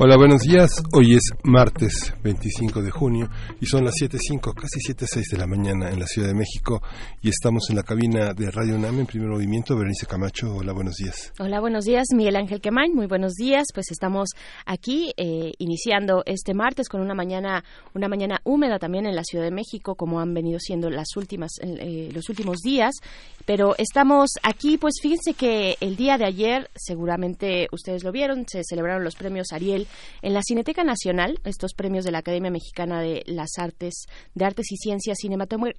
Hola, buenos días. Hoy es martes 25 de junio y son las 7.05, casi 7.06 de la mañana en la Ciudad de México y estamos en la cabina de Radio UNAM en primer movimiento. Berenice Camacho, hola, buenos días. Hola, buenos días. Miguel Ángel Quemain, muy buenos días. Pues estamos aquí eh, iniciando este martes con una mañana, una mañana húmeda también en la Ciudad de México, como han venido siendo las últimas, eh, los últimos días. Pero estamos aquí, pues fíjense que el día de ayer, seguramente ustedes lo vieron, se celebraron los premios Ariel en la Cineteca Nacional, estos premios de la Academia Mexicana de las Artes, de Artes y Ciencias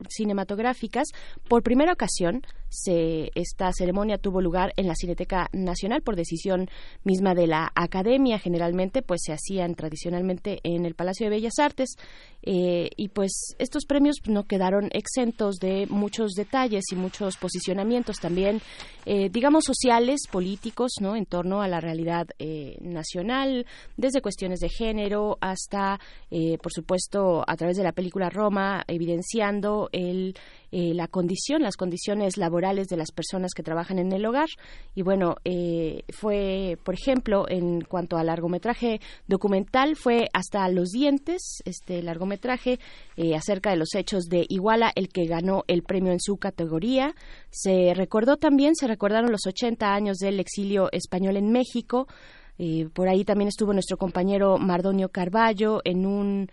Cinematográficas, por primera ocasión se, esta ceremonia tuvo lugar en la Cineteca Nacional por decisión misma de la Academia. Generalmente, pues se hacían tradicionalmente en el Palacio de Bellas Artes eh, y pues estos premios no quedaron exentos de muchos detalles y muchos posicionamientos también, eh, digamos sociales, políticos, no, en torno a la realidad eh, nacional, desde cuestiones de género hasta, por supuesto, a través de la película Roma, evidenciando el eh, la condición, las condiciones laborales de las personas que trabajan en el hogar. Y bueno, eh, fue, por ejemplo, en cuanto al largometraje documental, fue hasta los dientes, este largometraje eh, acerca de los hechos de Iguala, el que ganó el premio en su categoría. Se recordó también, se recordaron los 80 años del exilio español en México. por ahí también estuvo nuestro compañero Mardonio Carballo en un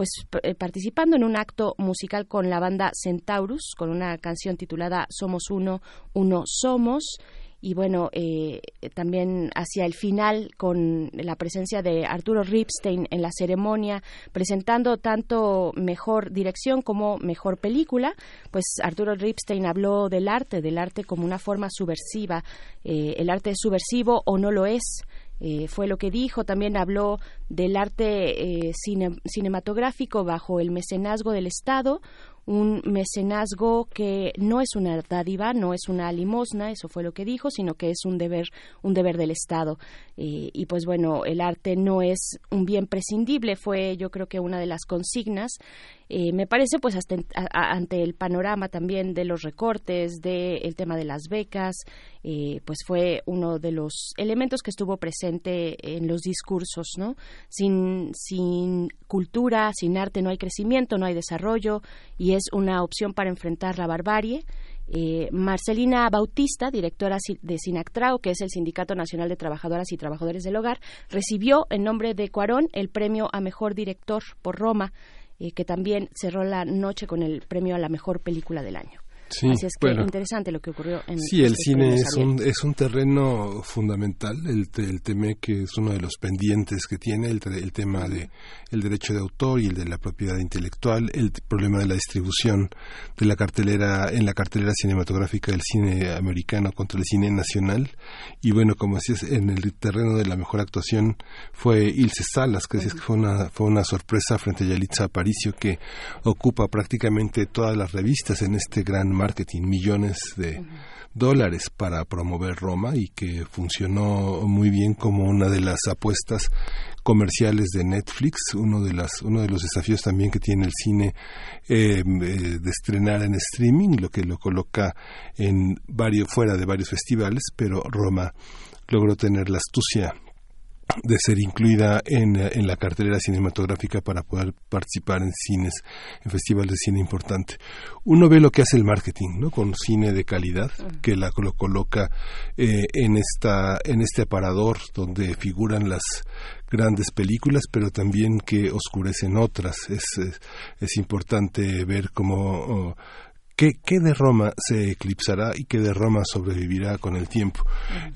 pues eh, participando en un acto musical con la banda Centaurus, con una canción titulada Somos Uno, Uno Somos. Y bueno, eh, también hacia el final con la presencia de Arturo Ripstein en la ceremonia, presentando tanto mejor dirección como mejor película, pues Arturo Ripstein habló del arte, del arte como una forma subversiva, eh, el arte es subversivo o no lo es, eh, fue lo que dijo. También habló del arte eh, cinematográfico bajo el mecenazgo del Estado, un mecenazgo que no es una dádiva, no es una limosna, eso fue lo que dijo, sino que es un deber, un deber del Estado. Eh, y pues bueno, el arte no es un bien prescindible, fue yo creo que una de las consignas. Eh, me parece pues hasta ante el panorama también de los recortes, del tema de las becas, eh, pues fue uno de los elementos que estuvo presente en los discursos, ¿no? Sin, sin cultura, sin arte no hay crecimiento, no hay desarrollo y es una opción para enfrentar la barbarie. Eh, Marcelina Bautista, directora de Sinactrao, que es el Sindicato Nacional de Trabajadoras y Trabajadores del Hogar, recibió en nombre de Cuarón el premio a Mejor Director por Roma, eh, que también cerró la noche con el premio a la Mejor Película del Año. Sí, Así es que interesante lo que ocurrió en Sí, el cine es un, es un terreno fundamental, el, el tema que es uno de los pendientes que tiene, el, el tema de el derecho de autor y el de la propiedad intelectual, el problema de la distribución de la cartelera en la cartelera cinematográfica del cine americano contra el cine nacional. Y bueno, como decías, en el terreno de la mejor actuación fue Ilse Salas, que decías que fue una fue una sorpresa frente a Yalitza Aparicio que ocupa prácticamente todas las revistas en este gran marketing, millones de dólares para promover Roma y que funcionó muy bien como una de las apuestas comerciales de Netflix, uno de las uno de los desafíos también que tiene el cine eh, eh, de estrenar en streaming, lo que lo coloca en varios fuera de varios festivales, pero Roma logró tener la astucia de ser incluida en, en, la cartelera cinematográfica para poder participar en cines, en festivales de cine importante. Uno ve lo que hace el marketing, ¿no? Con cine de calidad que la, lo coloca eh, en esta en este aparador donde figuran las grandes películas, pero también que oscurecen otras. Es, es, importante ver cómo oh, ¿Qué, de Roma se eclipsará y qué de Roma sobrevivirá con el tiempo?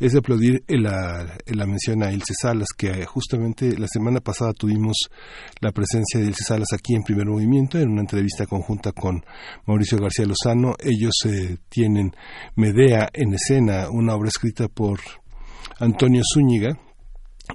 Es de aplaudir la, la mención a Ilse Salas, que justamente la semana pasada tuvimos la presencia de Ilse Salas aquí en Primer Movimiento, en una entrevista conjunta con Mauricio García Lozano. Ellos eh, tienen Medea en escena, una obra escrita por Antonio Zúñiga,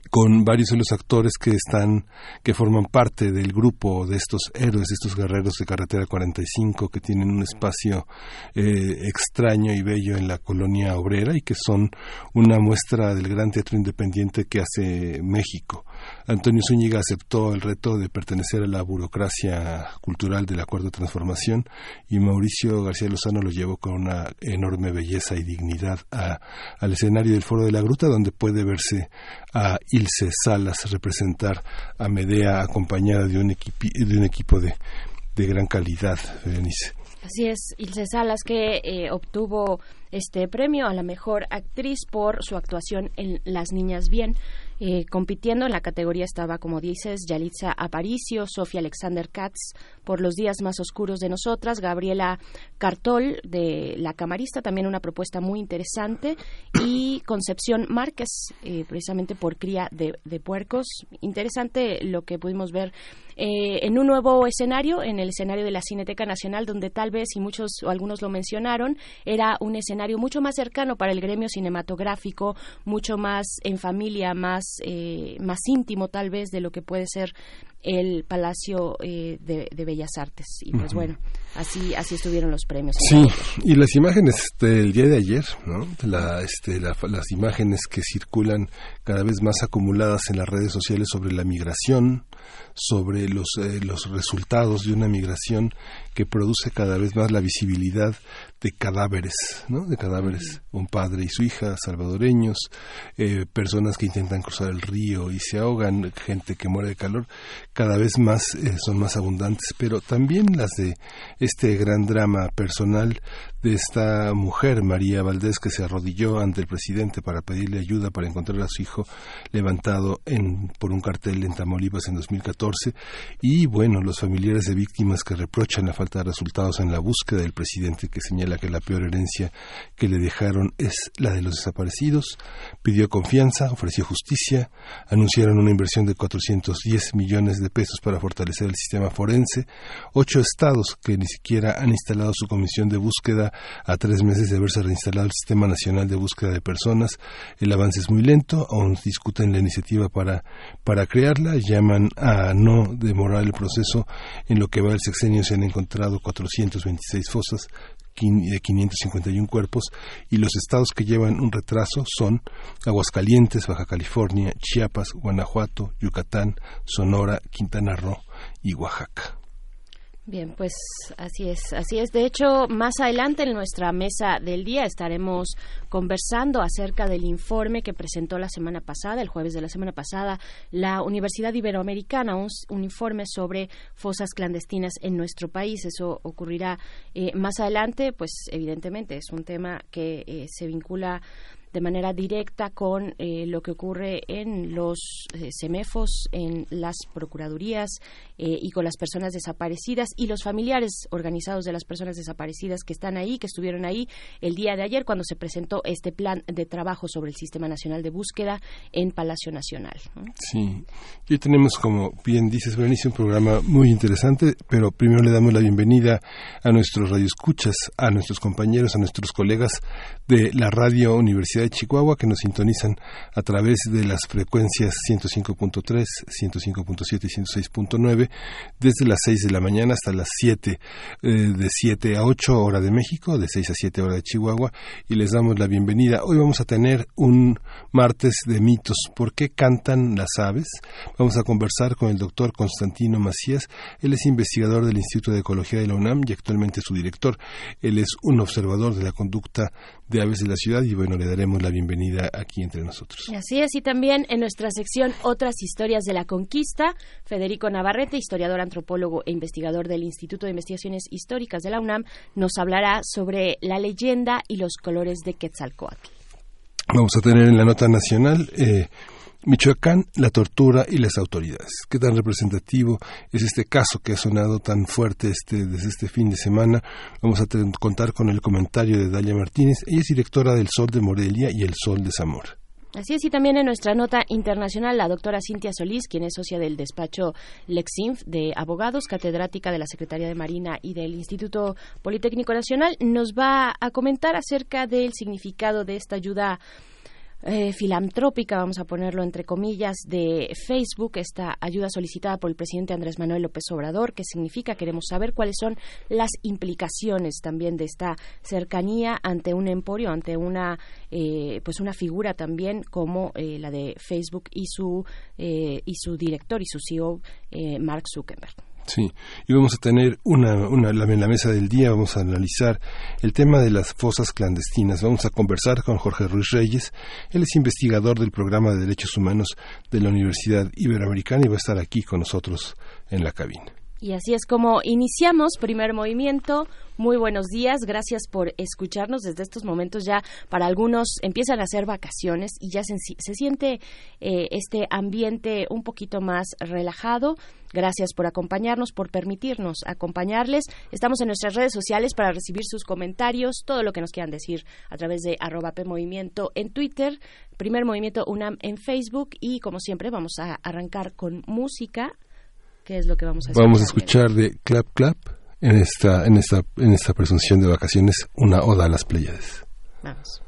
con varios de los actores que están que forman parte del grupo de estos héroes, de estos guerreros de carretera 45 que tienen un espacio eh, extraño y bello en la colonia obrera y que son una muestra del gran teatro independiente que hace México. Antonio Zúñiga aceptó el reto de pertenecer a la burocracia cultural del Acuerdo de Transformación y Mauricio García Lozano lo llevó con una enorme belleza y dignidad al escenario del Foro de la Gruta, donde puede verse a Ilse Salas representar a Medea acompañada de un, de un equipo de, de gran calidad, Berenice. Así es, Ilse Salas que eh, obtuvo este premio a la mejor actriz por su actuación en Las Niñas Bien. Eh, compitiendo en la categoría estaba, como dices, Yalitza Aparicio, Sofía Alexander Katz por Los Días Más Oscuros de Nosotras, Gabriela Cartol de La Camarista, también una propuesta muy interesante, y Concepción Márquez, eh, precisamente por Cría de, Puercos. Interesante lo que pudimos ver eh, en un nuevo escenario, en el escenario de la Cineteca Nacional, donde tal vez, y muchos o algunos lo mencionaron, era un escenario mucho más cercano para el gremio cinematográfico, mucho más en familia, más eh, más íntimo tal vez de lo que puede ser el Palacio eh, de, Bellas Artes. Y pues bueno, así así estuvieron los premios. Sí, y las imágenes del día de ayer, ¿no? La, este, las imágenes que circulan cada vez más acumuladas en las redes sociales sobre la migración, sobre los, eh, los resultados de una migración que produce cada vez más la visibilidad de cadáveres, ¿no? De cadáveres, un padre y su hija, salvadoreños, eh, personas que intentan cruzar el río y se ahogan, gente que muere de calor, cada vez más eh, son más abundantes, pero también las de este gran drama personal de esta mujer, María Valdés, que se arrodilló ante el presidente para pedirle ayuda para encontrar a su hijo levantado en, por un cartel en Tamaulipas en 2014, y bueno, los familiares de víctimas que reprochan la falta de resultados en la búsqueda del presidente, que señala que la peor herencia que le dejaron es la de los desaparecidos, pidió confianza, ofreció justicia, anunciaron una inversión de 410 millones de pesos para fortalecer el sistema forense, ocho estados que ni siquiera han instalado su comisión de búsqueda a tres meses de haberse reinstalado el Sistema Nacional de Búsqueda de Personas. El avance es muy lento, aún discuten la iniciativa para, para crearla, llaman a no demorar el proceso. En lo que va el sexenio se han encontrado 426 fosas de 551 cuerpos y los estados que llevan un retraso son Aguascalientes, Baja California, Chiapas, Guanajuato, Yucatán, Sonora, Quintana Roo y Oaxaca. Bien, pues así es, así es. De hecho, más adelante en nuestra mesa del día estaremos conversando acerca del informe que presentó la semana pasada, el jueves de la semana pasada, la Universidad Iberoamericana, un, informe sobre fosas clandestinas en nuestro país. Eso ocurrirá eh, más adelante, pues evidentemente es un tema que eh, se vincula de manera directa con eh, lo que ocurre en los eh, semefos, en las procuradurías eh, y con las personas desaparecidas y los familiares organizados de las personas desaparecidas que están ahí, que estuvieron ahí el día de ayer cuando se presentó este plan de trabajo sobre el Sistema Nacional de Búsqueda en Palacio Nacional. Sí, y tenemos, como bien dices, Berenice, un programa muy interesante, pero primero le damos la bienvenida a nuestros radioescuchas, a nuestros compañeros, a nuestros colegas de la Radio Universidad de Chihuahua que nos sintonizan a través de las frecuencias 105.3, 105.7 y 106.9 desde las 6 de la mañana hasta las 7, eh, de 7 a 8 hora de México, de 6 a 7 hora de Chihuahua y les damos la bienvenida. Hoy vamos a tener un martes de mitos. ¿Por qué cantan las aves? Vamos a conversar con el doctor Constantino Macías. Él es investigador del Instituto de Ecología de la UNAM y actualmente su director. Él es un observador de la conducta de aves de la ciudad y bueno, le daremos la bienvenida aquí entre nosotros. Así es, y también en nuestra sección Otras historias de la conquista, Federico Navarrete, historiador, antropólogo e investigador del Instituto de Investigaciones Históricas de la UNAM, nos hablará sobre la leyenda y los colores de Quetzalcoatl. Vamos a tener en la nota nacional eh, Michoacán, la tortura y las autoridades. ¿Qué tan representativo es este caso que ha sonado tan fuerte este, desde este fin de semana? Vamos a contar con el comentario de Dalia Martínez. Ella es directora del Sol de Morelia y el Sol de Zamora. Así es, y también en nuestra nota internacional, la doctora Cintia Solís, quien es socia del despacho Lexinf de abogados, catedrática de la Secretaría de Marina y del Instituto Politécnico Nacional, nos va a comentar acerca del significado de esta ayuda eh, filantrópica, vamos a ponerlo entre comillas, de Facebook, esta ayuda solicitada por el presidente Andrés Manuel López Obrador, que significa, queremos saber cuáles son las implicaciones también de esta cercanía ante un emporio, ante una, eh, pues una figura también como eh, la de Facebook y su, y su director y su CEO, Mark Zuckerberg. Sí, y vamos a tener una, una, en la mesa del día, vamos a analizar el tema de las fosas clandestinas. Vamos a conversar con Jorge Ruiz Reyes, él es investigador del programa de Derechos Humanos de la Universidad Iberoamericana y va a estar aquí con nosotros en la cabina. Y así es como iniciamos primer movimiento. Muy buenos días, gracias por escucharnos desde estos momentos. Ya para algunos empiezan a hacer vacaciones y ya se, siente eh, este ambiente un poquito más relajado. Gracias por acompañarnos, por permitirnos acompañarles. Estamos en nuestras redes sociales para recibir sus comentarios, todo lo que nos quieran decir a través de arroba PMovimiento en Twitter, Primer Movimiento UNAM en Facebook y como siempre vamos a arrancar con música ¿Qué es lo que vamos a escuchar? Vamos a escuchar de Clap Clap en esta, en esta, en esta presunción de vacaciones, una oda a las Pleiades. Vamos.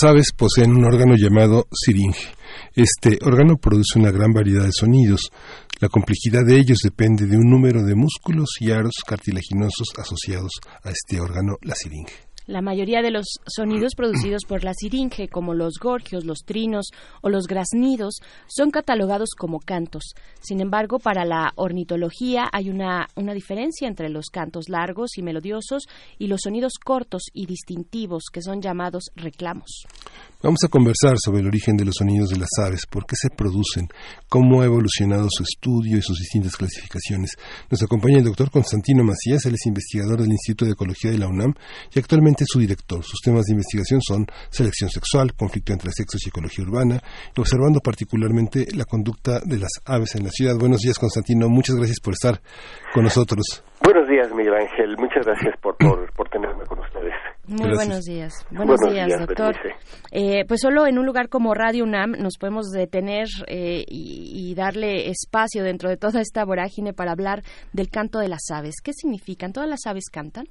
Las aves poseen un órgano llamado siringe. Este órgano produce una gran variedad de sonidos. La complejidad de ellos depende de un número de músculos y aros cartilaginosos asociados a este órgano, la siringe. La mayoría de los sonidos producidos por la siringe, como los gorgios, los trinos o los graznidos, son catalogados como cantos. Sin embargo, para la ornitología hay una, una diferencia entre los cantos largos y melodiosos y los sonidos cortos y distintivos, que son llamados reclamos. Vamos a conversar sobre el origen de los sonidos de las aves, por qué se producen, cómo ha evolucionado su estudio y sus distintas clasificaciones. Nos acompaña el doctor Constantino Macías, él es investigador del Instituto de Ecología de la UNAM y actualmente su director. Sus temas de investigación son selección sexual, conflicto entre sexos y ecología urbana, observando particularmente la conducta de las aves en la ciudad. Buenos días, Constantino. Muchas gracias por estar con nosotros. Buenos días, Miguel Ángel. Muchas gracias por, por, tenerme con ustedes. Muy buenos días. Buenos, días, doctor. Eh, pues solo en un lugar como Radio UNAM nos podemos detener eh, y, darle espacio dentro de toda esta vorágine para hablar del canto de las aves. ¿Qué significan? ¿Todas las aves cantan?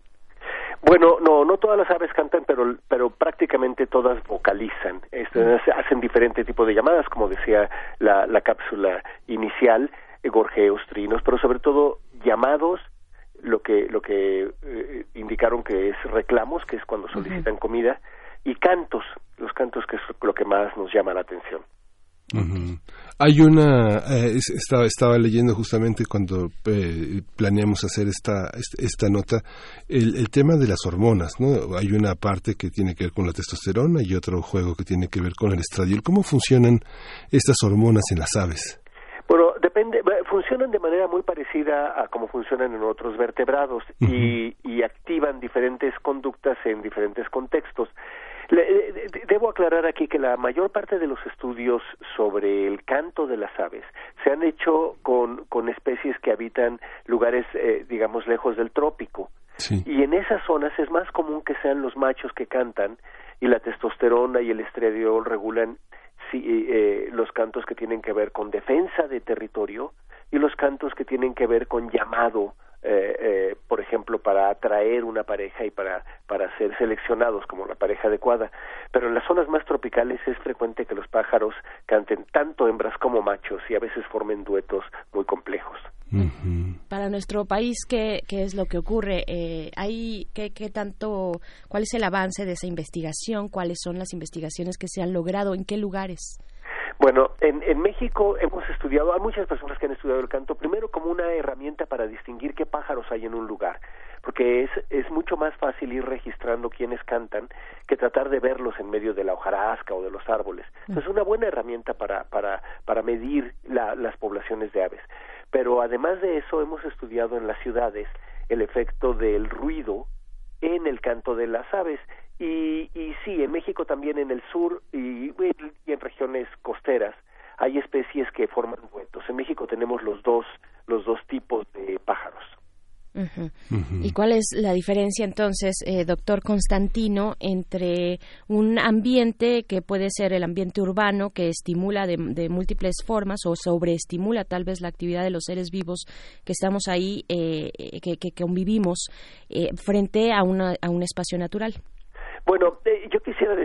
Bueno, no, no todas las aves cantan, pero, pero prácticamente todas vocalizan. Este, hacen diferente tipo de llamadas, como decía la, la cápsula inicial, eh, gorjeos, trinos, pero sobre todo llamados lo que lo que eh, indicaron que es reclamos, que es cuando solicitan comida, y cantos, los cantos que es lo que más nos llama la atención. Hay una, eh, estaba, estaba leyendo justamente cuando eh, planeamos hacer esta, esta nota, el, el, tema de las hormonas, ¿no? Hay una parte que tiene que ver con la testosterona y otro juego que tiene que ver con el estradiol. ¿Cómo funcionan estas hormonas en las aves? Bueno, depende, funcionan de manera muy parecida a como funcionan en otros vertebrados y, y activan diferentes conductas en diferentes contextos. Eh, debo aclarar aquí que la mayor parte de los estudios sobre el canto de las aves se han hecho con, con especies que habitan lugares, eh, digamos, lejos del trópico. Y en esas zonas es más común que sean los machos que cantan y la testosterona y el estradiol regulan eh, los cantos que tienen que ver con defensa de territorio y los cantos que tienen que ver con llamado eh, eh, por ejemplo, para atraer una pareja y para, para ser seleccionados como la pareja adecuada. Pero en las zonas más tropicales es frecuente que los pájaros canten tanto hembras como machos y a veces formen duetos muy complejos. Para nuestro país, ¿qué, ¿qué, es lo que ocurre? Eh, hay, ¿qué, ¿Qué tanto, cuál es el avance de esa investigación? ¿Cuáles son las investigaciones que se han logrado? ¿En qué lugares? Bueno, en, en México hemos estudiado, hay muchas personas que han estudiado el canto, primero como una herramienta para distinguir qué pájaros hay en un lugar, porque es, es mucho más fácil ir registrando quiénes cantan que tratar de verlos en medio de la hojarasca o de los árboles. Entonces, es una buena herramienta para, para, para medir la, las poblaciones de aves. Pero además de eso, hemos estudiado en las ciudades el efecto del ruido en el canto de las aves y, y sí, en México también en el sur y, en regiones costeras hay especies que forman duetos. En México tenemos los dos, los dos tipos de pájaros. ¿Y cuál es la diferencia entonces, eh, doctor Constantino, entre un ambiente que puede ser el ambiente urbano, que estimula de, múltiples formas o sobreestimula tal vez la actividad de los seres vivos que estamos ahí, eh, que, que, convivimos, eh, frente a, una, a un espacio natural? Bueno, yo quisiera,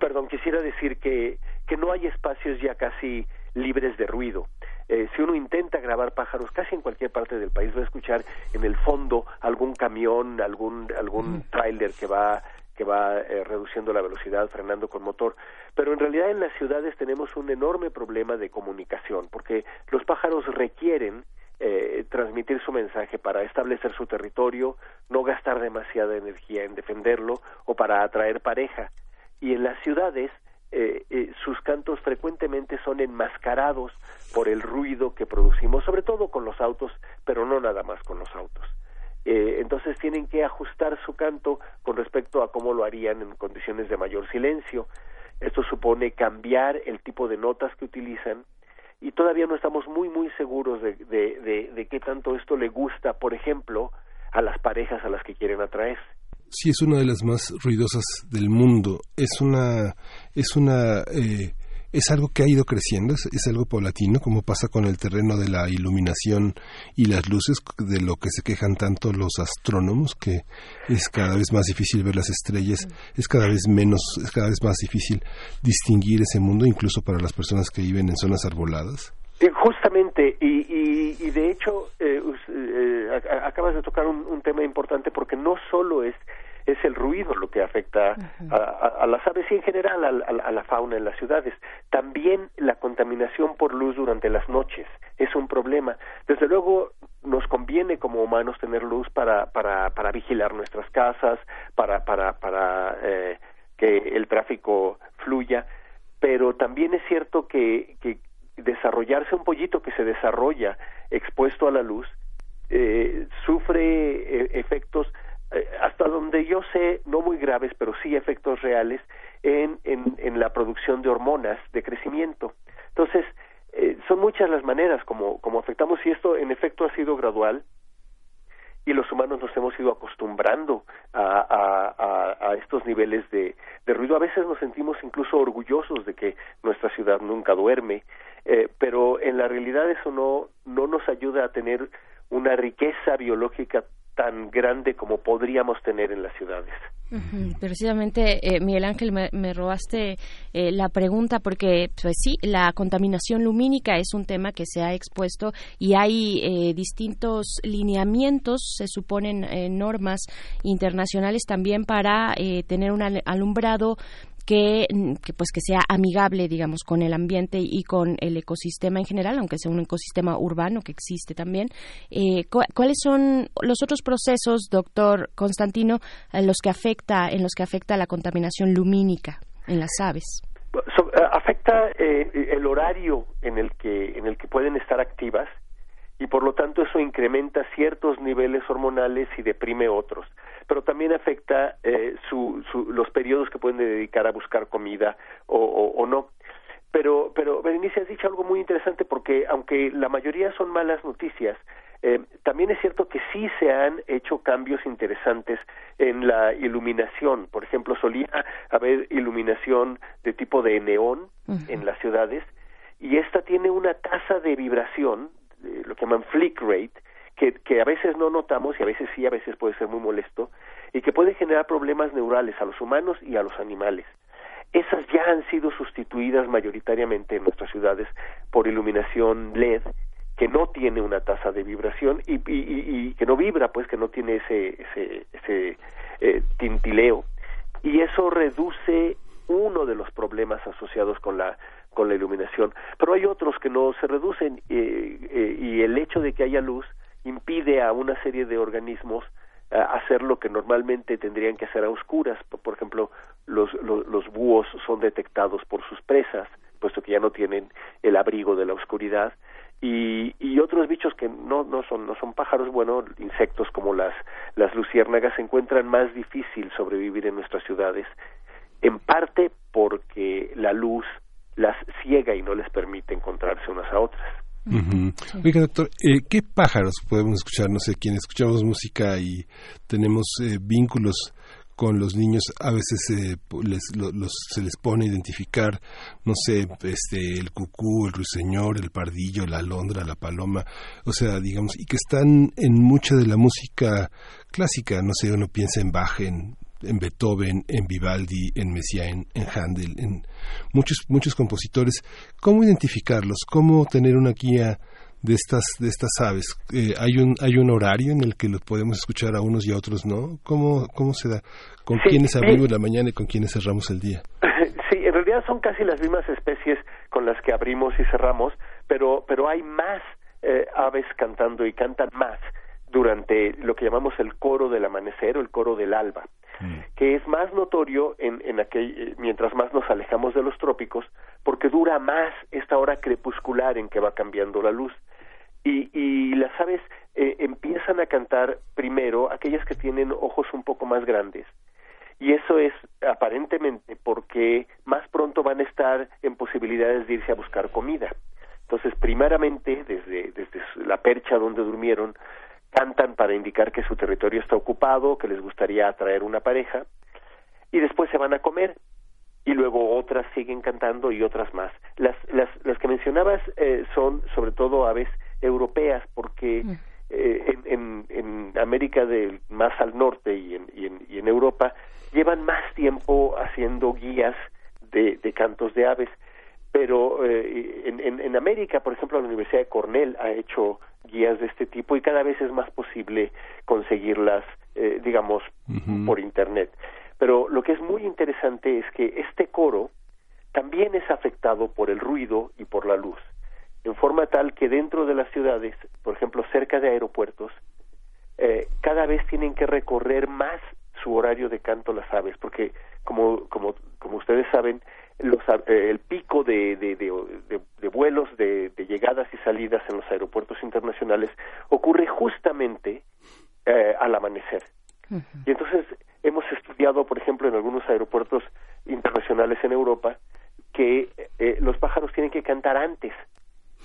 perdón, quisiera decir que, que no hay espacios ya casi libres de ruido. Eh, si uno intenta grabar pájaros casi en cualquier parte del país va a escuchar en el fondo algún camión, algún algún tráiler que va que va eh, reduciendo la velocidad, frenando con motor. Pero en realidad en las ciudades tenemos un enorme problema de comunicación, porque los pájaros requieren eh, transmitir su mensaje para establecer su territorio, no gastar demasiada energía en defenderlo o para atraer pareja. Y en las ciudades eh, eh, sus cantos frecuentemente son enmascarados por el ruido que producimos, sobre todo con los autos, pero no nada más con los autos. Eh, entonces tienen que ajustar su canto con respecto a cómo lo harían en condiciones de mayor silencio. Esto supone cambiar el tipo de notas que utilizan y todavía no estamos muy muy seguros de, de, de qué tanto esto le gusta, por ejemplo, a las parejas a las que quieren atraer sí es una de las más ruidosas del mundo. Es una, es una, eh, es algo que ha ido creciendo, es, algo paulatino, como pasa con el terreno de la iluminación y las luces, de lo que se quejan tanto los astrónomos, que es cada vez más difícil ver las estrellas, es cada vez menos, es cada vez más difícil distinguir ese mundo, incluso para las personas que viven en zonas arboladas. Justamente, y, y, de hecho, eh, eh, acabas de tocar un, tema importante porque no solo es es el ruido lo que afecta a, las aves y en general a, la fauna en las ciudades. También la contaminación por luz durante las noches es un problema. Desde luego nos conviene como humanos tener luz para, para, para vigilar nuestras casas, para, para, para eh, que el tráfico fluya, pero también es cierto que, que desarrollarse un pollito que se desarrolla expuesto a la luz eh, sufre eh, efectos eh, hasta donde yo sé no muy graves pero sí efectos reales en, en, la producción de hormonas de crecimiento. Entonces eh, son muchas las maneras como, como afectamos y esto en efecto ha sido gradual y los humanos nos hemos ido acostumbrando a, estos niveles de, de, ruido. A veces nos sentimos incluso orgullosos de que nuestra ciudad nunca duerme, eh, pero en la realidad eso no, no nos ayuda a tener una riqueza biológica tan grande como podríamos tener en las ciudades. Precisamente, eh, Miguel Ángel, me, robaste eh, la pregunta porque, pues sí, la contaminación lumínica es un tema que se ha expuesto y hay eh, distintos lineamientos, se suponen normas internacionales también para tener un alumbrado que, pues que sea amigable digamos con el ambiente y con el ecosistema en general aunque sea un ecosistema urbano que existe también. Eh, cuáles son los otros procesos doctor Constantino en los que afecta en los que afecta la contaminación lumínica en las aves eh, afecta eh, el horario en el que en el que pueden estar activas y por lo tanto eso incrementa ciertos niveles hormonales y deprime otros pero también afecta eh, su, los periodos que pueden dedicar a buscar comida o, o, no. Pero, pero Berenice, has dicho algo muy interesante porque aunque la mayoría son malas noticias, eh, también es cierto que sí se han hecho cambios interesantes en la iluminación. Por ejemplo, solía haber iluminación de tipo de neón en las ciudades y esta tiene una tasa de vibración, eh, lo que llaman flick rate, que, a veces no notamos y a veces sí, a veces puede ser muy molesto y que puede generar problemas neurales a los humanos y a los animales. Esas ya han sido sustituidas mayoritariamente en nuestras ciudades por iluminación LED que no tiene una tasa de vibración y, y, que no vibra, pues que no tiene ese, ese, ese eh, tintileo y eso reduce uno de los problemas asociados con la con la iluminación, pero hay otros que no se reducen eh, eh, y el hecho de que haya luz impide a una serie de organismos eh, hacer lo que normalmente tendrían que hacer a oscuras. Por ejemplo, los, los, búhos son detectados por sus presas, puesto que ya no tienen el abrigo de la oscuridad. Y, y otros bichos que no, no, son, no son pájaros, bueno, insectos como las, las luciérnagas se encuentran más difícil sobrevivir en nuestras ciudades, en parte porque la luz las ciega y no les permite encontrarse unas a otras. Oiga, doctor, eh, ¿qué pájaros podemos escuchar? No sé, quienes escuchamos música y tenemos eh, vínculos con los niños a veces eh, se les pone a identificar, no sé, este, el cucú, el ruiseñor, el pardillo, la alondra, la paloma, o sea, digamos, y que están en mucha de la música clásica, no sé, uno piensa en Bach, en en Beethoven, en Vivaldi, en Messiaen, en Handel, en muchos muchos compositores. ¿Cómo identificarlos? ¿Cómo tener una guía de estas de estas aves? Eh, hay un hay un horario en el que los podemos escuchar a unos y a otros, ¿no? ¿Cómo cómo se da? ¿Con quiénes abrimos la mañana y con quiénes cerramos el día? Sí, en realidad son casi las mismas especies con las que abrimos y cerramos, pero pero hay más eh, aves cantando y cantan más durante lo que llamamos el coro del amanecer o el coro del alba. Mm. que es más notorio en, en aquel, eh, mientras más nos alejamos de los trópicos, porque dura más esta hora crepuscular en que va cambiando la luz. Y, y las aves eh, empiezan a cantar primero aquellas que tienen ojos un poco más grandes. Y eso es aparentemente porque más pronto van a estar en posibilidades de irse a buscar comida. Entonces, primeramente, desde, desde la percha donde durmieron, cantan para indicar que su territorio está ocupado, que les gustaría atraer una pareja, y después se van a comer. y luego otras siguen cantando y otras más. Las, las, las que mencionabas eh, son sobre todo aves europeas porque mm. eh, en, en, América del más al norte y en, y en, y en Europa llevan más tiempo haciendo guías de, de cantos de aves pero eh, en, en, América, por ejemplo, la Universidad de Cornell ha hecho guías de este tipo y cada vez es más posible conseguirlas, eh, digamos, por Internet. Pero lo que es muy interesante es que este coro también es afectado por el ruido y por la luz, en forma tal que dentro de las ciudades, por ejemplo, cerca de aeropuertos, eh, cada vez tienen que recorrer más su horario de canto las aves, porque como, como, como ustedes saben, los, eh, el pico de, de, de, vuelos, de, llegadas y salidas en los aeropuertos internacionales ocurre justamente eh, al amanecer. Y entonces hemos estudiado, por ejemplo, en algunos aeropuertos internacionales en Europa, que eh, los pájaros tienen que cantar antes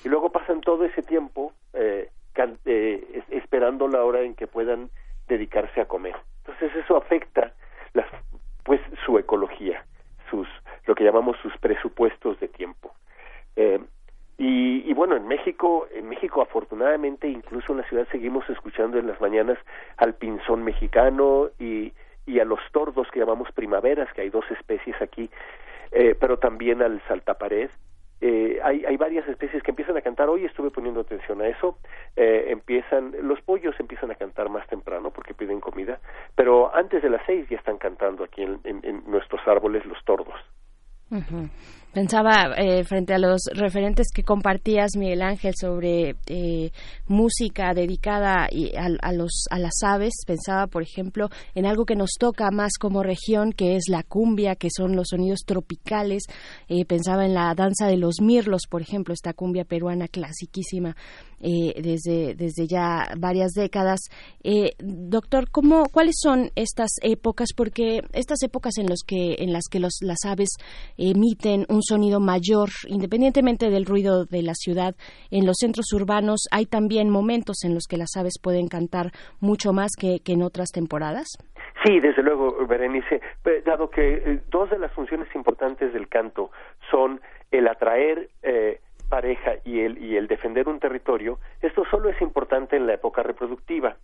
y luego pasan todo ese tiempo esperando la hora en que puedan dedicarse a comer. Entonces eso afecta las, pues su ecología, sus lo que llamamos sus presupuestos de tiempo. Eh, y, y, bueno, en México, en México afortunadamente, incluso en la ciudad seguimos escuchando en las mañanas al pinzón mexicano y, y a los tordos que llamamos primaveras, que hay dos especies aquí, eh, pero también al saltapared eh, hay, hay varias especies que empiezan a cantar. Hoy estuve poniendo atención a eso. Eh, empiezan, los pollos empiezan a cantar más temprano porque piden comida, pero antes de las seis ya están cantando aquí en, en nuestros árboles los tordos. Uh -huh. Pensaba eh, frente a los referentes que compartías, Miguel Ángel, sobre eh, música dedicada a, los, a las aves. Pensaba, por ejemplo, en algo que nos toca más como región, que es la cumbia, que son los sonidos tropicales. Eh, pensaba en la danza de los mirlos, por ejemplo, esta cumbia peruana clasiquísima desde, desde ya varias décadas. doctor, ¿cómo, ¿cuáles son estas épocas? Porque estas épocas en, los que, en las que los, las aves emiten un sonido mayor, independientemente del ruido de la ciudad. En los centros urbanos hay también momentos en los que las aves pueden cantar mucho más que, en otras temporadas. Sí, desde luego, Berenice, dado que eh, dos de las funciones importantes del canto son el atraer eh, pareja y el, y el defender un territorio, esto solo es importante en la época reproductiva.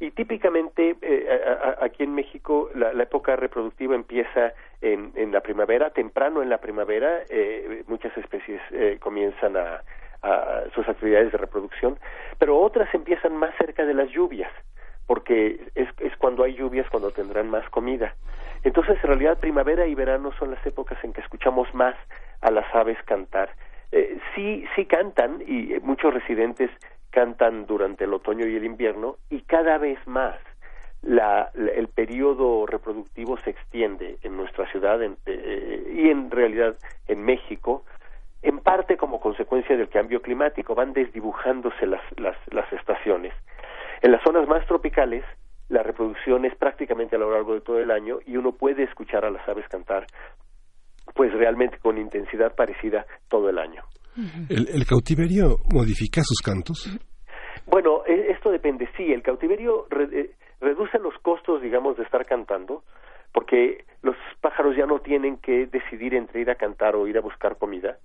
Y típicamente eh, aquí en México la, época reproductiva empieza en, en, la primavera, temprano en la primavera, eh, muchas especies eh, comienzan a, a, sus actividades de reproducción, pero otras empiezan más cerca de las lluvias, porque es, es cuando hay lluvias cuando tendrán más comida. Entonces, en realidad, primavera y verano son las épocas en que escuchamos más a las aves cantar. Eh, sí, sí cantan y muchos residentes cantan durante el otoño y el invierno y cada vez más la, el periodo reproductivo se extiende en nuestra ciudad eh, y en realidad en México, en parte como consecuencia del cambio climático, van desdibujándose las, las, las estaciones. En las zonas más tropicales, la reproducción es prácticamente a lo largo de todo el año y uno puede escuchar a las aves cantar pues realmente con intensidad parecida todo el año. ¿El, cautiverio modifica sus cantos? Bueno, e, esto depende. Sí, el cautiverio eh, reduce los costos, digamos, de estar cantando, porque los pájaros ya no tienen que decidir entre ir a cantar o ir a buscar comida,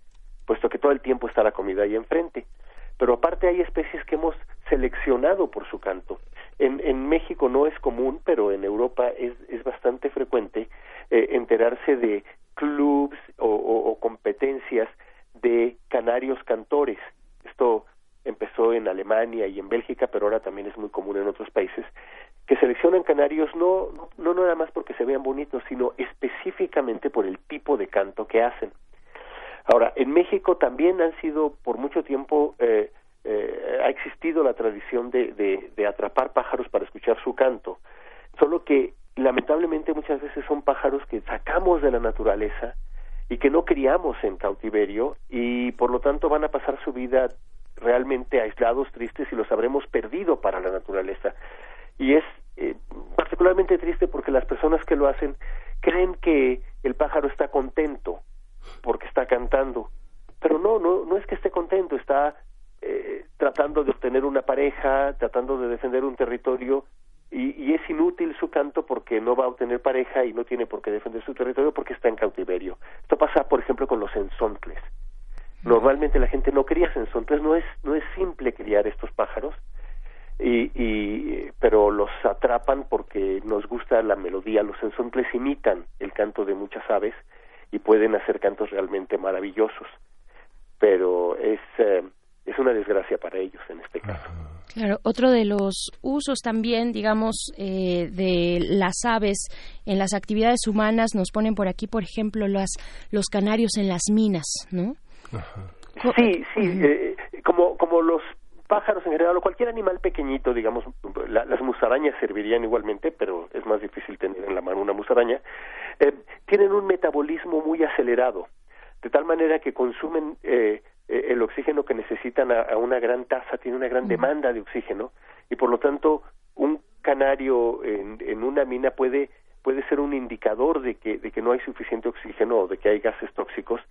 puesto que todo el tiempo está la comida ahí enfrente. Pero aparte hay especies que hemos seleccionado por su canto. En, en México no es común, pero en Europa es, es bastante frecuente eh, enterarse de clubs o competencias de canarios cantores. Esto empezó en Alemania y en Bélgica, pero ahora también es muy común en otros países, que seleccionan canarios no, no, nada más porque se vean bonitos, sino específicamente por el tipo de canto que hacen. Ahora, en México también han sido por mucho tiempo, eh, eh, ha existido la tradición de, de, de atrapar pájaros para escuchar su canto, solo que lamentablemente muchas veces son pájaros que sacamos de la naturaleza y que no criamos en cautiverio y por lo tanto van a pasar su vida realmente aislados, tristes y los habremos perdido para la naturaleza. Y es eh, particularmente triste porque las personas que lo hacen creen que el pájaro está contento porque está cantando, pero no, no, no es que esté contento, está eh, tratando de obtener una pareja, tratando de defender un territorio y, es inútil su canto porque no va a obtener pareja y no tiene por qué defender su territorio porque está en cautiverio. Esto pasa, por ejemplo, con los ensontles. Normalmente la gente no cría ensontles, no es, no es simple criar estos pájaros, y, y, pero los atrapan porque nos gusta la melodía. Los ensontles imitan el canto de muchas aves y pueden hacer cantos realmente maravillosos, pero es, eh, es una desgracia para ellos en este caso. Claro, otro de los usos también, digamos, eh, de las aves en las actividades humanas nos ponen por aquí, por ejemplo, las, los canarios en las minas, ¿no? Sí, sí, eh, como, como los pájaros en general o cualquier animal pequeñito, digamos, las musarañas servirían igualmente, pero es más difícil tener en la mano una musaraña, eh, tienen un metabolismo muy acelerado, de tal manera que consumen eh, eh, el oxígeno que necesitan a, una gran tasa, tiene una gran demanda de oxígeno y por lo tanto un canario en, en una mina puede puede ser un indicador de que, de que no hay suficiente oxígeno o de que hay gases tóxicos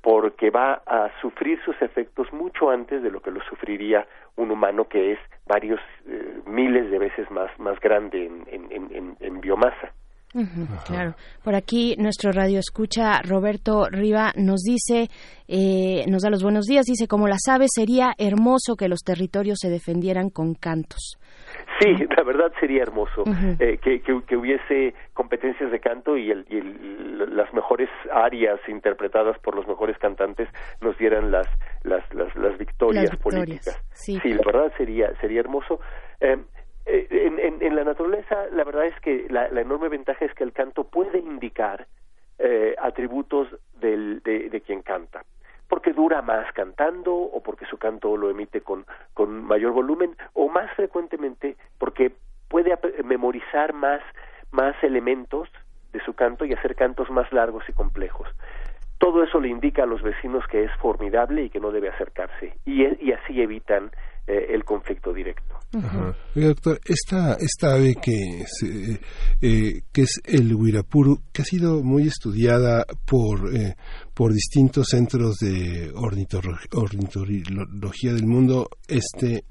porque va a sufrir sus efectos mucho antes de lo que lo sufriría un humano que es varios eh, miles de veces más, más grande en, en, en, en biomasa claro. Por aquí nuestro radio escucha Roberto Riva nos dice, eh, nos da los buenos días, dice, como las aves sería hermoso que los territorios se defendieran con cantos. Sí, la verdad sería hermoso eh, que, que, hubiese competencias de canto y, el, y las mejores áreas interpretadas por los mejores cantantes nos dieran las las las, las victorias, políticas. Sí. la verdad sería sería hermoso. Eh, eh, en, en, la naturaleza, la verdad es que la, enorme ventaja es que el canto puede indicar eh, atributos del, de, quien canta porque dura más cantando o porque su canto lo emite con, con mayor volumen o más frecuentemente porque puede memorizar más, más elementos de su canto y hacer cantos más largos y complejos. Todo eso le indica a los vecinos que es formidable y que no debe acercarse y, y así evitan eh, el conflicto directo. doctor, esta, esta ave que, eh, que es el huirapuru, que ha sido muy estudiada por, eh, por distintos centros de ornitología del mundo, este,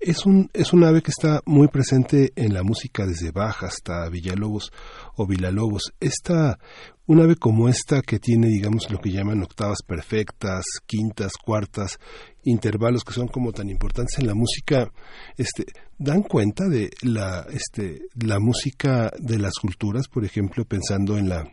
es un, es un ave que está muy presente en la música desde Baja hasta Villalobos o Villalobos. Esta, un ave como esta que tiene, digamos, lo que llaman octavas perfectas, quintas, cuartas, intervalos que son como tan importantes en la música, este, dan cuenta de la, este, la música de las culturas, por ejemplo, pensando en la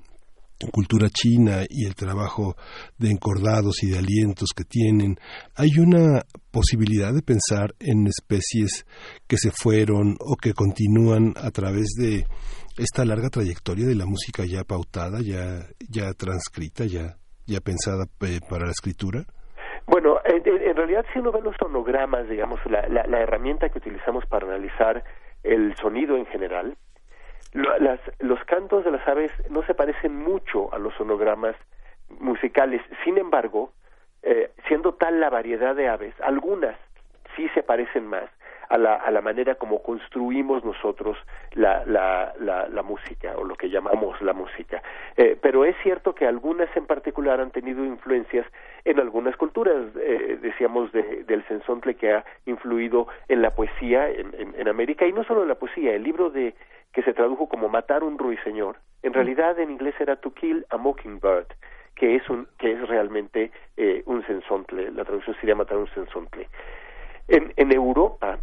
cultura china y el trabajo de encordados y de alientos que tienen, hay una posibilidad de pensar en especies que se fueron o que continúan a través de esta larga trayectoria de la música ya pautada, ya, ya transcrita, ya, ya pensada eh, para la escritura? Bueno, en, realidad si uno ve los sonogramas, digamos, la, la, herramienta que utilizamos para analizar el sonido en general, las, los cantos de las aves no se parecen mucho a los sonogramas musicales. Sin embargo, eh, siendo tal la variedad de aves, algunas sí se parecen más a la, a la manera como construimos nosotros la, la, la, música o lo que llamamos la música. Eh, pero es cierto que algunas en particular han tenido influencias en algunas culturas, eh, decíamos de, del sensontle que ha influido en la poesía en, en, América y no solo en la poesía, el libro de que se tradujo como Matar un ruiseñor, en realidad en inglés era To Kill a Mockingbird, que es un que es realmente eh, un sensontle, la traducción sería matar un sensontle. En, en Europa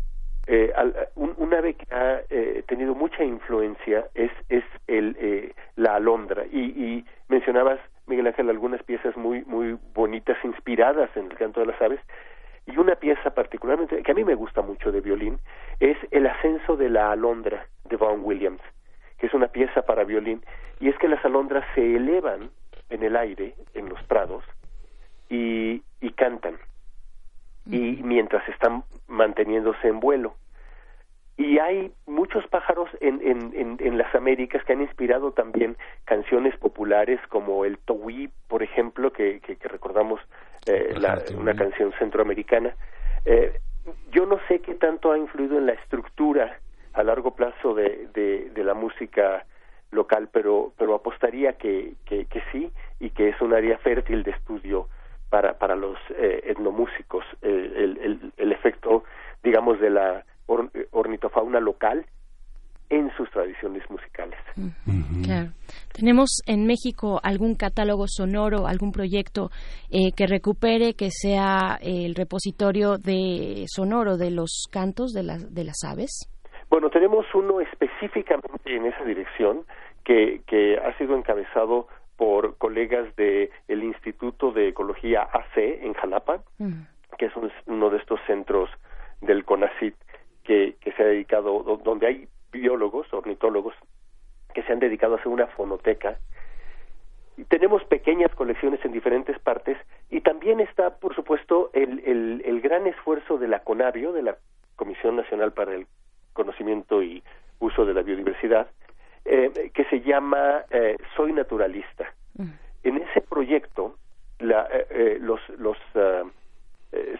eh, un, ave que ha eh, tenido mucha influencia es, es el, eh, la alondra y, y, mencionabas Miguel Ángel algunas piezas muy muy bonitas inspiradas en el canto de las aves y una pieza particularmente que a mí me gusta mucho de violín es el ascenso de la alondra de Vaughan Williams que es una pieza para violín y es que las alondras se elevan en el aire en los prados y, y cantan y mientras están manteniéndose en vuelo. Y hay muchos pájaros en, en, en, las Américas que han inspirado también canciones populares como el Towí, por ejemplo, que, que, recordamos eh, la, una canción centroamericana. Eh, yo no sé qué tanto ha influido en la estructura a largo plazo de, de, de la música local, pero, pero apostaría que, que, que sí y que es un área fértil de estudio para, para los eh, etnomúsicos, el, el, el, efecto, digamos, de la ornitofauna local en sus tradiciones musicales. Claro. ¿Tenemos en México algún catálogo sonoro, algún proyecto eh, que recupere, que sea el repositorio de sonoro de los cantos de, de las aves? Bueno, tenemos uno específicamente en esa dirección que, que ha sido encabezado por colegas del el Instituto de Ecología AC en Jalapa, que es uno de estos centros del CONACIT que, que se ha dedicado, donde hay biólogos, ornitólogos, que se han dedicado a hacer una fonoteca. Y tenemos pequeñas colecciones en diferentes partes y también está, por supuesto, el, el, el gran esfuerzo de la CONABIO, de la Comisión Nacional para el Conocimiento y Uso de la Biodiversidad, eh, que se llama eh, Soy Naturalista. Mm. En ese proyecto, la, eh, los, los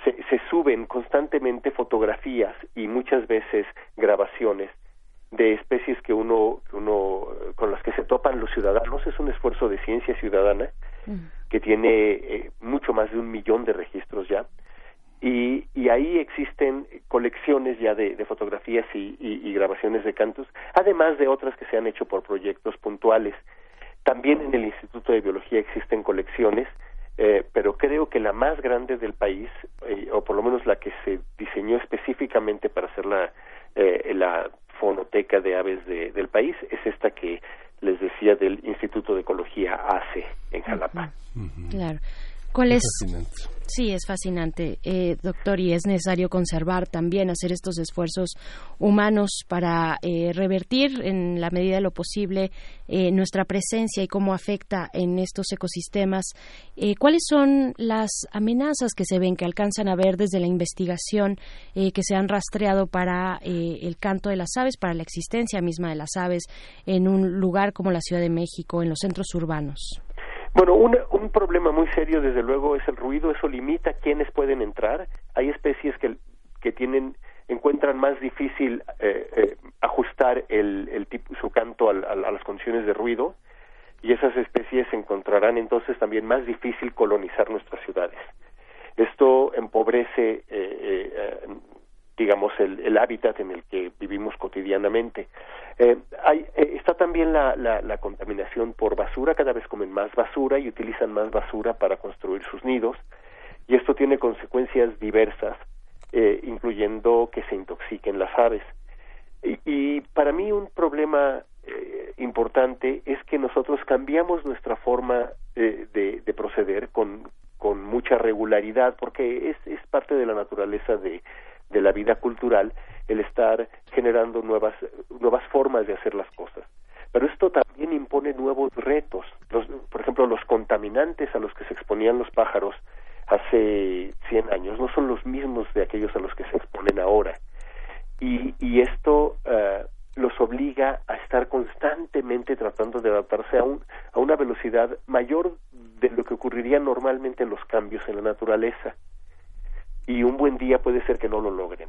se, se, suben constantemente fotografías y muchas veces grabaciones de especies que uno, uno con las que se topan los ciudadanos es un esfuerzo de ciencia ciudadana mm. que tiene mucho más de un millón de registros ya y, y ahí existen colecciones ya de, fotografías y, grabaciones de cantos, además de otras que se han hecho por proyectos puntuales. También en el Instituto de Biología existen colecciones, eh, pero creo que la más grande del país, eh, o por lo menos la que se diseñó específicamente para hacer la, eh, la fonoteca de aves del país, es esta que les decía del Instituto de Ecología ACE en Jalapa. Claro. ¿Cuál es? Sí, es fascinante, eh, doctor, y es necesario conservar también, hacer estos esfuerzos humanos para eh, revertir en la medida de lo posible eh, nuestra presencia y cómo afecta en estos ecosistemas. ¿Cuáles son las amenazas que se ven, que alcanzan a ver desde la investigación que se han rastreado para el canto de las aves, para la existencia misma de las aves en un lugar como la Ciudad de México, en los centros urbanos? Bueno, un, problema muy serio, desde luego, es el ruido. Eso limita quiénes pueden entrar. Hay especies que, que tienen encuentran más difícil eh, eh, ajustar el, el tipo, su canto a las condiciones de ruido y esas especies encontrarán entonces también más difícil colonizar nuestras ciudades. Esto empobrece eh, eh digamos, el, el, hábitat en el que vivimos cotidianamente. Eh, eh, está también la, la, la, contaminación por basura, cada vez comen más basura y utilizan más basura para construir sus nidos, y esto tiene consecuencias diversas, eh, incluyendo que se intoxiquen las aves. Y, y para mí un problema eh, importante es que nosotros cambiamos nuestra forma de, de proceder con, con mucha regularidad, porque es, es parte de la naturaleza de, de la vida cultural el estar generando nuevas nuevas formas de hacer las cosas. Pero esto también impone nuevos retos. Los, por ejemplo los contaminantes a los que se exponían los pájaros hace 100 años no son los mismos de aquellos a los que se exponen ahora. Y, y esto uh, los obliga a estar constantemente tratando de adaptarse a, un, a una velocidad mayor de lo que ocurriría normalmente en los cambios en la naturaleza y un buen día puede ser que no lo logren.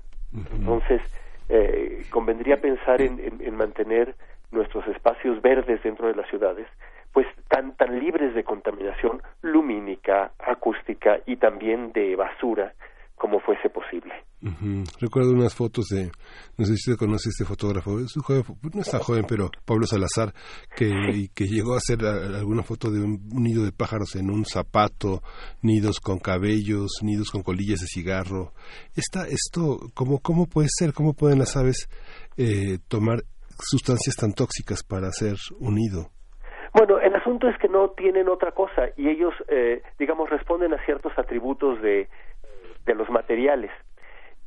Entonces, eh, convendría pensar en, en, mantener nuestros espacios verdes dentro de las ciudades, pues tan, tan libres de contaminación lumínica, acústica y también de basura, como fuese posible. Recuerdo unas fotos de, no sé si usted conoce este fotógrafo, es un joven, no es tan joven, pero Pablo Salazar, que, que llegó a hacer alguna foto de un, nido de pájaros en un zapato, nidos con cabellos, nidos con colillas de cigarro. Esta, esto, ¿cómo, ¿Cómo puede ser? ¿Cómo pueden las aves eh, tomar sustancias tan tóxicas para hacer un nido? Bueno, el asunto es que no tienen otra cosa y ellos, eh, digamos, responden a ciertos atributos de, de los materiales.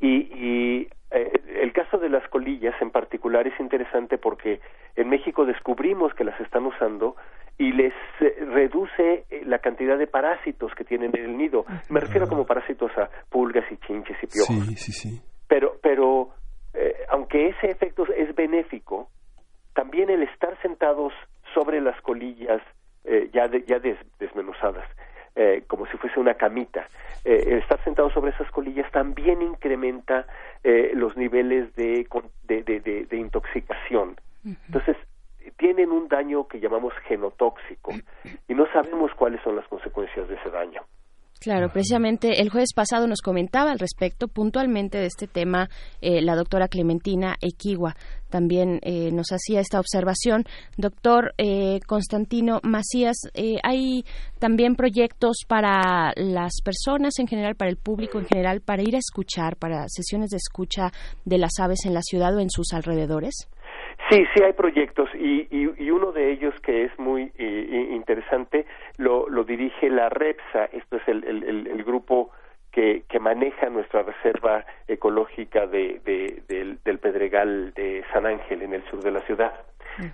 Y, y eh, el caso de las colillas en particular es interesante porque en México descubrimos que las están usando y les eh, reduce eh, la cantidad de parásitos que tienen en el nido. Me refiero como parásitos a pulgas y chinches y piojos. Sí, sí, sí. Pero, pero aunque ese efecto es benéfico, también el estar sentados sobre las colillas ya, ya desmenuzadas eh, como si fuese una camita. Eh, el estar sentado sobre esas colillas también incrementa eh, los niveles de, de, de, intoxicación. Entonces, tienen un daño que llamamos genotóxico y no sabemos cuáles son las consecuencias de ese daño. Claro, precisamente el jueves pasado nos comentaba al respecto puntualmente de este tema eh, la doctora Clementina Equigua. También eh, nos hacía esta observación. Doctor eh, Constantino Macías, hay también proyectos para las personas en general, para el público en general, para ir a escuchar, para sesiones de escucha de las aves en la ciudad o en sus alrededores. Sí, sí hay proyectos y, y, uno de ellos que es muy interesante lo, lo, dirige la REPSA, esto es el, el, el grupo que, que, maneja nuestra reserva ecológica de, de, del, del, Pedregal de San Ángel en el sur de la ciudad. Mm.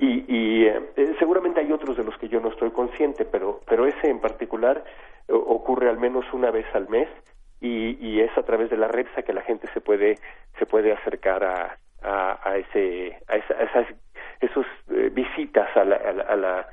Y, y eh, seguramente hay otros de los que yo no estoy consciente, pero, pero ese en particular ocurre al menos una vez al mes y, y es a través de la REPSA que la gente se puede, se puede acercar a, a, a ese a, esas esos eh, visitas a la, a la,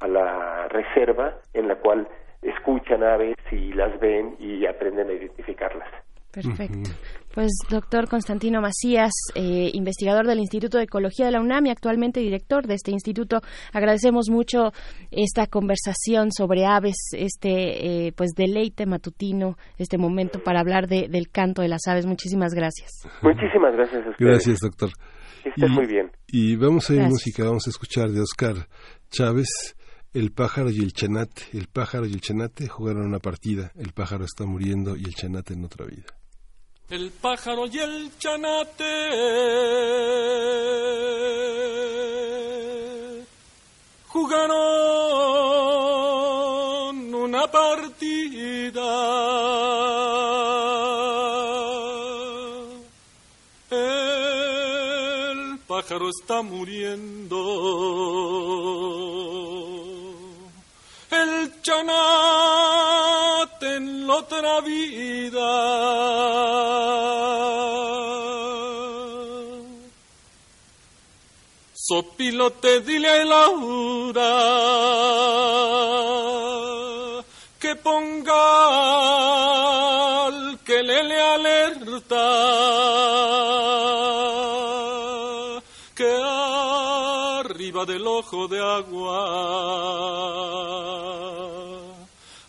a la reserva en la cual escuchan aves y las ven y aprenden a identificarlas. Perfecto. Pues doctor Constantino Macías, eh, investigador del Instituto de Ecología de la UNAM y actualmente director de este instituto, agradecemos mucho esta conversación sobre aves, este eh, pues deleite matutino, este momento para hablar de, del canto de las aves. Muchísimas gracias. Muchísimas gracias. A gracias, doctor. Estés muy bien. Y vamos a ir música, vamos a escuchar de Oscar Chávez. El pájaro y el chanate, el pájaro y el chanate jugaron una partida, el pájaro está muriendo y el chanate en otra vida. El pájaro y el chanate jugaron una partida. El pájaro está muriendo. El chanate otra vida. Sopilote, dile a Laura que ponga al que le, le alerta que arriba del ojo de agua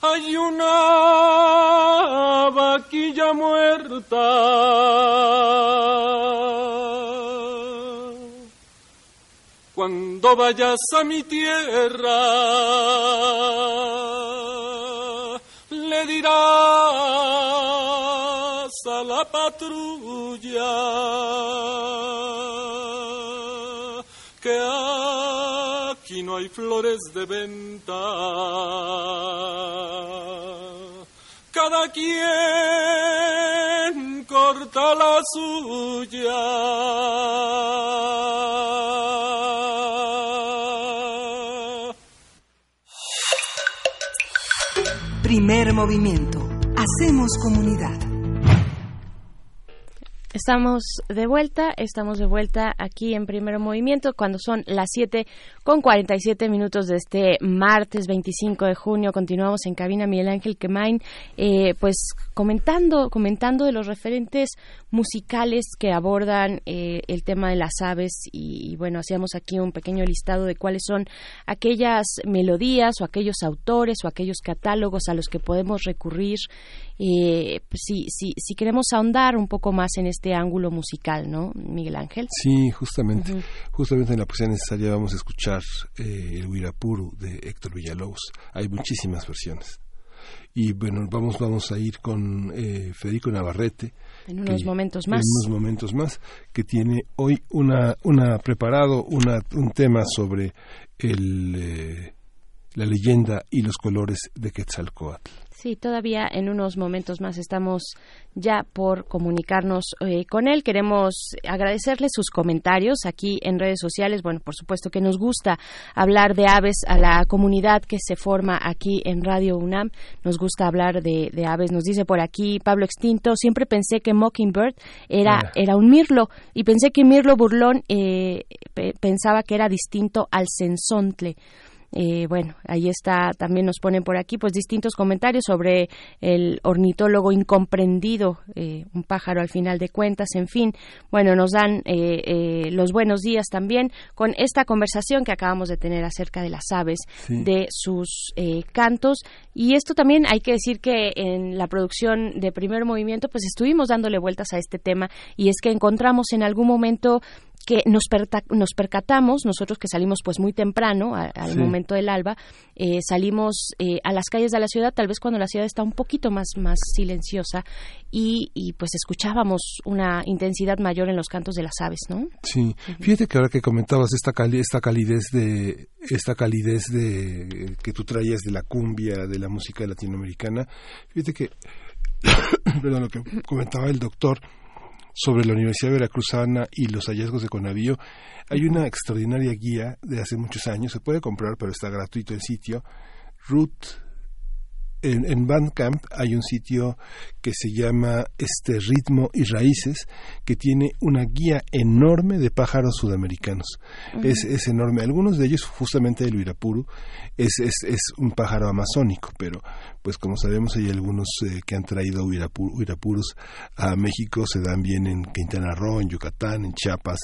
hay una muerta. cuando vayas a mi tierra, le dirás a la patrulla que aquí no hay flores de venta. Cada quien corta la suya. Primer movimiento. Hacemos comunidad. Estamos de vuelta, estamos de vuelta aquí en Primer Movimiento cuando son las 7 con 47 minutos de este martes 25 de junio. Continuamos en cabina Miguel Ángel Quemain, eh, pues comentando, comentando de los referentes musicales que abordan eh, el tema de las aves y, bueno, hacíamos aquí un pequeño listado de cuáles son aquellas melodías o aquellos autores o aquellos catálogos a los que podemos recurrir eh, pues si, si, si queremos ahondar un poco más en este ángulo musical, ¿no, Miguel Ángel? Sí, justamente. Justamente en la poesía necesaria vamos a escuchar eh, el Huirapuru de Héctor Villalobos. Hay muchísimas versiones. Y bueno, vamos, vamos a ir con eh, Federico Navarrete. En unos momentos más. En unos momentos más, que tiene hoy una, una preparado una, un tema sobre el, eh, la leyenda y los colores de Quetzalcoatl. Sí, todavía en unos momentos más estamos ya por comunicarnos eh, con él. Queremos agradecerle sus comentarios aquí en redes sociales. Bueno, por supuesto que nos gusta hablar de aves a la comunidad que se forma aquí en Radio UNAM. Nos gusta hablar de, aves. Nos dice por aquí Pablo Extinto, siempre pensé que Mockingbird era, era un mirlo y pensé que mirlo burlón eh, pensaba que era distinto al sensontle. Eh, bueno, ahí está, también nos ponen por aquí pues distintos comentarios sobre el ornitólogo incomprendido, eh, un pájaro al final de cuentas, en fin. Bueno, nos dan eh, los buenos días también con esta conversación que acabamos de tener acerca de las aves, de sus cantos. Y esto también hay que decir que en la producción de primer movimiento pues estuvimos dándole vueltas a este tema y es que encontramos en algún momento que nos, nos percatamos, nosotros que salimos pues muy temprano, al momento del alba, eh, salimos eh, a las calles de la ciudad, tal vez cuando la ciudad está un poquito más, más silenciosa, y, y pues escuchábamos una intensidad mayor en los cantos de las aves, ¿no? Sí, fíjate que ahora que comentabas esta, cali esta calidez de esta calidez de que tú traías de la cumbia, de la música latinoamericana, fíjate que, perdón, lo que comentaba el doctor, sobre la Universidad Veracruzana y los hallazgos de Conavío, hay una extraordinaria guía de hace muchos años, se puede comprar, pero está gratuito el sitio, Root en, Bandcamp hay un sitio que se llama este ritmo y raíces que tiene una guía enorme de pájaros sudamericanos. Es, es, enorme. Algunos de ellos justamente el Uirapuru es, es, es, un pájaro amazónico pero pues como sabemos hay algunos eh, que han traído Uirapuros a México se dan bien en Quintana Roo en Yucatán en Chiapas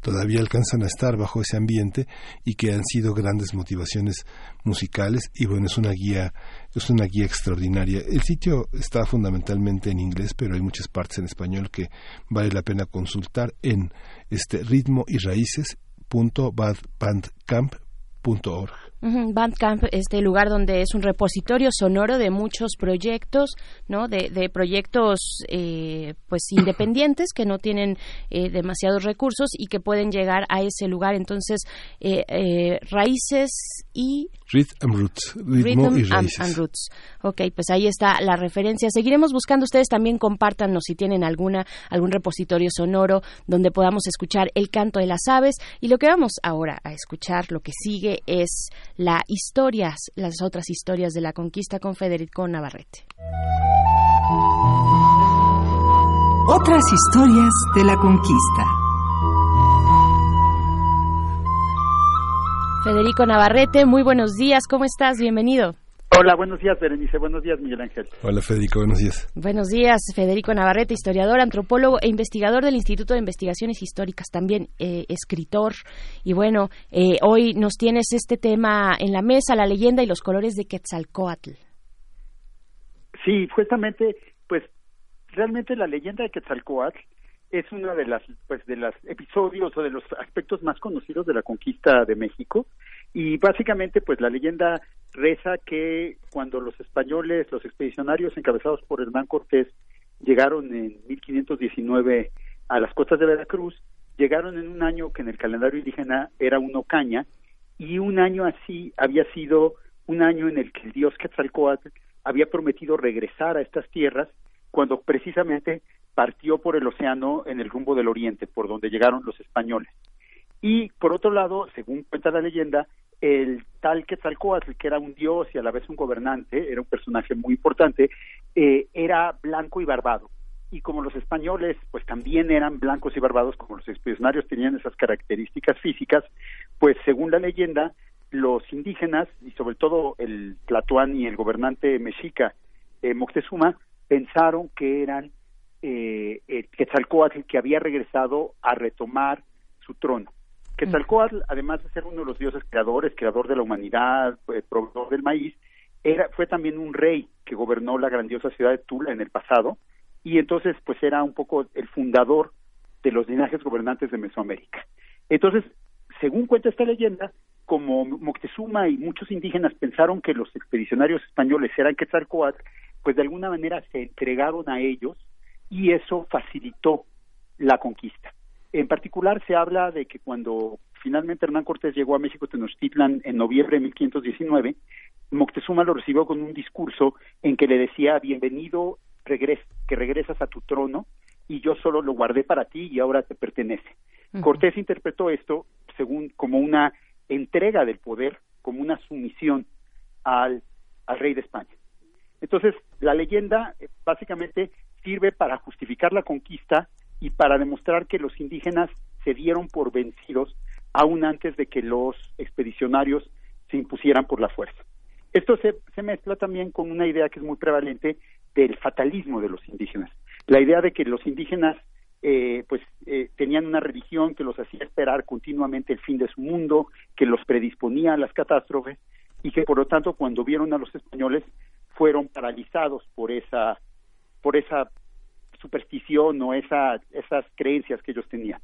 todavía alcanzan a estar bajo ese ambiente y que han sido grandes motivaciones musicales y bueno es una guía es una guía extraordinaria. El sitio está fundamentalmente en inglés, pero hay muchas partes en español que vale la pena consultar en este ritmo y. Bandcamp, este lugar donde es un repositorio sonoro de muchos proyectos, ¿no? De, de proyectos, eh, pues independientes que no tienen eh, demasiados recursos y que pueden llegar a ese lugar. Entonces, eh, raíces y Rhythm Roots. Ritmo y raíces. roots. Ok, pues ahí está la referencia. Seguiremos buscando. Ustedes también compártanos si tienen alguna algún repositorio sonoro donde podamos escuchar el canto de las aves. Y lo que vamos ahora a escuchar, lo que sigue es la historias, las otras historias de la conquista con Federico Navarrete. Otras historias de la conquista. Federico Navarrete, muy buenos días, ¿cómo estás? Bienvenido. Hola, buenos días, Berenice. Buenos días, Miguel Ángel. Hola, Federico. Buenos días. Buenos días, Federico Navarrete, historiador, antropólogo e investigador del Instituto de Investigaciones Históricas, también eh, escritor. Y bueno, eh, hoy nos tienes este tema en la mesa, la leyenda y los colores de Quetzalcoatl. Sí, justamente, pues realmente la leyenda de Quetzalcoatl es uno de las pues de los episodios o de los aspectos más conocidos de la conquista de México y básicamente pues la leyenda reza que cuando los españoles, los expedicionarios encabezados por Hernán Cortés llegaron en 1519 a las costas de Veracruz, llegaron en un año que en el calendario indígena era un ocaña y un año así había sido un año en el que el dios Quetzalcoatl había prometido regresar a estas tierras cuando precisamente partió por el océano en el rumbo del oriente, por donde llegaron los españoles. Y por otro lado, según cuenta la leyenda, el tal Quetzalcóatl, que era un dios y a la vez un gobernante, era un personaje muy importante, eh, era blanco y barbado. Y como los españoles, pues también eran blancos y barbados, como los expedicionarios tenían esas características físicas, pues según la leyenda, los indígenas, y sobre todo el Tlatuán y el gobernante mexica eh, Moctezuma, pensaron que eran eh, Quetzalcoatl que había regresado a retomar su trono. Quetzalcoatl, además de ser uno de los dioses creadores, creador de la humanidad, eh, proveedor del maíz, era, fue también un rey que gobernó la grandiosa ciudad de Tula en el pasado y entonces pues era un poco el fundador de los linajes gobernantes de Mesoamérica. Entonces, según cuenta esta leyenda, como Moctezuma y muchos indígenas pensaron que los expedicionarios españoles eran Quetzalcoatl, pues de alguna manera se entregaron a ellos y eso facilitó la conquista. En particular se habla de que cuando finalmente Hernán Cortés llegó a México Tenochtitlan en noviembre de 1519, Moctezuma lo recibió con un discurso en que le decía bienvenido, regres que regresas a tu trono y yo solo lo guardé para ti y ahora te pertenece. Cortés interpretó esto según como una entrega del poder, como una sumisión al, al rey de España. Entonces, la leyenda eh, básicamente sirve para justificar la conquista y para demostrar que los indígenas se dieron por vencidos aún antes de que los expedicionarios se impusieran por la fuerza. Esto se, se mezcla también con una idea que es muy prevalente del fatalismo de los indígenas, la idea de que los indígenas eh, pues eh, tenían una religión que los hacía esperar continuamente el fin de su mundo, que los predisponía a las catástrofes y que por lo tanto cuando vieron a los españoles fueron paralizados por esa por esa superstición o esa, esas creencias que ellos tenían.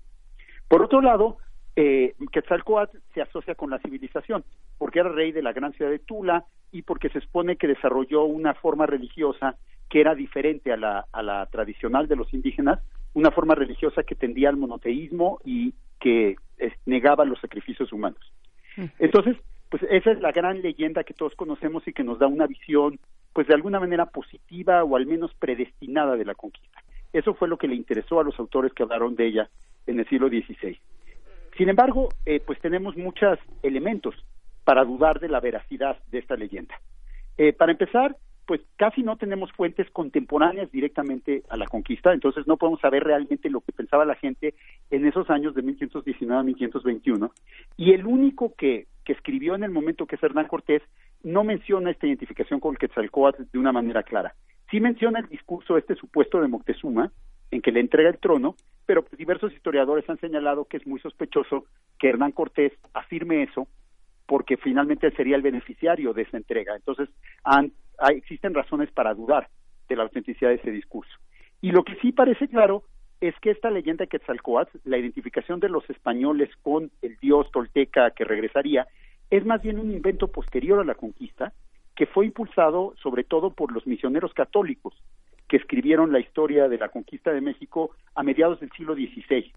Por otro lado, eh, Quetzalcoatl se asocia con la civilización, porque era rey de la gran ciudad de Tula y porque se supone que desarrolló una forma religiosa que era diferente a la, a la tradicional de los indígenas, una forma religiosa que tendía al monoteísmo y que negaba los sacrificios humanos. Entonces, pues esa es la gran leyenda que todos conocemos y que nos da una visión, pues de alguna manera positiva o al menos predestinada de la conquista. Eso fue lo que le interesó a los autores que hablaron de ella en el siglo XVI. Sin embargo, eh, pues tenemos muchos elementos para dudar de la veracidad de esta leyenda. Eh, para empezar, pues casi no tenemos fuentes contemporáneas directamente a la conquista, entonces no podemos saber realmente lo que pensaba la gente en esos años de 1519 a 1521. Y el único que, que escribió en el momento que es Hernán Cortés no menciona esta identificación con Quetzalcóatl de una manera clara. Sí menciona el discurso este supuesto de Moctezuma, en que le entrega el trono, pero diversos historiadores han señalado que es muy sospechoso que Hernán Cortés afirme eso porque finalmente sería el beneficiario de esa entrega. Entonces, han existen razones para dudar de la autenticidad de ese discurso. Y lo que sí parece claro es que esta leyenda de Quetzalcoatl, la identificación de los españoles con el dios tolteca que regresaría, es más bien un invento posterior a la conquista, que fue impulsado sobre todo por los misioneros católicos, que escribieron la historia de la conquista de México a mediados del siglo XVI,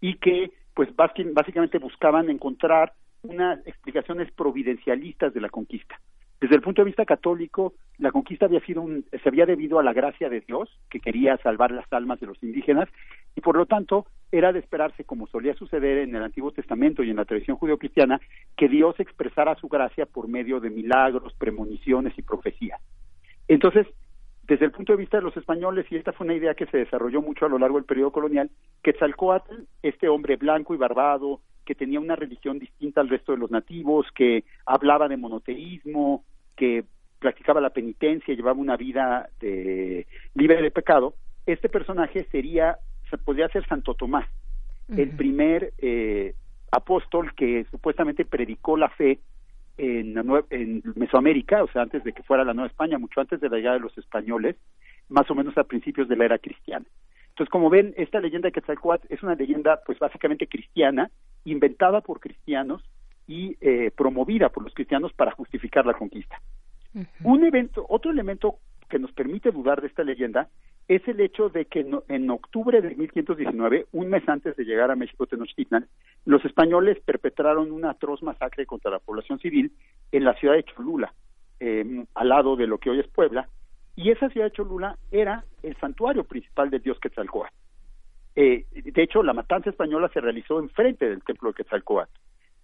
y que pues básicamente buscaban encontrar unas explicaciones providencialistas de la conquista. Desde el punto de vista católico, la conquista había sido un, se había debido a la gracia de Dios, que quería salvar las almas de los indígenas, y por lo tanto era de esperarse, como solía suceder en el Antiguo Testamento y en la tradición judeocristiana, que Dios expresara su gracia por medio de milagros, premoniciones y profecías. Entonces, desde el punto de vista de los españoles, y esta fue una idea que se desarrolló mucho a lo largo del periodo colonial, Quetzalcoatl, este hombre blanco y barbado, que tenía una religión distinta al resto de los nativos, que hablaba de monoteísmo, que practicaba la penitencia, llevaba una vida de, libre de pecado, este personaje sería, podría ser Santo Tomás, el primer eh, apóstol que supuestamente predicó la fe en, en Mesoamérica, o sea, antes de que fuera la Nueva España, mucho antes de la llegada de los españoles, más o menos a principios de la era cristiana. Entonces, como ven, esta leyenda de Quetzalcóatl es una leyenda, pues básicamente cristiana, inventada por cristianos y eh, promovida por los cristianos para justificar la conquista. Un evento, otro elemento que nos permite dudar de esta leyenda es el hecho de que en octubre de 1519, un mes antes de llegar a México Tenochtitlan, los españoles perpetraron una atroz masacre contra la población civil en la ciudad de Cholula, eh, al lado de lo que hoy es Puebla, y esa ciudad de Cholula era el santuario principal del dios Quetzalcóatl. Eh, de hecho, la matanza española se realizó enfrente del templo de Quetzalcóatl,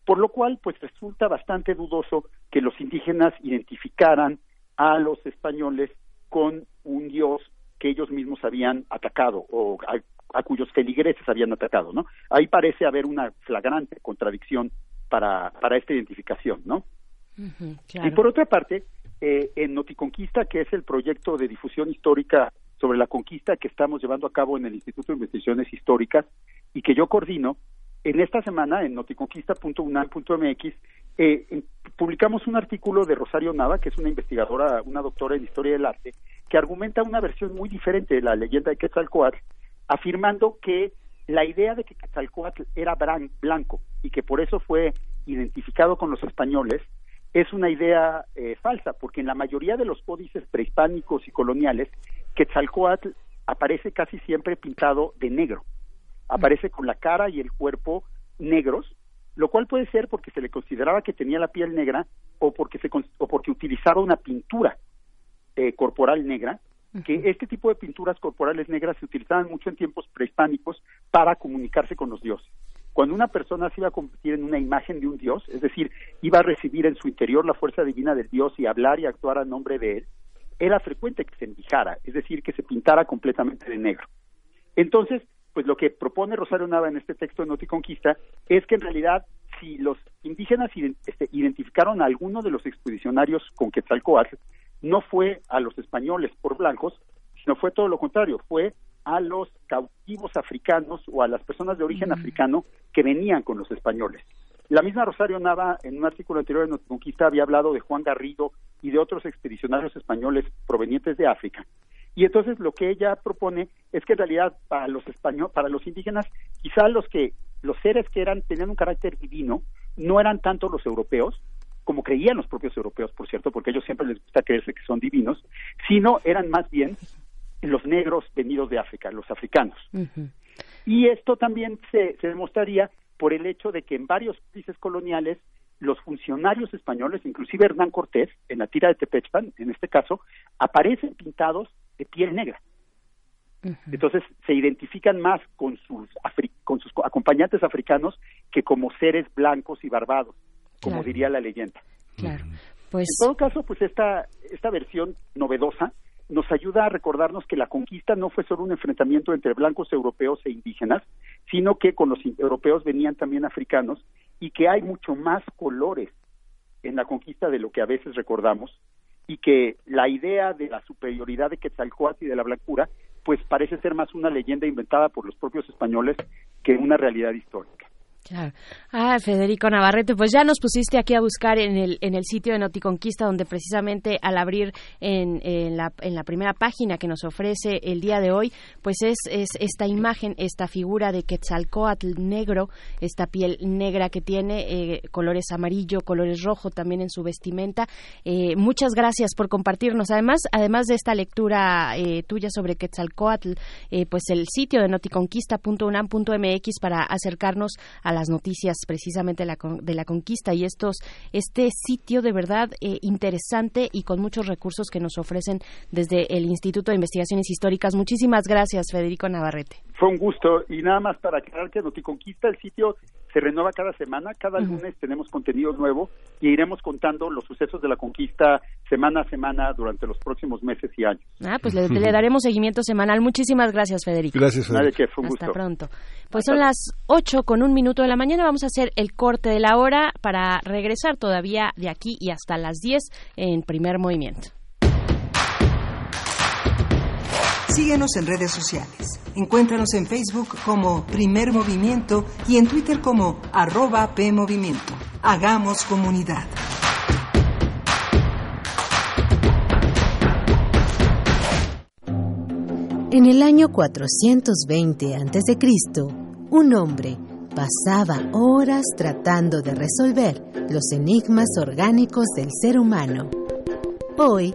por lo cual, pues resulta bastante dudoso que los indígenas identificaran a los españoles con un dios que ellos mismos habían atacado o a, cuyos feligreses habían atacado, ¿no? Ahí parece haber una flagrante contradicción para, para esta identificación, ¿no? Y por otra parte, eh, en Noticonquista, que es el proyecto de difusión histórica sobre la conquista que estamos llevando a cabo en el Instituto de Investigaciones Históricas y que yo coordino, en esta semana en noticonquista.unam.mx eh, publicamos un artículo de Rosario Nava, que es una investigadora, una doctora en Historia del Arte, que argumenta una versión muy diferente de la leyenda de Quetzalcoatl, afirmando que la idea de que Quetzalcoatl era blanco y que por eso fue identificado con los españoles es una idea eh, falsa, porque en la mayoría de los códices prehispánicos y coloniales, Quetzalcoatl aparece casi siempre pintado de negro. Aparece con la cara y el cuerpo negros, lo cual puede ser porque se le consideraba que tenía la piel negra o porque, se, o porque utilizaba una pintura eh, corporal negra, que este tipo de pinturas corporales negras se utilizaban mucho en tiempos prehispánicos para comunicarse con los dioses cuando una persona se iba a convertir en una imagen de un dios, es decir, iba a recibir en su interior la fuerza divina del dios y hablar y actuar a nombre de él, era frecuente que se envijara, es decir, que se pintara completamente de negro. Entonces, pues lo que propone Rosario Nava en este texto de Noticonquista es que en realidad si los indígenas este, identificaron a alguno de los expedicionarios con Quetzalcoatl, no fue a los españoles por blancos, sino fue todo lo contrario, fue a los cautivos africanos o a las personas de origen africano que venían con los españoles. La misma Rosario Nava, en un artículo anterior de Nuestra Conquista, había hablado de Juan Garrido y de otros expedicionarios españoles provenientes de África. Y entonces lo que ella propone es que en realidad para los españoles, para los indígenas, quizá los que los seres que eran tenían un carácter divino no eran tanto los europeos, como creían los propios europeos, por cierto, porque a ellos siempre les gusta creerse que son divinos, sino eran más bien los negros venidos de África, los africanos. Y esto también se, se demostraría por el hecho de que en varios países coloniales los funcionarios españoles, inclusive Hernán Cortés, en la tira de Tepechpan, en este caso, aparecen pintados de piel negra. Entonces se identifican más con sus, con sus acompañantes africanos que como seres blancos y barbados, como diría la leyenda. Claro. Pues... En todo caso, pues esta, esta versión novedosa nos ayuda a recordarnos que la conquista no fue solo un enfrentamiento entre blancos europeos e indígenas, sino que con los europeos venían también africanos y que hay mucho más colores en la conquista de lo que a veces recordamos y que la idea de la superioridad de Quetzalcóatl y de la blancura pues parece ser más una leyenda inventada por los propios españoles que una realidad histórica. Claro. Ah, Federico Navarrete, pues ya nos pusiste aquí a buscar en el, en el sitio de Noticonquista, donde precisamente al abrir en, en, la, en la primera página que nos ofrece el día de hoy, pues es, es esta imagen, esta figura de Quetzalcoatl negro, esta piel negra que tiene, eh, colores amarillo, colores rojo también en su vestimenta. Eh, muchas gracias por compartirnos. Además, además de esta lectura eh, tuya sobre Quetzalcoatl, pues el sitio de noticonquista.unam.mx para acercarnos a las noticias precisamente de la, de la conquista y estos este sitio de verdad eh, interesante y con muchos recursos que nos ofrecen desde el Instituto de Investigaciones Históricas. Muchísimas gracias, Federico Navarrete. Fue un gusto y nada más para aclarar que Noticonquista, el sitio se renueva cada semana, cada lunes tenemos contenido nuevo y iremos contando los sucesos de la conquista semana a semana durante los próximos meses y años. Ah, pues le, daremos seguimiento semanal. Muchísimas gracias, Federico. Gracias, Federico. que fue un Hasta pronto. Pues son las 8 con un minuto de la mañana. Vamos a hacer el corte de la hora para regresar todavía de aquí y hasta las 10 en primer movimiento. Síguenos en redes sociales. Encuéntranos en Facebook como Primer Movimiento y en Twitter como arroba PMovimiento. Hagamos comunidad. En el año 420 a.C., un hombre pasaba horas tratando de resolver los enigmas orgánicos del ser humano. Hoy,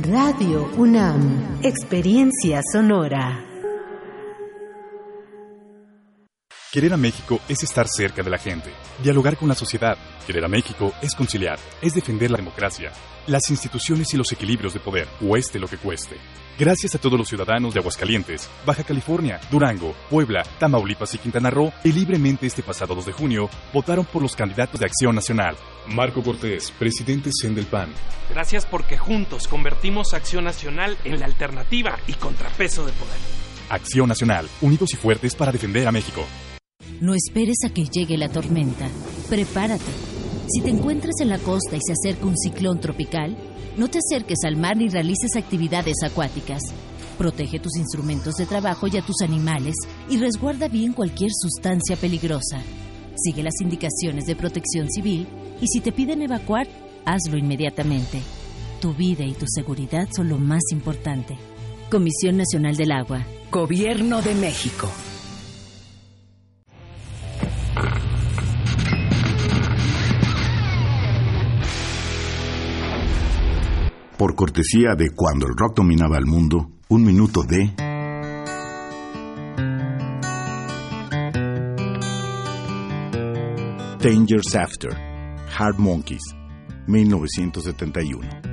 Radio UNAM, Experiencia Sonora. Querer a México es estar cerca de la gente, dialogar con la sociedad. Querer a México es conciliar, es defender la democracia, las instituciones y los equilibrios de poder, cueste lo que cueste. Gracias a todos los ciudadanos de Aguascalientes, Baja California, Durango, Puebla, Tamaulipas y Quintana Roo que libremente este pasado 2 de junio votaron por los candidatos de Acción Nacional. Marco Cortés, presidente CEN del PAN. Gracias porque juntos convertimos Acción Nacional en la alternativa y contrapeso de poder. Acción Nacional, unidos y fuertes para defender a México. No esperes a que llegue la tormenta. Prepárate. Si te encuentras en la costa y se acerca un ciclón tropical, no te acerques al mar ni realices actividades acuáticas. Protege tus instrumentos de trabajo y a tus animales y resguarda bien cualquier sustancia peligrosa. Sigue las indicaciones de protección civil y si te piden evacuar, hazlo inmediatamente. Tu vida y tu seguridad son lo más importante. Comisión Nacional del Agua. Gobierno de México. Por cortesía de cuando el rock dominaba el mundo, un minuto de... Dangers After, Hard Monkeys, 1971.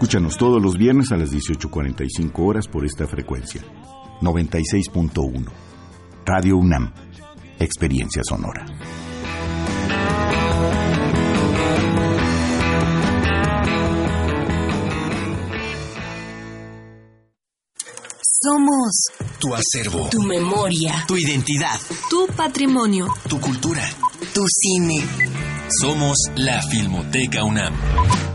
Escúchanos todos los viernes a las 18.45 horas por esta frecuencia. 96.1. Radio UNAM. Experiencia sonora. Somos tu acervo, tu memoria, tu identidad, tu patrimonio, tu cultura, tu cine. Somos la Filmoteca UNAM.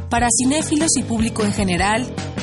Para cinéfilos y público en general,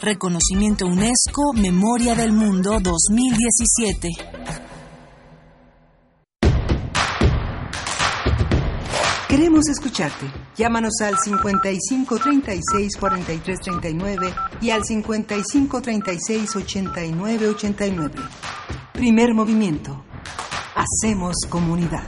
Reconocimiento UNESCO Memoria del Mundo 2017. Queremos escucharte. Llámanos al 55 36 43 39 y al 55 36 89 89. Primer movimiento. Hacemos comunidad.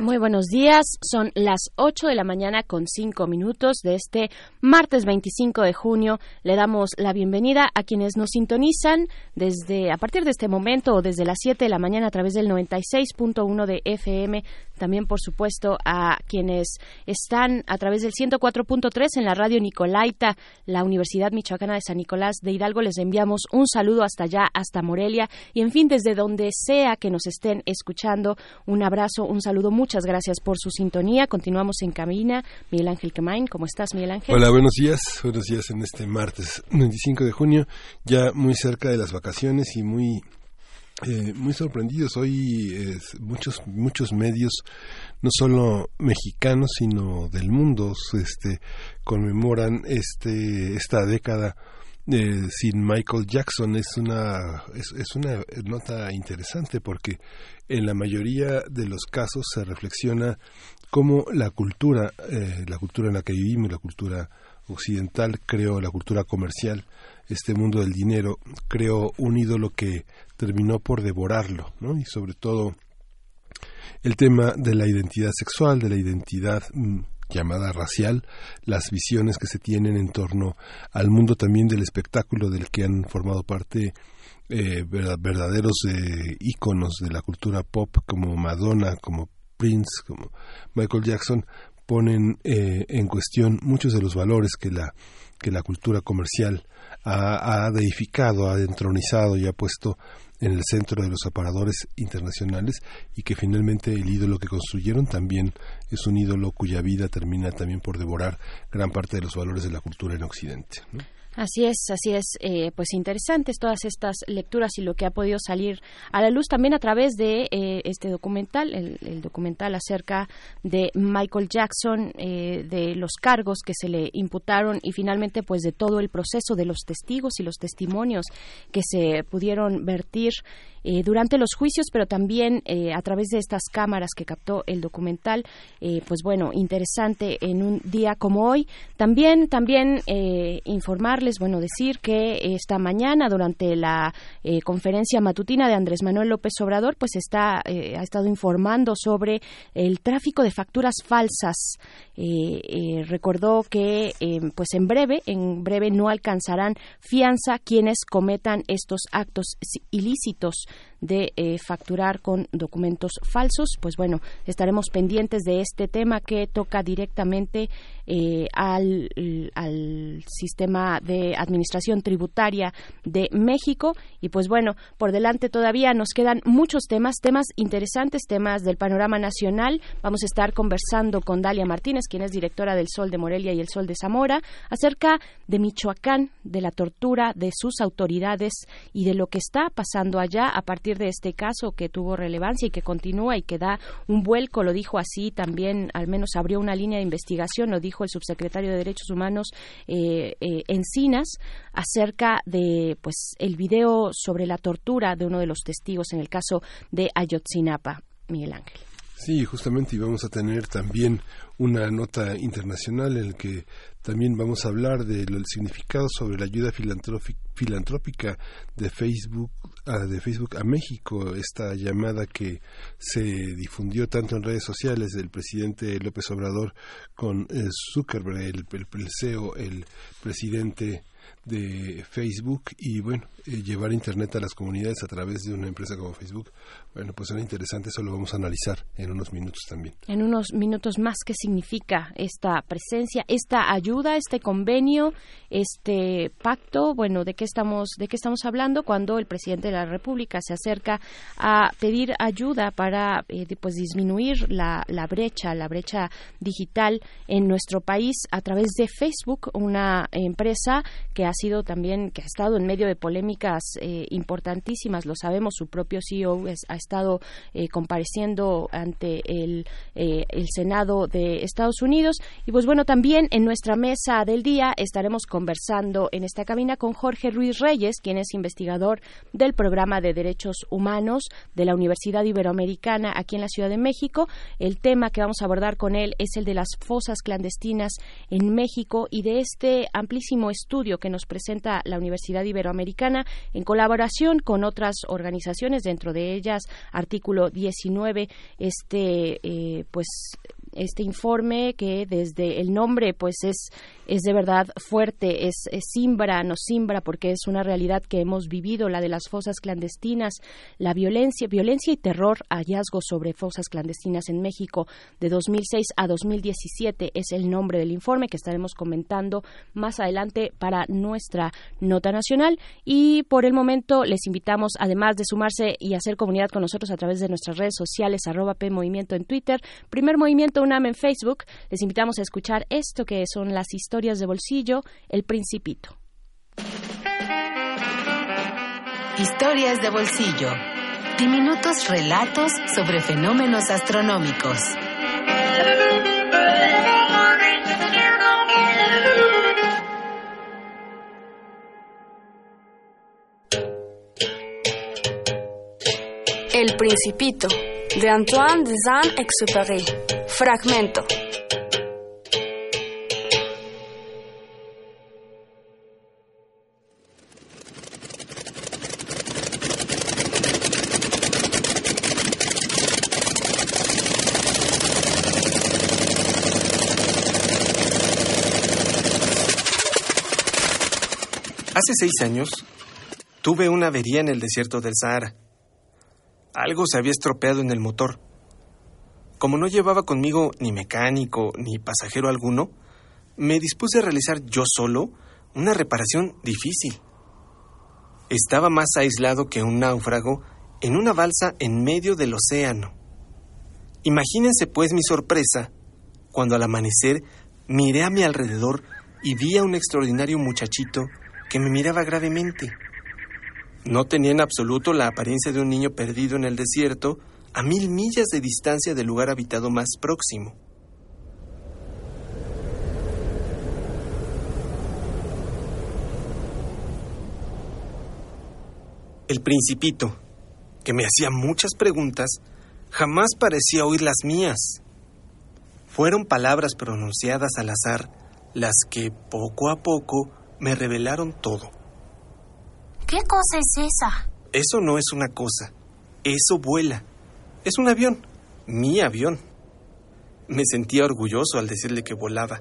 Muy buenos días, son las 8 de la mañana con 5 minutos de este martes 25 de junio. Le damos la bienvenida a quienes nos sintonizan desde a partir de este momento o desde las 7 de la mañana a través del 96.1 de FM. También, por supuesto, a quienes están a través del 104.3 en la radio Nicolaita, la Universidad Michoacana de San Nicolás de Hidalgo. Les enviamos un saludo hasta allá, hasta Morelia y, en fin, desde donde sea que nos estén escuchando, un abrazo, un saludo Muchas gracias por su sintonía. Continuamos en cabina. Miguel Ángel Quemain, ¿cómo estás, Miguel Ángel? Hola, buenos días. Buenos días en este martes 25 de junio, ya muy cerca de las vacaciones y muy eh, muy sorprendidos. Hoy muchos muchos medios no solo mexicanos sino del mundo este conmemoran este esta década eh, sin Michael Jackson. Es una es, es, una nota interesante porque en la mayoría de los casos se reflexiona cómo la cultura, eh, la cultura en la que vivimos, la cultura occidental, creó la cultura comercial, este mundo del dinero, creó un ídolo que terminó por devorarlo, ¿no? Y sobre todo el tema de la identidad sexual, de la identidad mm, llamada racial, las visiones que se tienen en torno al mundo también del espectáculo del que han formado parte eh, verdaderos eh, íconos de la cultura pop como Madonna, como Prince, como Michael Jackson, ponen eh, en cuestión muchos de los valores que la, que la cultura comercial ha, ha deificado, ha entronizado y ha puesto en el centro de los aparadores internacionales y que finalmente el ídolo que construyeron también es un ídolo cuya vida termina también por devorar gran parte de los valores de la cultura en Occidente. Así es, así es, eh, pues interesantes todas estas lecturas y lo que ha podido salir a la luz también a través de eh, este documental, el, documental acerca de Michael Jackson, eh, de los cargos que se le imputaron y finalmente pues de todo el proceso de los testigos y los testimonios que se pudieron vertir eh, durante los juicios, pero también eh, a través de estas cámaras que captó el documental. Eh, pues bueno, interesante en un día como hoy. También, también informarles, bueno, decir que esta mañana durante la conferencia matutina de Andrés Manuel López Obrador, pues está ha estado informando sobre el tráfico de facturas falsas. Recordó que, pues en breve, en breve no alcanzarán fianza quienes cometan estos actos ilícitos de eh, facturar con documentos falsos. Pues bueno, estaremos pendientes de este tema que toca directamente eh, al, al, sistema de administración tributaria de México. Y pues bueno, por delante todavía nos quedan muchos temas, temas interesantes, temas del panorama nacional. Vamos a estar conversando con Dalia Martínez, quien es directora del Sol de Morelia y el Sol de Zamora, acerca de Michoacán, de la tortura de sus autoridades y de lo que está pasando allá a partir de este caso que tuvo relevancia y que continúa y que da un vuelco, lo dijo así también, al menos abrió una línea de investigación, lo dijo el subsecretario de Derechos Humanos eh, eh, Encinas, acerca de pues el video sobre la tortura de uno de los testigos en el caso de Ayotzinapa, Miguel Ángel. Sí, justamente y vamos a tener también una nota internacional en la que también vamos a hablar del significado sobre la ayuda filantrópica de Facebook a, de Facebook a México, esta llamada que se difundió tanto en redes sociales del presidente López Obrador con eh, Zuckerberg, el, el, el CEO, el presidente de Facebook y bueno, eh, llevar Internet a las comunidades a través de una empresa como Facebook. Bueno, pues era interesante, eso lo vamos a analizar en unos minutos también. En unos minutos más, ¿qué significa esta presencia, esta ayuda, este convenio, este pacto? Bueno, ¿de qué estamos, de qué estamos hablando cuando el presidente de la República se acerca a pedir ayuda para eh, pues disminuir la, la brecha, la brecha digital en nuestro país a través de Facebook, una empresa que ha sido también, que ha estado en medio de polémicas eh, importantísimas, lo sabemos, su propio CEO ha estado eh, compareciendo ante el, eh, el Senado de Estados Unidos. Y pues bueno, también en nuestra mesa del día estaremos conversando en esta cabina con Jorge Ruiz Reyes, quien es investigador del programa de Derechos Humanos de la Universidad Iberoamericana aquí en la Ciudad de México. El tema que vamos a abordar con él es el de las fosas clandestinas en México y de este amplísimo estudio que nos presenta la Universidad Iberoamericana en colaboración con otras organizaciones, dentro de ellas artículo 19, este eh, pues este informe que desde el nombre pues es es de verdad fuerte, es, simbra, nos simbra porque es una realidad que hemos vivido, la de las fosas clandestinas, la violencia, violencia y terror, hallazgos sobre fosas clandestinas en México de 2006 a 2017 es el nombre del informe que estaremos comentando más adelante para nuestra nota nacional. Y por el momento les invitamos además de sumarse y hacer comunidad con nosotros a través de nuestras redes sociales arroba P Movimiento en Twitter, Primer Movimiento UNAM en Facebook, les invitamos a escuchar esto que son las historias historias de bolsillo, El Principito. Historias de bolsillo. Diminutos relatos sobre fenómenos astronómicos. El Principito, de Antoine de Saint-Exupéry. Fragmento. Hace seis años tuve una avería en el desierto del Sahara. Algo se había estropeado en el motor. Como no llevaba conmigo ni mecánico ni pasajero alguno, me dispuse a realizar yo solo una reparación difícil. Estaba más aislado que un náufrago en una balsa en medio del océano. Imagínense pues mi sorpresa cuando al amanecer miré a mi alrededor y vi a un extraordinario muchachito que me miraba gravemente. No tenía en absoluto la apariencia de un niño perdido en el desierto a mil millas de distancia del lugar habitado más próximo. El principito, que me hacía muchas preguntas, jamás parecía oír las mías. Fueron palabras pronunciadas al azar las que, poco a poco, me revelaron todo. ¿Qué cosa es esa? Eso no es una cosa. Eso vuela. Es un avión. Mi avión. Me sentía orgulloso al decirle que volaba.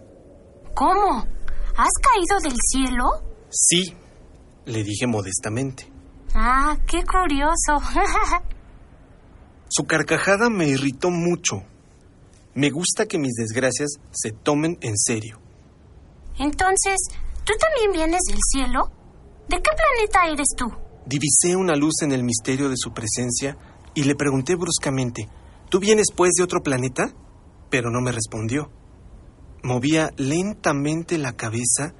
¿Cómo? ¿Has caído del cielo? Sí, le dije modestamente. Ah, qué curioso. Su carcajada me irritó mucho. Me gusta que mis desgracias se tomen en serio. Entonces, ¿Tú también vienes del cielo? ¿De qué planeta eres tú? Divisé una luz en el misterio de su presencia y le pregunté bruscamente, ¿tú vienes pues de otro planeta? Pero no me respondió. Movía lentamente la cabeza,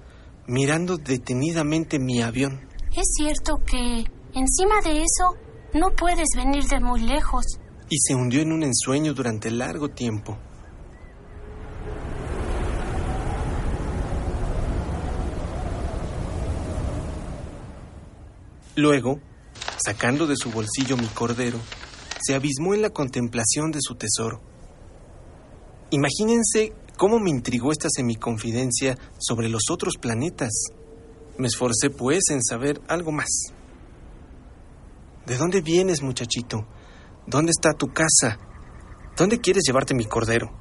mirando detenidamente mi avión. ¿Es cierto que, encima de eso, No puedes venir de muy lejos. Y se hundió en un ensueño durante largo tiempo. Luego, sacando de su bolsillo mi cordero, se abismó en la contemplación de su tesoro. Imagínense cómo me intrigó esta semiconfidencia sobre los otros planetas. Me esforcé, pues, en saber algo más. ¿De dónde vienes, muchachito? ¿Dónde está tu casa? ¿Dónde quieres llevarte mi cordero?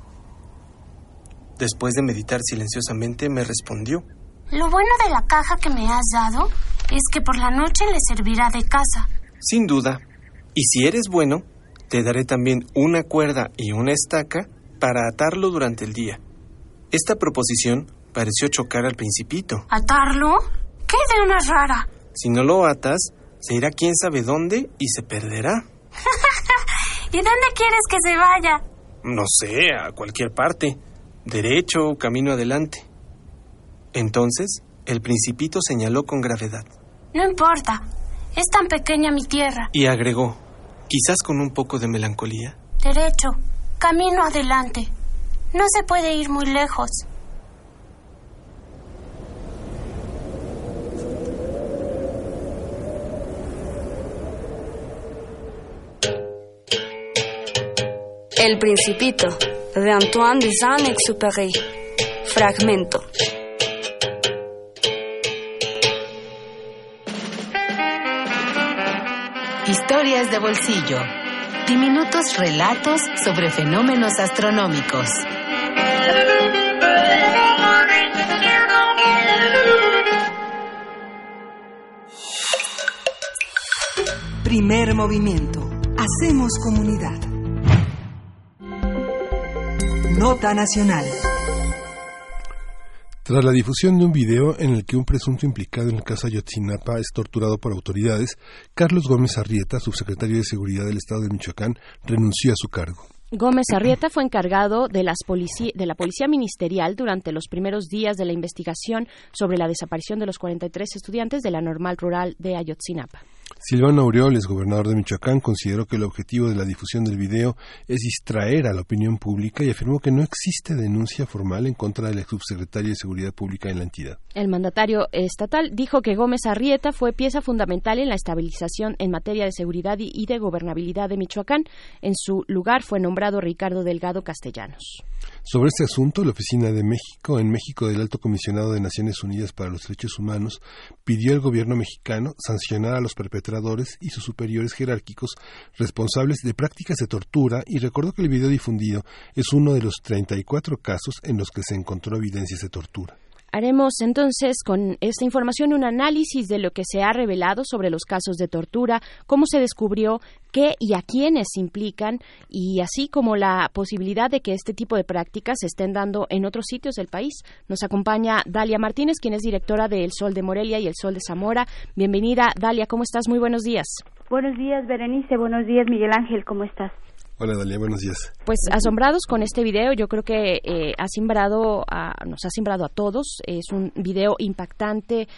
Después de meditar silenciosamente, me respondió. Lo bueno de la caja que me has dado es que por la noche le servirá de casa. Sin duda. Y si eres bueno, te daré también una cuerda y una estaca para atarlo durante el día. Esta proposición pareció chocar al principito. ¿Atarlo? ¿Qué idea más rara? Si no lo atas, se irá quién sabe dónde y se perderá. ¿Y dónde quieres que se vaya? No sé, a cualquier parte. Derecho o camino adelante. Entonces, el principito señaló con gravedad. No importa. Es tan pequeña mi tierra. Y agregó, quizás con un poco de melancolía. Derecho. Camino adelante. No se puede ir muy lejos. El Principito, de Antoine de Saint-Exupéry. Fragmento. Historias de bolsillo. Diminutos relatos sobre fenómenos astronómicos. Primer movimiento. Hacemos comunidad. Nota Nacional. Tras la difusión de un video en el que un presunto implicado en el caso Ayotzinapa es torturado por autoridades, Carlos Gómez Arrieta, subsecretario de Seguridad del Estado de Michoacán, renunció a su cargo. Gómez Arrieta fue encargado de, las de, la Policía Ministerial durante los primeros días de la investigación sobre la desaparición de los 43 estudiantes de la normal rural de Ayotzinapa. Silvano Aureoles, gobernador de Michoacán, consideró que el objetivo de la difusión del video es distraer a la opinión pública y afirmó que no existe denuncia formal en contra del subsecretario de Seguridad Pública en la entidad. El mandatario estatal dijo que Gómez Arrieta fue pieza fundamental en la estabilización en materia de seguridad y de gobernabilidad de Michoacán. En su lugar fue nombrado Ricardo Delgado Castellanos. Sobre este asunto, la Oficina de México, en México del Alto Comisionado de Naciones Unidas para los Derechos Humanos, pidió al gobierno mexicano sancionar a los perpetradores y sus superiores jerárquicos responsables de prácticas de tortura y recordó que el video difundido es uno de los 34 casos en los que se encontró evidencias de tortura. Haremos entonces con esta información un análisis de lo que se ha revelado sobre los casos de tortura, cómo se descubrió, qué y a quiénes implican y así como la posibilidad de que este tipo de prácticas se estén dando en otros sitios del país. Nos acompaña Dalia Martínez, quien es directora de El Sol de Morelia y El Sol de Zamora. Bienvenida, Dalia, ¿cómo estás? Muy buenos días. Buenos días, Berenice. Buenos días, Miguel Ángel. ¿Cómo estás? Hola Dalia, buenos días. Pues asombrados con este video, yo creo que eh, ha simbrado a, nos ha simbrado a todos. Es un video impactante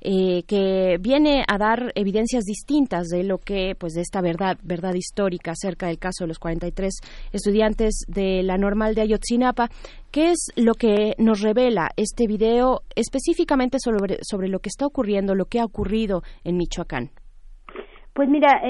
eh, que viene a dar evidencias distintas de lo que, pues, de esta verdad, verdad histórica acerca del caso de los 43 estudiantes de la normal de Ayotzinapa. ¿Qué es lo que nos revela este video específicamente sobre, sobre lo que está ocurriendo, lo que ha ocurrido en Michoacán? Pues mira,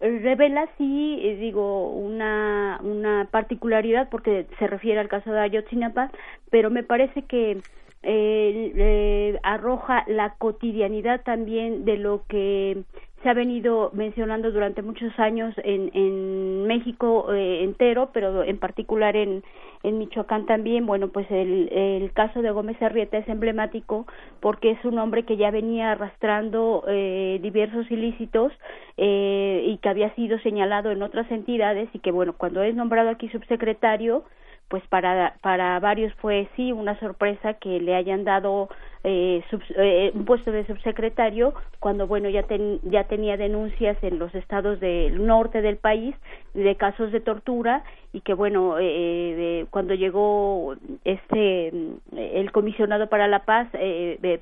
revela sí, eh, digo, una, una particularidad porque se refiere al caso de Ayotzinapa, pero me parece que eh, arroja la cotidianidad también de lo que se ha venido mencionando durante muchos años en, en México eh, entero, pero en particular en, en Michoacán también. Bueno, pues el, el caso de Gómez Arrieta es emblemático porque es un hombre que ya venía arrastrando eh, diversos ilícitos eh, y que había sido señalado en otras entidades y que, bueno, cuando es nombrado aquí subsecretario, pues para, para varios fue sí una sorpresa que le hayan dado eh, eh, un puesto de subsecretario cuando bueno ya ya tenía denuncias en los estados del norte del país de casos de tortura y que bueno eh, cuando llegó este el comisionado para la paz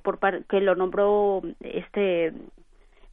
por que lo nombró este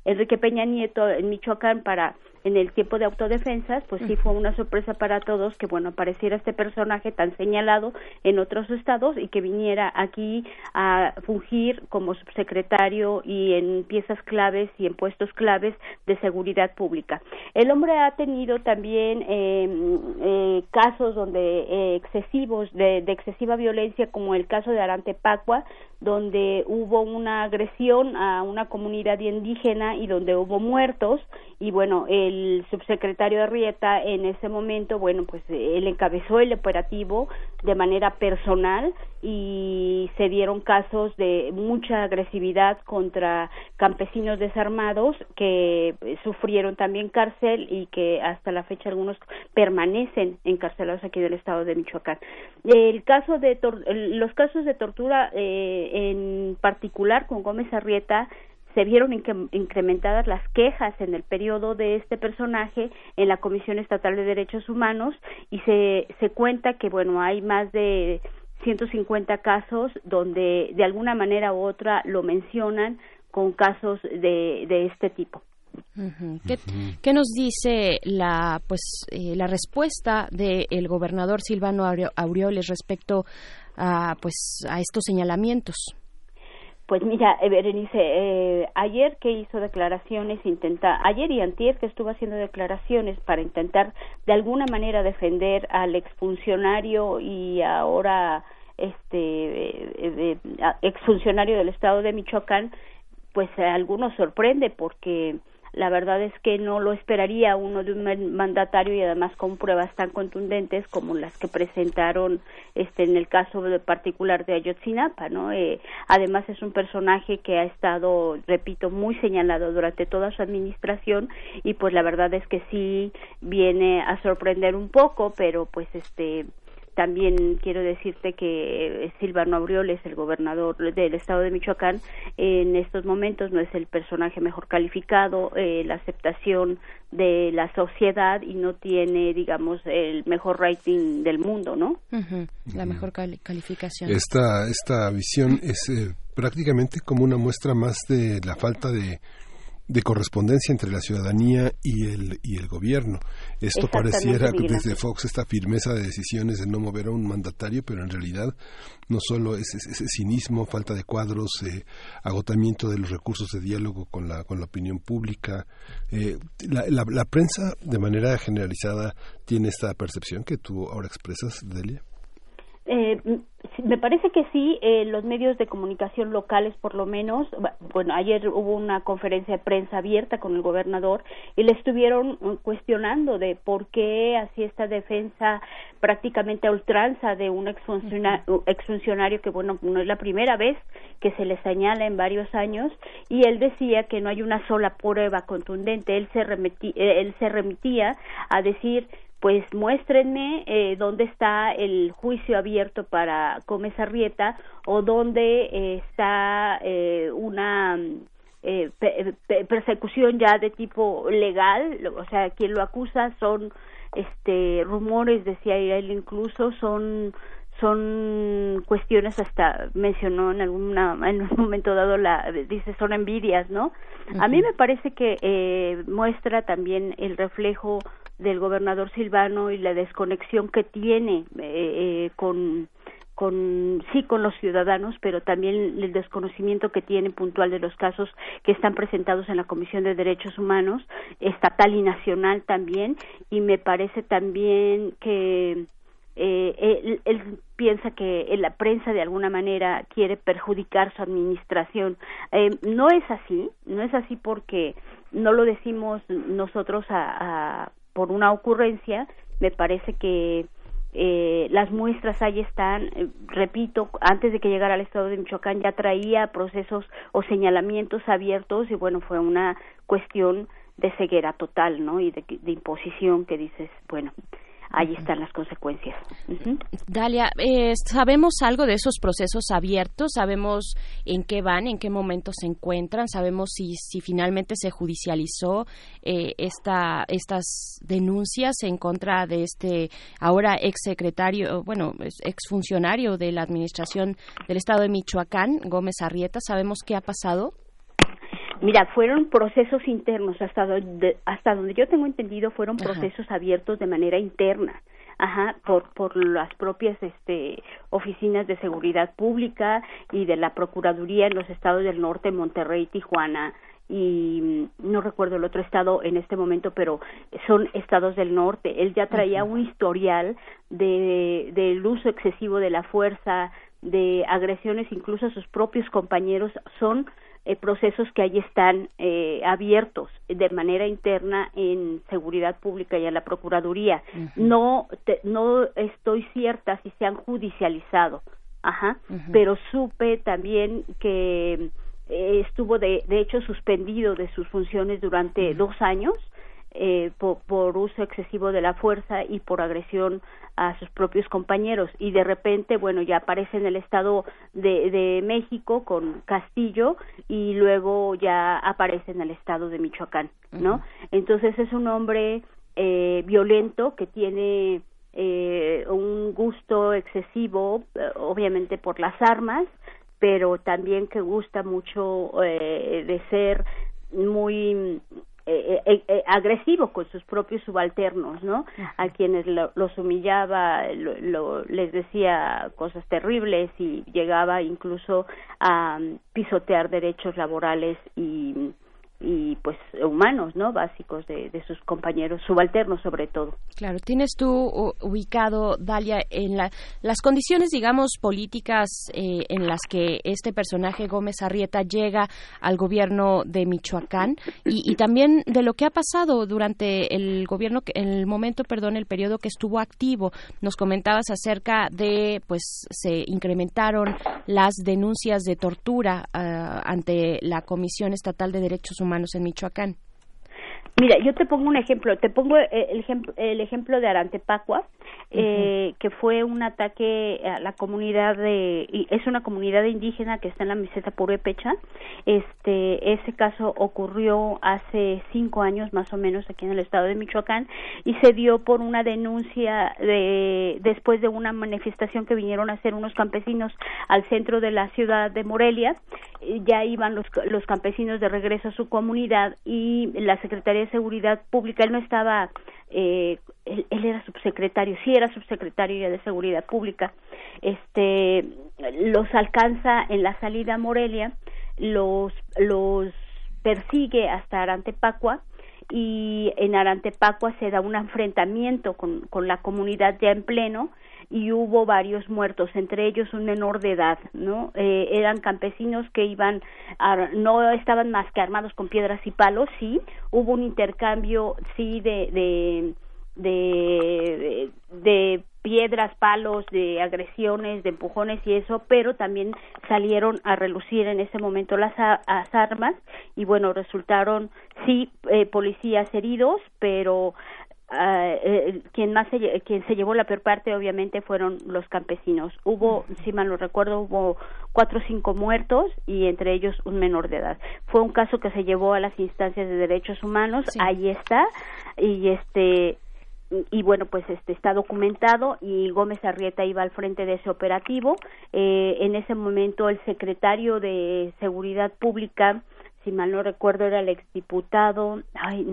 Enrique Peña Nieto en Michoacán para en el tiempo de autodefensas, pues sí fue una sorpresa para todos que, bueno, apareciera este personaje tan señalado en otros estados y que viniera aquí a fungir como subsecretario y en piezas claves y en puestos claves de seguridad pública. El hombre ha tenido también em, eh, casos donde eh, excesivos, de, de, excesiva violencia, como el caso de Arante Pacua, donde hubo una agresión a una comunidad indígena y donde hubo muertos y bueno el subsecretario Arrieta en ese momento bueno pues él encabezó el operativo de manera personal y se dieron casos de mucha agresividad contra campesinos desarmados que sufrieron también cárcel y que hasta la fecha algunos permanecen encarcelados aquí del estado de Michoacán. El caso de los casos de tortura eh, en particular con Gómez Arrieta se vieron incrementadas las quejas en el periodo de este personaje en la Comisión Estatal de Derechos Humanos y se, se cuenta que bueno hay más de 150 casos donde de alguna manera u otra lo mencionan con casos de, de este tipo. ¿Qué, nos dice la pues eh, la respuesta del gobernador Silvano Aureoles respecto a pues a estos señalamientos? Pues mira, eh, Berenice, eh, ayer que hizo declaraciones, intenta, ayer y antier que estuvo haciendo declaraciones para intentar de alguna manera defender al exfuncionario y ahora este eh, exfuncionario del estado de Michoacán, pues a algunos sorprende porque la verdad es que no lo esperaría uno de un mandatario y además con pruebas tan contundentes como las que presentaron este en el caso particular de Ayotzinapa, ¿no? Eh, además es un personaje que ha estado, repito, muy señalado durante toda su administración y pues la verdad es que sí viene a sorprender un poco, pero pues este también quiero decirte que eh, Silvano Aureoles, el gobernador del estado de Michoacán, en estos momentos no es el personaje mejor calificado, eh, la aceptación de la sociedad y no tiene, digamos, el mejor rating del mundo, ¿no? La mejor calificación. Esta, esta visión es eh, prácticamente como una muestra más de la falta de de correspondencia entre la ciudadanía y el, y el gobierno. Esto pareciera desde Fox esta firmeza de decisiones de no mover a un mandatario, pero en realidad no solo es ese cinismo, falta de cuadros, eh, agotamiento de los recursos de diálogo con la, con la opinión pública. Eh, la, la, prensa, de manera generalizada, tiene esta percepción que tú ahora expresas, Delia. Eh, me parece que sí, eh, los medios de comunicación locales por lo menos, bueno, ayer hubo una conferencia de prensa abierta con el gobernador y le estuvieron uh, cuestionando de por qué hacía esta defensa prácticamente a ultranza de un exfuncionario, exfuncionario que, bueno, no es la primera vez que se le señala en varios años y él decía que no hay una sola prueba contundente, él se, remitía, eh, él se remitía a decir pues muéstrenme eh, dónde está el juicio abierto para Gómez Arrieta o dónde eh, está eh, una eh, persecución ya de tipo legal, o sea, quien lo acusa son este rumores, decía él incluso, son son cuestiones hasta mencionó en alguna en un momento dado la dice son envidias no a mí me parece que eh, muestra también el reflejo del gobernador Silvano y la desconexión que tiene eh, eh, con con sí con los ciudadanos, pero también el desconocimiento que tiene puntual de los casos que están presentados en la Comisión de Derechos Humanos estatal y nacional también y me parece también que eh, él, piensa que la prensa de alguna manera quiere perjudicar su administración. Eh, no es así, no es así porque no lo decimos nosotros a, por una ocurrencia, me parece que eh, las muestras ahí están, eh, repito, antes de que llegara al estado de Michoacán ya traía procesos o señalamientos abiertos y bueno, fue una cuestión de ceguera total, ¿no? Y de, de imposición que dices, bueno, ahí están las consecuencias. Dalia, eh, ¿sabemos algo de esos procesos abiertos? ¿Sabemos en qué van, en qué momento se encuentran? ¿Sabemos si, si finalmente se judicializó eh, esta, estas denuncias en contra de este ahora ex secretario, bueno, ex funcionario de la Administración del Estado de Michoacán, Gómez Arrieta? ¿Sabemos qué ha pasado? Mira, fueron procesos internos, hasta donde, hasta donde yo tengo entendido, fueron procesos abiertos de manera interna. Ajá, por, por las propias este, oficinas de seguridad pública y de la Procuraduría en los estados del norte, Monterrey, Tijuana, y mm, no recuerdo el otro estado en este momento, pero son estados del norte. Él ya traía un historial de del uso excesivo de la fuerza, de agresiones incluso a sus propios compañeros, son eh, procesos que ahí están eh, abiertos de manera interna en seguridad pública y en la procuraduría. No no estoy cierta si se han judicializado, ajá, pero supe también que eh, estuvo de, de hecho suspendido de sus funciones durante dos años eh, por, uso excesivo de la fuerza y por agresión a sus propios compañeros. Y de repente bueno ya aparece en el estado de, de México con Castillo y luego ya aparece en el estado de Michoacán no entonces es un hombre eh, violento que tiene eh, un gusto excesivo obviamente por las armas pero también que gusta mucho eh, de ser muy eh, eh, agresivo con sus propios subalternos, ¿no? A quienes los humillaba, les decía cosas terribles y llegaba incluso a pisotear derechos laborales y y pues humanos no básicos de, de, sus compañeros subalternos sobre todo. Claro tienes tú ubicado Dalia en la, las condiciones digamos políticas eh, en las que este personaje Gómez Arrieta llega al gobierno de Michoacán y, también de lo que ha pasado durante el gobierno en el momento perdón el periodo que estuvo activo. Nos comentabas acerca de pues se incrementaron las denuncias de tortura uh, ante la Comisión Estatal de Derechos Humanos humanos en Michoacán. Mira, yo te pongo un ejemplo, te pongo el, ejemplo, el ejemplo de Arantepacua, eh, que fue un ataque a la comunidad de, es una comunidad indígena que está en la meseta Purépecha. Este, ese caso ocurrió hace cinco años más o menos aquí en el estado de Michoacán y se dio por una denuncia de, después de una manifestación que vinieron a hacer unos campesinos al centro de la ciudad de Morelia. Ya iban los, los campesinos de regreso a su comunidad y la Secretaría Seguridad Pública, él no estaba, eh, él, era subsecretario, sí era subsecretario de Seguridad Pública, este, los alcanza en la salida a Morelia, los, los persigue hasta Arantepacua, y en Arantepacua se da un enfrentamiento con, con la comunidad ya en pleno y hubo varios muertos, entre ellos un menor de edad, ¿no? Eh, eran campesinos que iban, no estaban más que armados con piedras y palos, sí, hubo un intercambio, sí, de, de, de, piedras, palos, de agresiones, de empujones y eso, pero también salieron a relucir en ese momento las, armas y bueno, resultaron sí eh, policías heridos, pero Uh, eh, quien más se, quien se llevó la peor parte obviamente fueron los campesinos. Hubo si mal no recuerdo hubo cuatro o cinco muertos y entre ellos un menor de edad. Fue un caso que se llevó a las instancias de derechos humanos. Ahí está. Y este y bueno pues este está documentado y Gómez Arrieta iba al frente de ese operativo. Eh, en ese momento el secretario de seguridad pública si mal no recuerdo era el exdiputado. Ay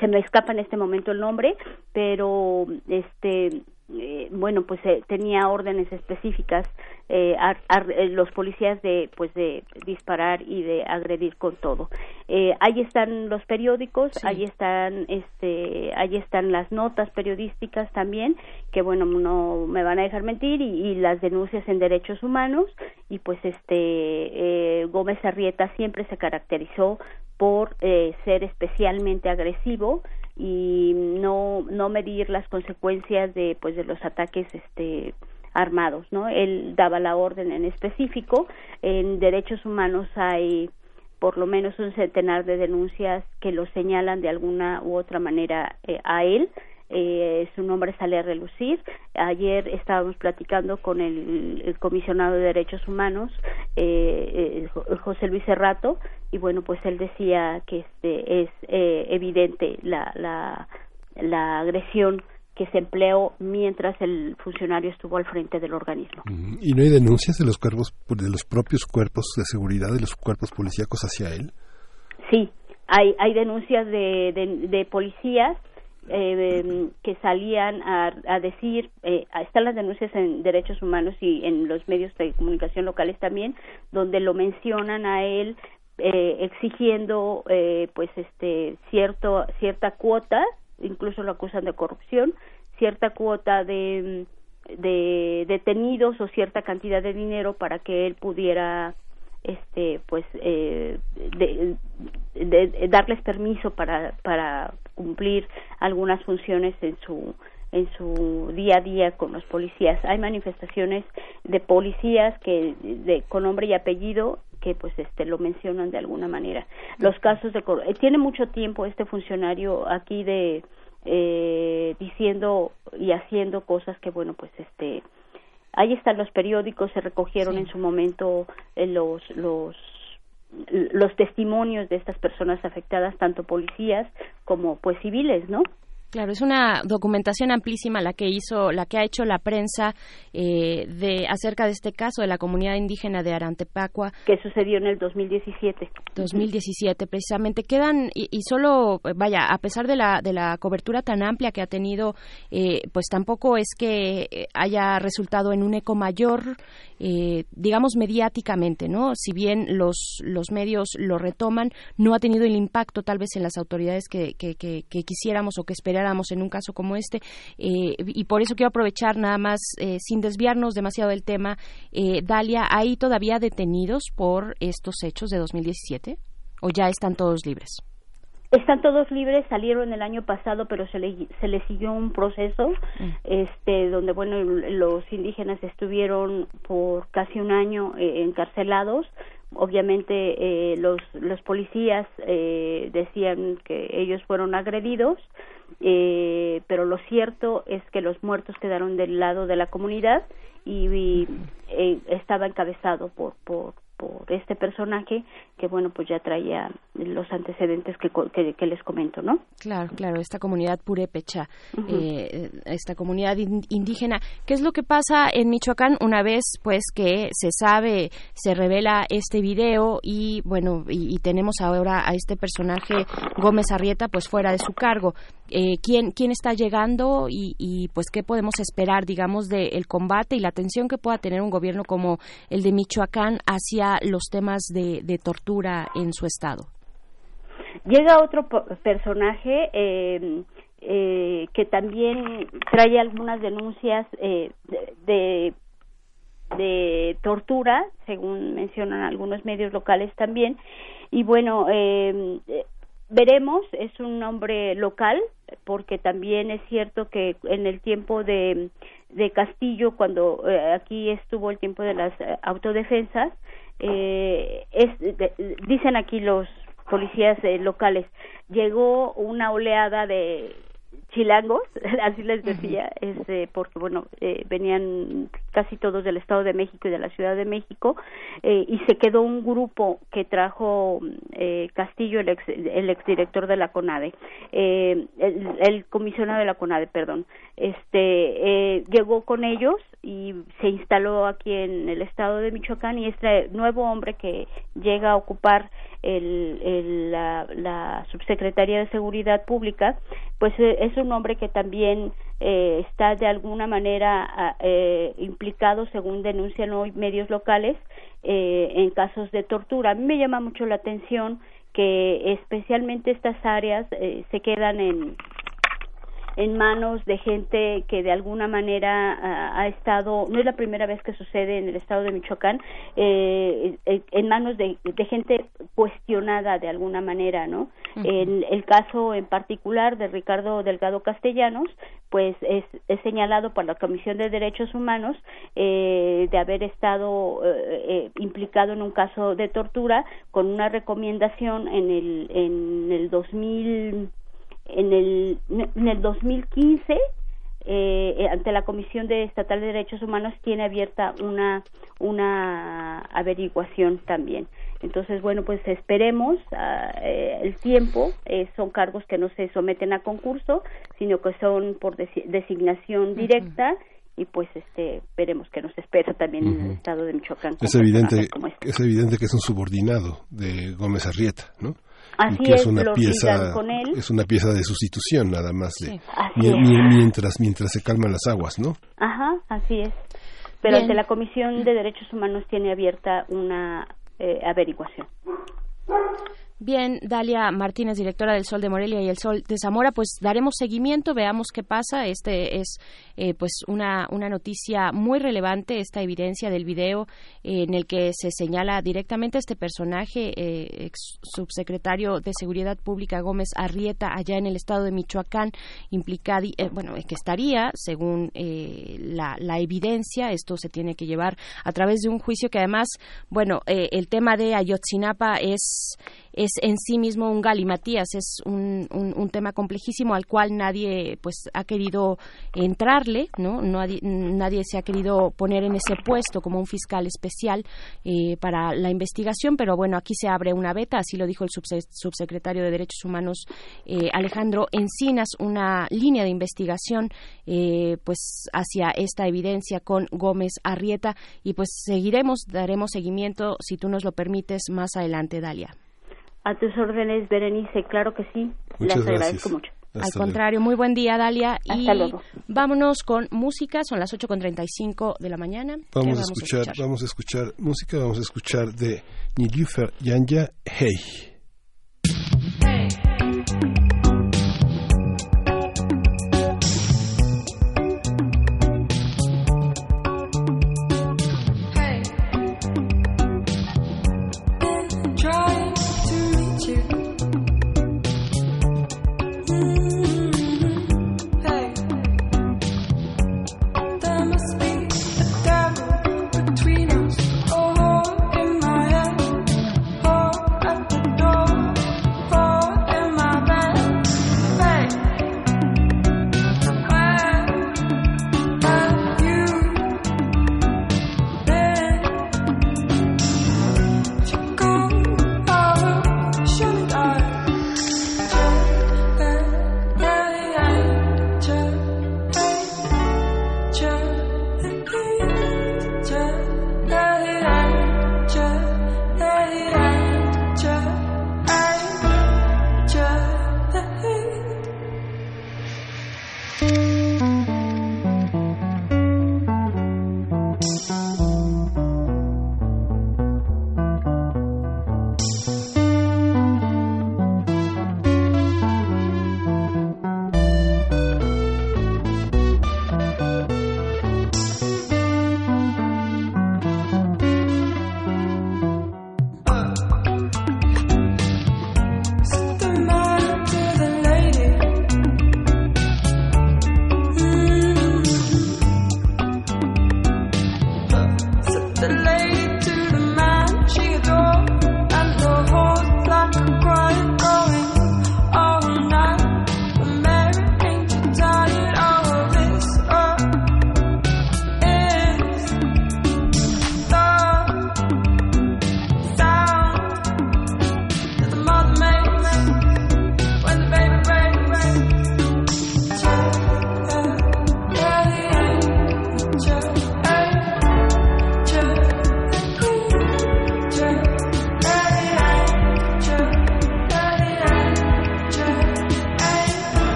se me escapa en este momento el nombre, pero este eh, bueno pues eh, tenía órdenes específicas eh, eh, los policías de pues de disparar y de agredir con todo. Eh, ahí están los periódicos ahí están este ahí están las notas periodísticas también que bueno no me van a dejar mentir y, las denuncias en derechos humanos y pues este Gómez Arrieta siempre se caracterizó por ser especialmente agresivo y no no medir las consecuencias de pues de los ataques este armados no él daba la orden en específico. En derechos humanos hay por lo menos un centenar de denuncias que lo señalan de alguna u otra manera eh, a él eh, su nombre sale a relucir. Ayer estábamos platicando con el, comisionado de derechos humanos, eh, eh, José Luis Serrato, y bueno, pues él decía que este es eh, evidente la, la, la agresión que se empleó mientras el funcionario estuvo al frente del organismo. ¿Y no hay denuncias de los cuerpos, de los propios cuerpos de seguridad, de los cuerpos policíacos hacia él? sí, hay, hay denuncias de, de, de policías eh, que salían a, a decir, eh, están las denuncias en derechos humanos y en los medios de comunicación locales también, donde lo mencionan a él eh, exigiendo eh, pues este cierto cierta cuota, incluso lo acusan de corrupción, cierta cuota de de detenidos o cierta cantidad de dinero para que él pudiera este pues eh, de, de, darles permiso para para cumplir algunas funciones en su en su día a día con los policías. Hay manifestaciones de policías que de con nombre y apellido que pues este lo mencionan de alguna manera. Los casos de eh, tiene mucho tiempo este funcionario aquí de eh, diciendo y haciendo cosas que bueno pues este ahí están los periódicos se recogieron en su momento eh, los los los testimonios de estas personas afectadas tanto policías como pues civiles no Claro, es una documentación amplísima la que hizo, la que ha hecho la prensa eh, de acerca de este caso de la comunidad indígena de Arantepacua que sucedió en el 2017. 2017, precisamente quedan y, y solo, vaya, a pesar de la de la cobertura tan amplia que ha tenido, eh, pues tampoco es que eh, haya resultado en un eco mayor, eh, digamos mediáticamente, ¿no? Si bien los los medios lo retoman, no ha tenido el impacto tal vez en las autoridades que, que, que, que quisiéramos o que esperáramos en un caso como este. Eh, y por eso quiero aprovechar nada más, eh, sin desviarnos demasiado del tema, eh, Dalia, ¿hay todavía detenidos por estos hechos de 2017 o ya están todos libres? Están todos libres, salieron el año pasado, pero se le, se le siguió un proceso, este, donde bueno los indígenas estuvieron por casi un año eh, encarcelados. Obviamente eh, los los policías eh, decían que ellos fueron agredidos, eh, pero lo cierto es que los muertos quedaron del lado de la comunidad y, eh, estaba encabezado por por por este personaje que bueno pues ya traía los antecedentes que, que, que les comento no claro claro esta comunidad purépecha uh -huh. eh, esta comunidad indígena. Qué es lo que pasa en Michoacán una vez pues que se sabe se revela este video y bueno y, y tenemos ahora a este personaje Gómez Arrieta pues fuera de su cargo eh, quién quién está llegando y, y pues qué podemos esperar digamos del de combate y la atención que pueda tener un gobierno como el de Michoacán hacia los temas de, de tortura en su estado. Llega otro personaje eh, eh, que también trae algunas denuncias eh, de, de, de, tortura, según mencionan algunos medios locales también. Y bueno, eh, veremos, es un nombre local, porque también es cierto que en el tiempo de, de Castillo, cuando eh, aquí estuvo el tiempo de las eh, autodefensas, eh, es, de, dicen aquí los policías eh, locales, llegó una oleada de chilangos, así les decía, uh -huh. este, porque bueno, eh, venían casi todos del Estado de México y de la Ciudad de México, eh, y se quedó un grupo que trajo eh, Castillo, el, ex, el exdirector de la CONADE, el, el, comisionado de la CONADE, perdón, este, llegó con ellos y se instaló aquí en el Estado de Michoacán y este nuevo hombre que llega a ocupar el, el, la, la subsecretaría de Seguridad Pública, pues es un hombre que también eh, está de alguna manera eh, implicado, según denuncian hoy medios locales, eh, en casos de tortura. A mí me llama mucho la atención que especialmente estas áreas eh, se quedan en en manos de gente que de alguna manera uh, ha estado, no es la primera vez que sucede en el estado de Michoacán, eh, en manos de, de, gente cuestionada de alguna manera, ¿no? Uh -huh. El caso en particular de Ricardo Delgado Castellanos, pues es, es señalado por la Comisión de Derechos Humanos eh, de haber estado eh, implicado en un caso de tortura con una recomendación en el, en el 2000 en el, en el 2015 eh, ante la Comisión de Estatal de Derechos Humanos tiene abierta una una averiguación también. Entonces, bueno, pues esperemos uh, eh, el tiempo. Eh, son cargos que no se someten a concurso, sino que son por desi designación directa. Uh -huh y pues este veremos que nos espera también uh -huh. en el estado de Michoacán. Es evidente, es evidente que es un subordinado de Gómez Arrieta, ¿no? Así que es, es, una pieza con él. es una pieza de sustitución nada más de Sí. Mientras mientras se calman las aguas, ¿no? Ajá, así es. Pero Bien. ante la Comisión de Derechos Humanos tiene abierta una eh, averiguación. Bien, Dalia Martínez, directora del Sol de Morelia y el Sol de Zamora, pues daremos seguimiento, veamos qué pasa. Este es eh, pues una, una noticia muy relevante, esta evidencia del video eh, en el que se señala directamente a este personaje, eh, ex subsecretario de Seguridad Pública Gómez Arrieta, allá en el estado de Michoacán, implicado, eh, bueno, que estaría, según eh, la, la evidencia, esto se tiene que llevar a través de un juicio que además, bueno, el tema de Ayotzinapa es es en sí mismo un galimatías, es un, un, tema complejísimo al cual nadie pues ha querido entrarle, ¿no? Nadie, nadie se ha querido poner en ese puesto como un fiscal especial eh, para la investigación, pero bueno, aquí se abre una beta, así lo dijo el subse- subsecretario de Derechos Humanos eh, Alejandro Encinas, una línea de investigación eh, pues hacia esta evidencia con Gómez Arrieta y pues seguiremos, daremos seguimiento, si tú nos lo permites, más adelante, Dalia. A tus órdenes, Berenice, claro que sí. Muchas Las gracias. agradezco mucho. Al contrario, muy buen día, Dalia. Y Hasta luego. vámonos con música. Son las 8.35 de la mañana. ¿Qué Vamos, a escuchar, vamos a escuchar música, vamos a escuchar de Nilüfer Yanya. Hey,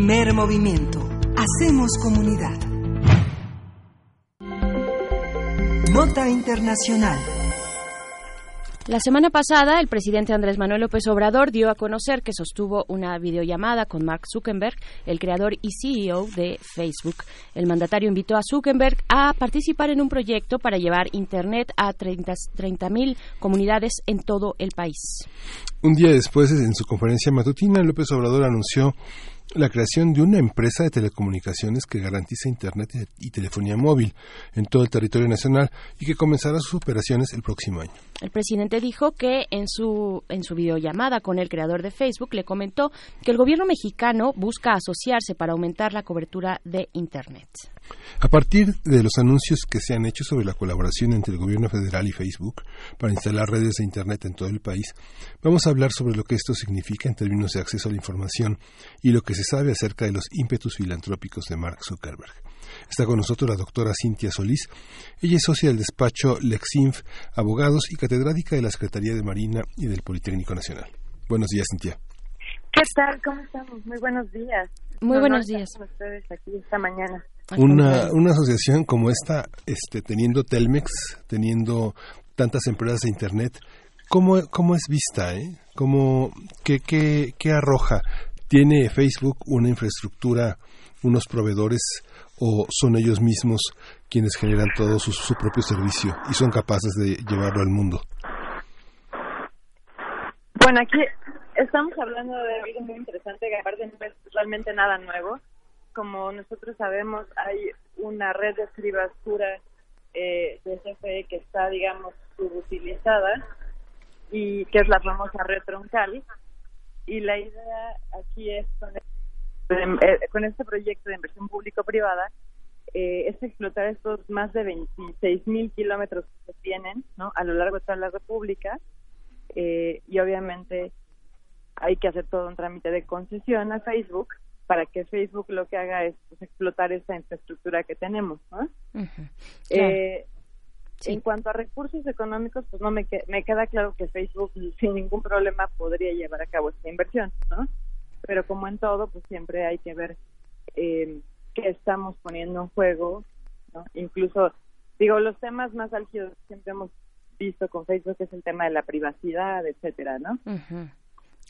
Primer movimiento. Hacemos comunidad. Nota Internacional. La semana pasada, el presidente Andrés Manuel López Obrador dio a conocer que sostuvo una videollamada con Mark Zuckerberg, el creador y CEO de Facebook. El mandatario invitó a Zuckerberg a participar en un proyecto para llevar Internet a 30.000 comunidades en todo el país. Un día después, en su conferencia matutina, López Obrador anunció la creación de una empresa de telecomunicaciones que garantiza Internet y telefonía móvil en todo el territorio nacional y que comenzará sus operaciones el próximo año. El presidente dijo que en su, en su videollamada con el creador de Facebook le comentó que el gobierno mexicano busca asociarse para aumentar la cobertura de Internet. A partir de los anuncios que se han hecho sobre la colaboración entre el gobierno federal y Facebook para instalar redes de Internet en todo el país, vamos a hablar sobre lo que esto significa en términos de acceso a la información y lo que se sabe acerca de los ímpetus filantrópicos de Mark Zuckerberg. Está con nosotros la doctora Cintia Solís. Ella es socia del despacho Lexinf Abogados y catedrática de la Secretaría de Marina y del Politécnico Nacional. Buenos días, Cintia. ¿Qué tal? ¿Cómo estamos? Muy buenos días. Muy buenos días. con ustedes aquí esta mañana. Una, una asociación como esta, este, teniendo Telmex, teniendo tantas empresas de Internet, ¿cómo, cómo es vista? Eh? ¿Cómo, qué, qué, ¿Qué arroja? ¿Tiene Facebook una infraestructura, unos proveedores o son ellos mismos quienes generan todo su, su propio servicio y son capaces de llevarlo al mundo? Bueno, aquí estamos hablando de algo muy interesante que aparte no es realmente nada nuevo. Como nosotros sabemos, hay una red de escribastura eh, de CFE que está, digamos, subutilizada y que es la famosa red troncal. Y la idea aquí es, eh, con este proyecto de inversión público-privada, eh, es explotar estos más de 26 mil kilómetros que se tienen ¿no? a lo largo de toda la República eh, y obviamente hay que hacer todo un trámite de concesión a Facebook para que Facebook lo que haga es pues, explotar esa infraestructura que tenemos. ¿no? Eh, En cuanto a recursos económicos, pues no me, que- me queda claro que Facebook sin ningún problema podría llevar a cabo esta inversión, ¿no? Pero como en todo, pues siempre hay que ver eh, qué estamos poniendo en juego. Incluso, digo, los temas más álgidos que siempre hemos visto con Facebook es el tema de la privacidad, etcétera, ¿no? Ujú.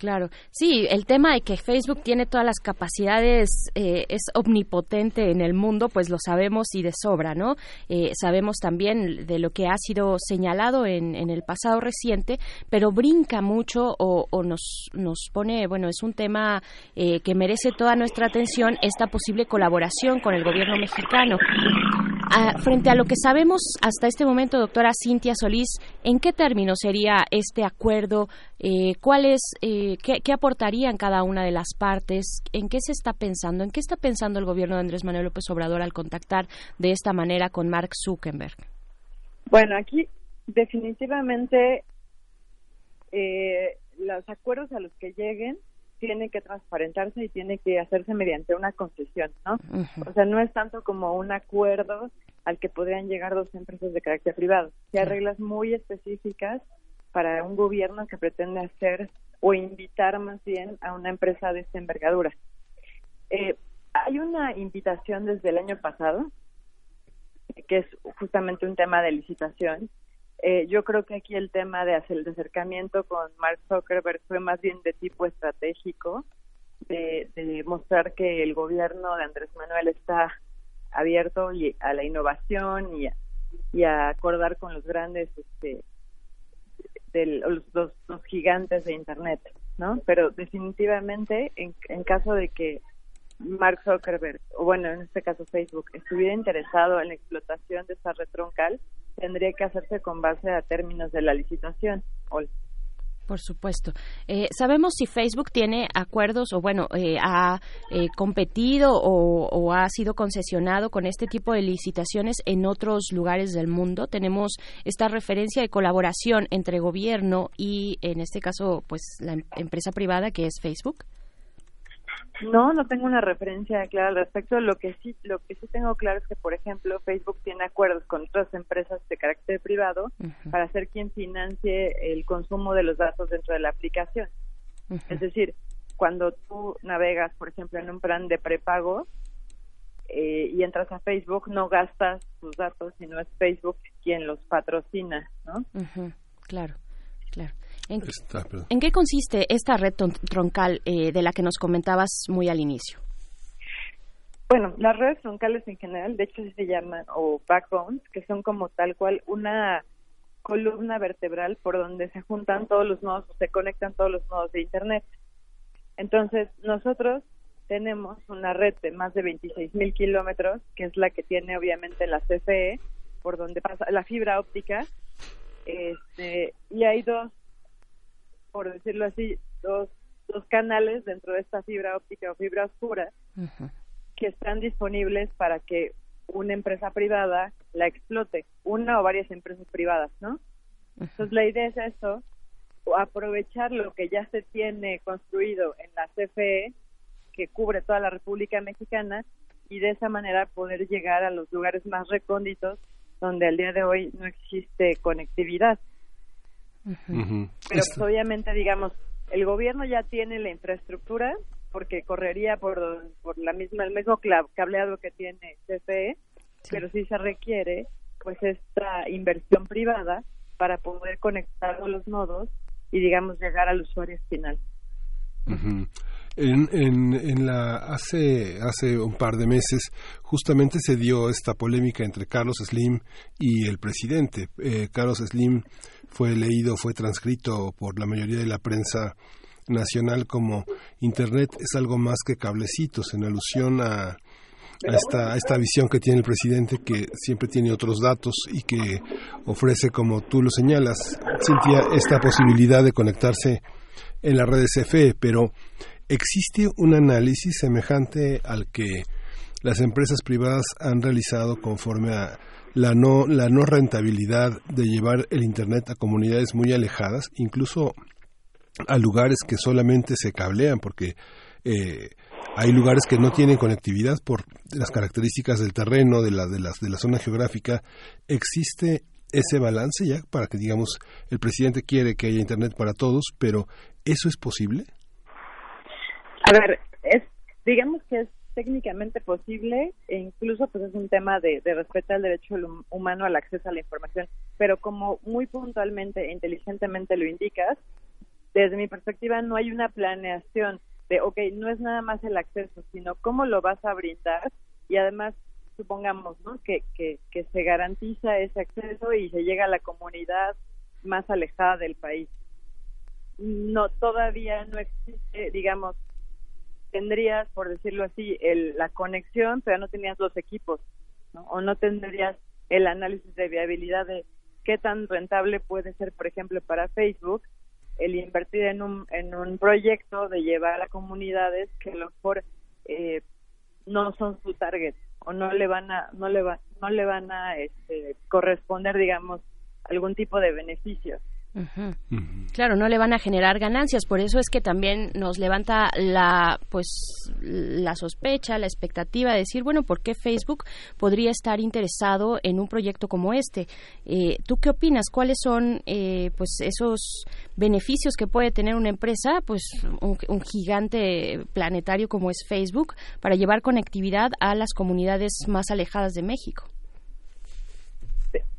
Claro, sí, el tema de que Facebook tiene todas las capacidades, eh, es omnipotente en el mundo, pues lo sabemos y de sobra, ¿no? Eh, sabemos también de lo que ha sido señalado en, en el pasado reciente, pero brinca mucho o, o nos, nos pone, bueno, es un tema eh, que merece toda nuestra atención, esta posible colaboración con el gobierno mexicano. Ah, frente a lo que sabemos hasta este momento, doctora Cintia Solís, ¿en qué términos sería este acuerdo? Eh, ¿Cuáles, eh, qué, qué aportarían cada una de las partes? ¿En qué se está pensando? ¿En qué está pensando el gobierno de Andrés Manuel López Obrador al contactar de esta manera con Mark Zuckerberg? Bueno, aquí definitivamente eh, los acuerdos a los que lleguen tienen que transparentarse y tiene que hacerse mediante una concesión, ¿no? O sea, no es tanto como un acuerdo al que podrían llegar dos empresas de carácter privado. hay reglas muy específicas para un gobierno que pretende hacer o invitar más bien a una empresa de esta envergadura. Eh, hay una invitación desde el año pasado, que es justamente un tema de licitación. Eh, yo creo que aquí el tema de hacer el acercamiento con Mark Zuckerberg fue más bien de tipo estratégico, de, mostrar que el gobierno de Andrés Manuel está abierto y a la innovación y a, y a acordar con los grandes este, del, los, los, los gigantes de internet, ¿no? Pero definitivamente en, en caso de que Mark Zuckerberg, o bueno, en este caso Facebook, estuviera interesado en la explotación de esta red troncal, tendría que hacerse con base a términos de la licitación. Ol. Por supuesto. Eh, ¿Sabemos si Facebook tiene acuerdos o, bueno, eh, ha eh, competido o, o, ha sido concesionado con este tipo de licitaciones en otros lugares del mundo? Tenemos esta referencia de colaboración entre gobierno y, en este caso, pues la em empresa privada que es Facebook. No, no tengo una referencia clara al respecto. Lo que sí, lo que sí tengo claro es que, por ejemplo, Facebook tiene acuerdos con otras empresas de carácter privado uh -huh. para ser quien financie el consumo de los datos dentro de la aplicación. Uh -huh. Es decir, cuando tú navegas, por ejemplo, en un plan de prepago eh, y entras a Facebook, no gastas tus datos, sino es Facebook quien los patrocina, ¿no? Uh -huh. Claro, claro. ¿En, Está, ¿En, qué consiste esta red troncal eh, de la que nos comentabas muy al inicio? Bueno, las redes troncales en general, de hecho se llaman, o backbones, que son como tal cual una columna vertebral por donde se juntan todos los nodos, se conectan todos los nodos de Internet. Entonces, nosotros tenemos una red de más de 26 mil kilómetros, que es la que tiene obviamente la CFE, por donde pasa la fibra óptica, Este, y hay dos, por decirlo así, dos, dos canales dentro de esta fibra óptica o fibra oscura que están disponibles para que una empresa privada la explote, una o varias empresas privadas, ¿no? Entonces la idea es eso, aprovechar lo que ya se tiene construido en la CFE, que cubre toda la República Mexicana, y de esa manera poder llegar a los lugares más recónditos donde al día de hoy no existe conectividad. Pero pues, obviamente, digamos, el gobierno ya tiene la infraestructura porque correría por, por la misma el mismo cla- cableado que tiene CFE, pero sí se requiere pues esta inversión privada para poder conectar los nodos y digamos llegar al usuario final. En, en, la hace hace un par de meses justamente se dio esta polémica entre Carlos Slim y el presidente. Eh, Carlos Slim fue leído, fue transcrito por la mayoría de la prensa nacional como Internet es algo más que cablecitos, en alusión a, a esta, esta visión que tiene el presidente que siempre tiene otros datos y que ofrece, como tú lo señalas, Cintia, esta posibilidad de conectarse en la red CFE, pero existe un análisis semejante al que las empresas privadas han realizado conforme a la no, la no rentabilidad de llevar el Internet a comunidades muy alejadas, incluso a lugares que solamente se cablean, porque eh, hay lugares que no tienen conectividad por las características del terreno, de la, de, las, de la zona geográfica. ¿Existe ese balance ya para que, digamos, el presidente quiere que haya Internet para todos, pero ¿eso es posible? A ver, es digamos que es técnicamente posible e incluso pues es un tema de, de respeto al derecho hum- humano al acceso a la información, pero como muy puntualmente e inteligentemente lo indicas, desde mi perspectiva no hay una planeación de, ok, no es nada más el acceso, sino cómo lo vas a brindar y además supongamos ¿no? que, que, que se garantiza ese acceso y se llega a la comunidad más alejada del país. No, todavía no existe, digamos, tendrías, por decirlo así, el, la conexión, pero no tenías los equipos, o no tendrías el análisis de viabilidad de qué tan rentable puede ser, por ejemplo, para Facebook el invertir en un, en un proyecto de llevar a comunidades que a lo mejor eh, no son su target o no le van a no le va, no le van a este, corresponder digamos algún tipo de Claro, no le van a generar ganancias, por eso es que también nos levanta la pues la sospecha, la expectativa de decir, bueno, ¿por qué Facebook podría estar interesado en un proyecto como este? Eh, ¿Tú qué opinas? ¿Cuáles son eh, pues esos beneficios que puede tener una empresa, pues un, un gigante planetario como es Facebook, para llevar conectividad a las comunidades más alejadas de México?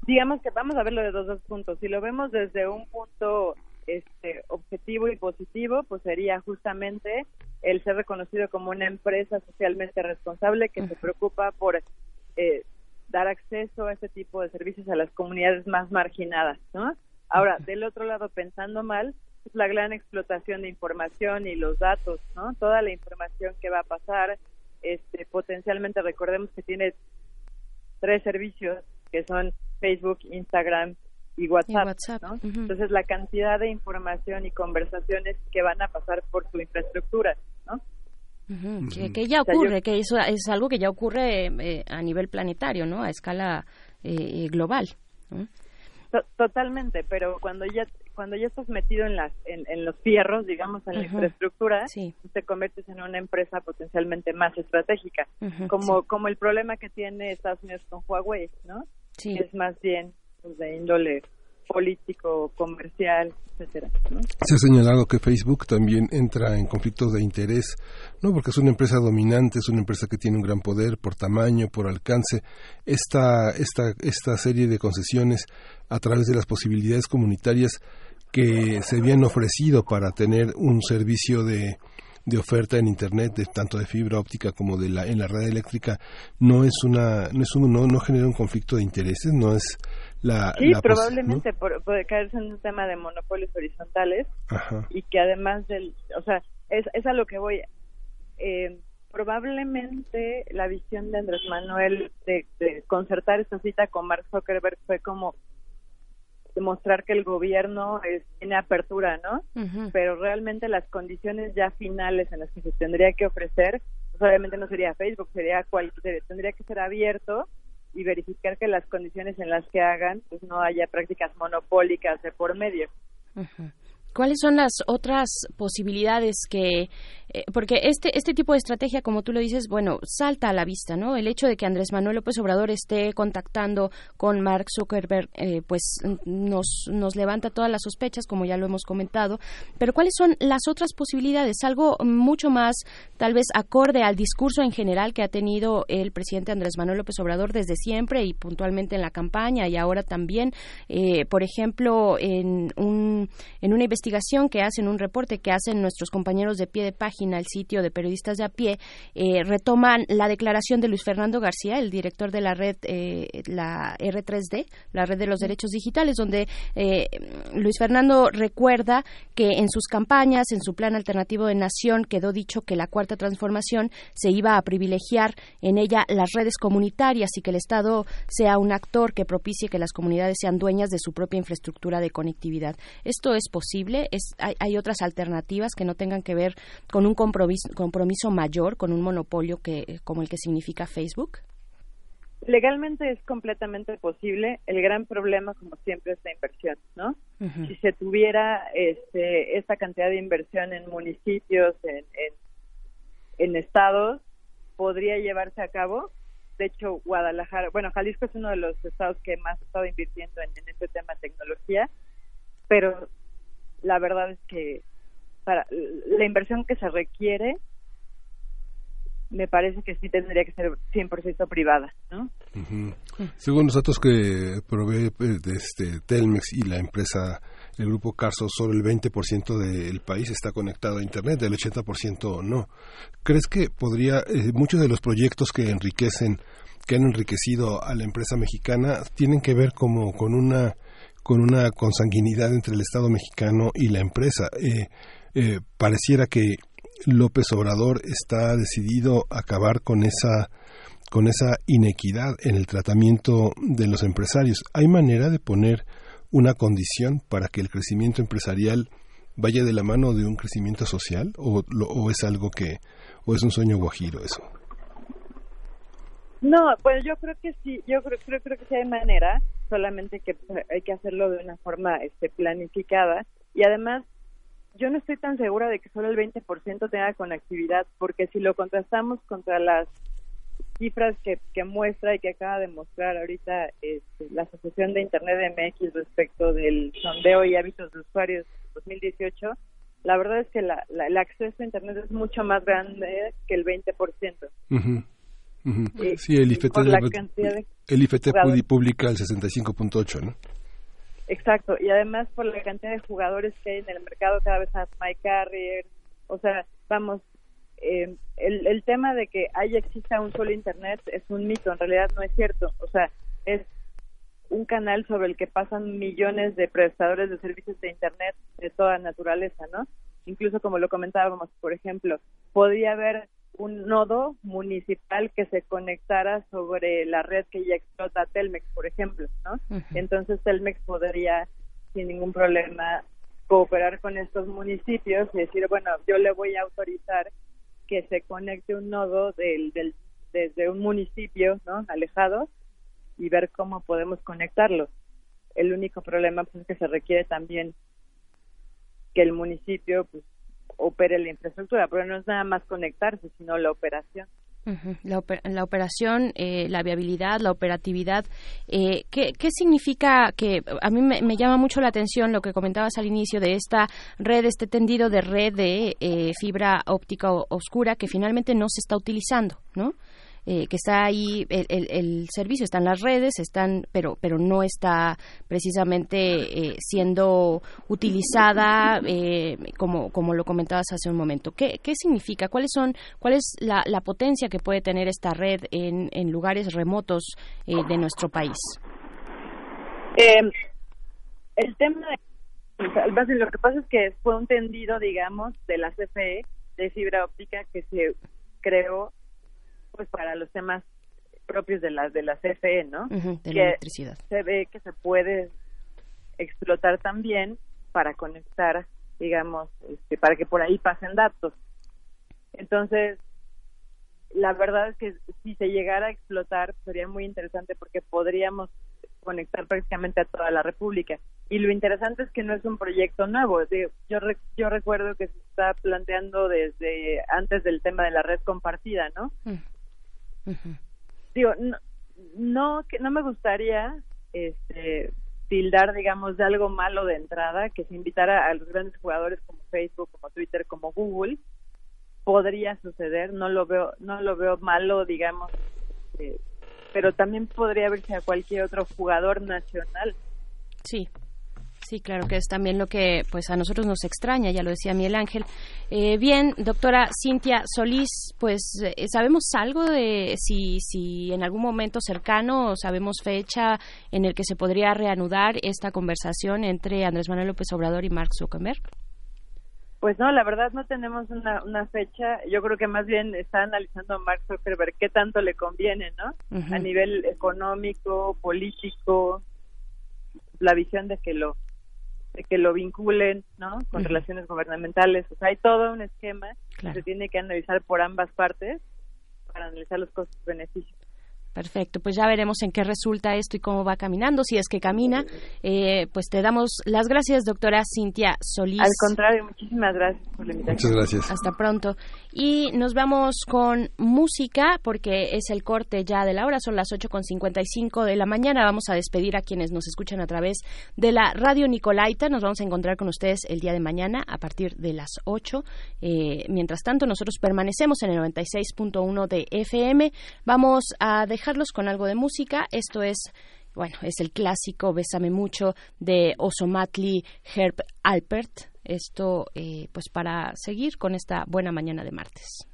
Digamos que vamos a verlo de dos, dos puntos. Si lo vemos desde un punto este, objetivo y positivo, pues sería justamente el ser reconocido como una empresa socialmente responsable que se preocupa por eh, dar acceso a este tipo de servicios a las comunidades más marginadas, ¿no? Ahora, del otro lado, pensando mal, es la gran explotación de información y los datos, ¿no? Toda la información que va a pasar, este, potencialmente recordemos que tiene tres servicios que son Facebook, Instagram y WhatsApp, WhatsApp, ¿no? Entonces la cantidad de información y conversaciones que van a pasar por su infraestructura, ¿no? Que, que ya O sea, yo- ocurre, que eso es algo que ya ocurre eh, a nivel planetario, ¿no? A escala eh, global. ¿no? To- Totalmente, pero cuando ya cuando ya estás metido en las en, en los fierros, digamos, en la infraestructura, te conviertes en una empresa potencialmente más estratégica, como como el problema que tiene Estados Unidos con Huawei, ¿no? Sí. Es más bien pues, de índole político, comercial, etcétera, ¿no? Se ha señalado que Facebook también entra en conflictos de interés, no porque es una empresa dominante, es una empresa que tiene un gran poder por tamaño, por alcance. Esta, esta, esta serie de concesiones a través de las posibilidades comunitarias que se habían ofrecido para tener un servicio de, de oferta en internet de, tanto de fibra óptica como de la en la red eléctrica no es una no es un, no, no genera un conflicto de intereses no es la Sí, la probablemente por- puede caerse en un tema de monopolios horizontales. Ajá. y que además del, o sea, es, es a lo que voy. Eh, probablemente la visión de Andrés Manuel de, de concertar esta cita con Mark Zuckerberg fue como demostrar que el gobierno es, tiene apertura, ¿no? Pero realmente las condiciones ya finales en las que se tendría que ofrecer, pues obviamente no sería Facebook, sería cual, tendría que ser abierto y verificar que las condiciones en las que hagan, pues no haya prácticas monopólicas de por medio. ¿Cuáles son las otras posibilidades que, eh, porque este este tipo de estrategia, como tú lo dices, bueno, salta a la vista, ¿no? El hecho de que Andrés Manuel López Obrador esté contactando con Mark Zuckerberg, eh, pues nos nos levanta todas las sospechas, como ya lo hemos comentado. Pero ¿cuáles son las otras posibilidades? Algo mucho más, tal vez, acorde al discurso en general que ha tenido el presidente Andrés Manuel López Obrador desde siempre y puntualmente en la campaña y ahora también, eh, por ejemplo, en un en una investigación que hacen, un reporte que hacen nuestros compañeros de pie de página, el sitio de periodistas de a pie, eh, retoman la declaración de Luis Fernando García, el director de la red, eh, la R3D, la red de los derechos digitales, donde eh, Luis Fernando recuerda que en sus campañas, en su plan alternativo de nación, quedó dicho que la cuarta transformación se iba a privilegiar en ella las redes comunitarias y que el Estado sea un actor que propicie que las comunidades sean dueñas de su propia infraestructura de conectividad. ¿Esto es posible? ¿Es, hay, hay otras alternativas que no tengan que ver con un compromiso, compromiso mayor, con un monopolio que, como el que significa Facebook? Legalmente es completamente posible. El gran problema, como siempre, es la inversión, ¿no? Si se tuviera este, esta cantidad de inversión en municipios, en, en, en estados, podría llevarse a cabo. De hecho, Guadalajara, bueno, Jalisco es uno de los estados que más ha estado invirtiendo en, en este tema de tecnología, pero la verdad es que para la inversión que se requiere me parece que sí tendría que ser 100% privada, ¿no? Ujú. Según los datos que provee de este Telmex y la empresa, el grupo Carso, solo el 20% del país está conectado a Internet, el 80% no. ¿Crees que podría, eh, muchos de los proyectos que enriquecen, que han enriquecido a la empresa mexicana, tienen que ver como con una con una consanguinidad entre el Estado mexicano y la empresa. Eh, eh, pareciera que López Obrador está decidido a acabar con esa con esa inequidad en el tratamiento de los empresarios. ¿Hay manera de poner una condición para que el crecimiento empresarial vaya de la mano de un crecimiento social o, lo- o es algo que o es un sueño guajiro eso? No, pues yo creo que sí, yo creo, creo, creo que sí hay manera, solamente que pues, hay que hacerlo de una forma este, planificada y además yo no estoy tan segura de que solo el 20% tenga conectividad, porque si lo contrastamos contra las cifras que, muestra y que acaba de mostrar ahorita este, la Asociación de Internet de MX respecto del sondeo y hábitos de usuarios 2018, la verdad es que la, la- el acceso a Internet es mucho más grande que el 20%. Sí, el IFT, la de el IFT publica el 65.8, ¿no? Exacto, y además por la cantidad de jugadores que hay en el mercado, cada vez más My Carrier, o sea, vamos, eh, el, el tema de que haya exista un solo Internet es un mito, en realidad no es cierto, o sea, es un canal sobre el que pasan millones de prestadores de servicios de Internet de toda naturaleza, ¿no? Incluso como lo comentábamos, por ejemplo, podría haber un nodo municipal que se conectara sobre la red que ya explota Telmex, por ejemplo, ¿no? Entonces Telmex podría sin ningún problema cooperar con estos municipios y decir, bueno, yo le voy a autorizar que se conecte un nodo del, del, desde un municipio, ¿no? Alejado y ver cómo podemos conectarlos. El único problema pues, es que se requiere también que el municipio pues, opere la infraestructura, pero no es nada más conectarse, sino la operación. Ujú. La, oper- la operación, eh, la viabilidad, la operatividad. Eh, ¿qué, qué significa que a mí me, llama mucho la atención lo que comentabas al inicio de esta red, este tendido de red de eh, fibra óptica oscura que finalmente no se está utilizando, ¿no? Eh, que está ahí el, el- servicio está en las redes están pero pero no está precisamente eh, siendo utilizada eh, como como lo comentabas hace un momento. Qué, qué significa cuáles son cuál es la, la potencia que puede tener esta red en, en lugares remotos eh, de nuestro país Eh, el tema de lo que pasa es que fue un tendido, digamos, de la CFE de fibra óptica que se creó pues para los temas propios de la de la CFE, ¿no? De la Que electricidad Se ve que se puede explotar también para conectar, digamos, este, para que por ahí pasen datos. Entonces, la verdad es que si se llegara a explotar sería muy interesante porque podríamos conectar prácticamente a toda la República. Y lo interesante es que no es un proyecto nuevo. Yo, yo recuerdo que se está planteando desde antes del tema de la red compartida, ¿no? Digo, no, no, que no me gustaría este, tildar, digamos, de algo malo de entrada, que se invitara a los grandes jugadores como Facebook, como Twitter, como Google, podría suceder, no lo veo, no lo veo malo, digamos, eh, pero también podría verse a cualquier otro jugador nacional. Sí. Sí, claro que es también lo que pues a nosotros nos extraña, ya lo decía Miguel Ángel. Eh, bien, doctora Cintia Solís, pues eh, sabemos algo de si, si en algún momento cercano sabemos fecha en el que se podría reanudar esta conversación entre Andrés Manuel López Obrador y Mark Zuckerberg. Pues no, la verdad no tenemos una, una fecha. Yo creo que más bien está analizando Mark Zuckerberg qué tanto le conviene, ¿no? A nivel económico, político, la visión de que lo de que lo vinculen, ¿no? Con relaciones gubernamentales. O sea, hay todo un esquema Claro. que se tiene que analizar por ambas partes para analizar los costos-beneficios. Perfecto, pues ya veremos en qué resulta esto y cómo va caminando, si es que camina. Eh, pues te damos las gracias, doctora Cintia Solís. Al contrario, muchísimas gracias por la invitación. Muchas gracias. Hasta pronto. Y nos vamos con música porque es el corte ya de la hora, son las 8.55 de la mañana. Vamos a despedir a quienes nos escuchan a través de la radio Nicolaita. Nos vamos a encontrar con ustedes el día de mañana a partir de las 8. Eh, mientras tanto, nosotros permanecemos en el 96.1 de FM. Vamos a dejarlos con algo de música. Esto es bueno, es el clásico Bésame mucho de Osomatli Herb Alpert. Esto, eh, pues para seguir con esta buena mañana de martes.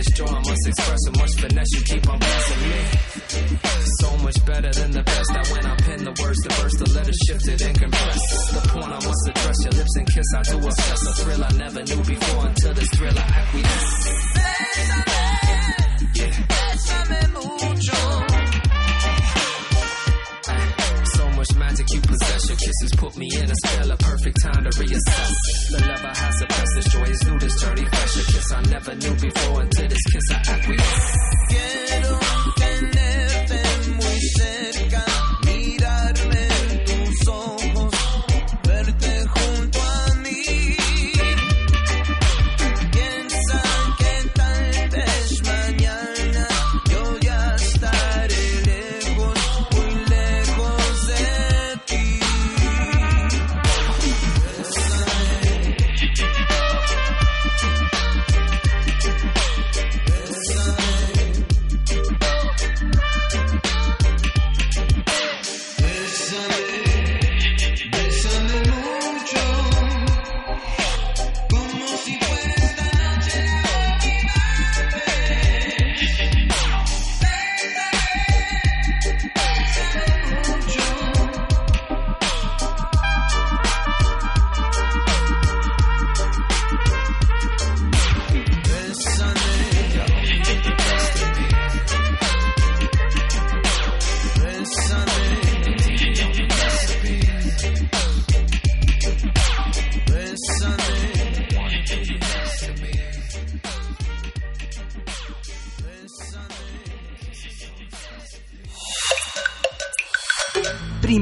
This I must express with much finesse. You keep on blessing me. So much better than the best. That when I pen the words, the verse, the letter shifted and compressed. The point I must address. Your lips and kiss. I do obsess. A thrill I never knew before. Until this thrill I acquiesce. Mucho. Much magic you possess. Your kisses put me in a spell. A perfect time to reassess. The love I have suppressed. This joy is new. This journey fresh. A kiss I never knew before. Until this kiss I acquiesce. Get tenerte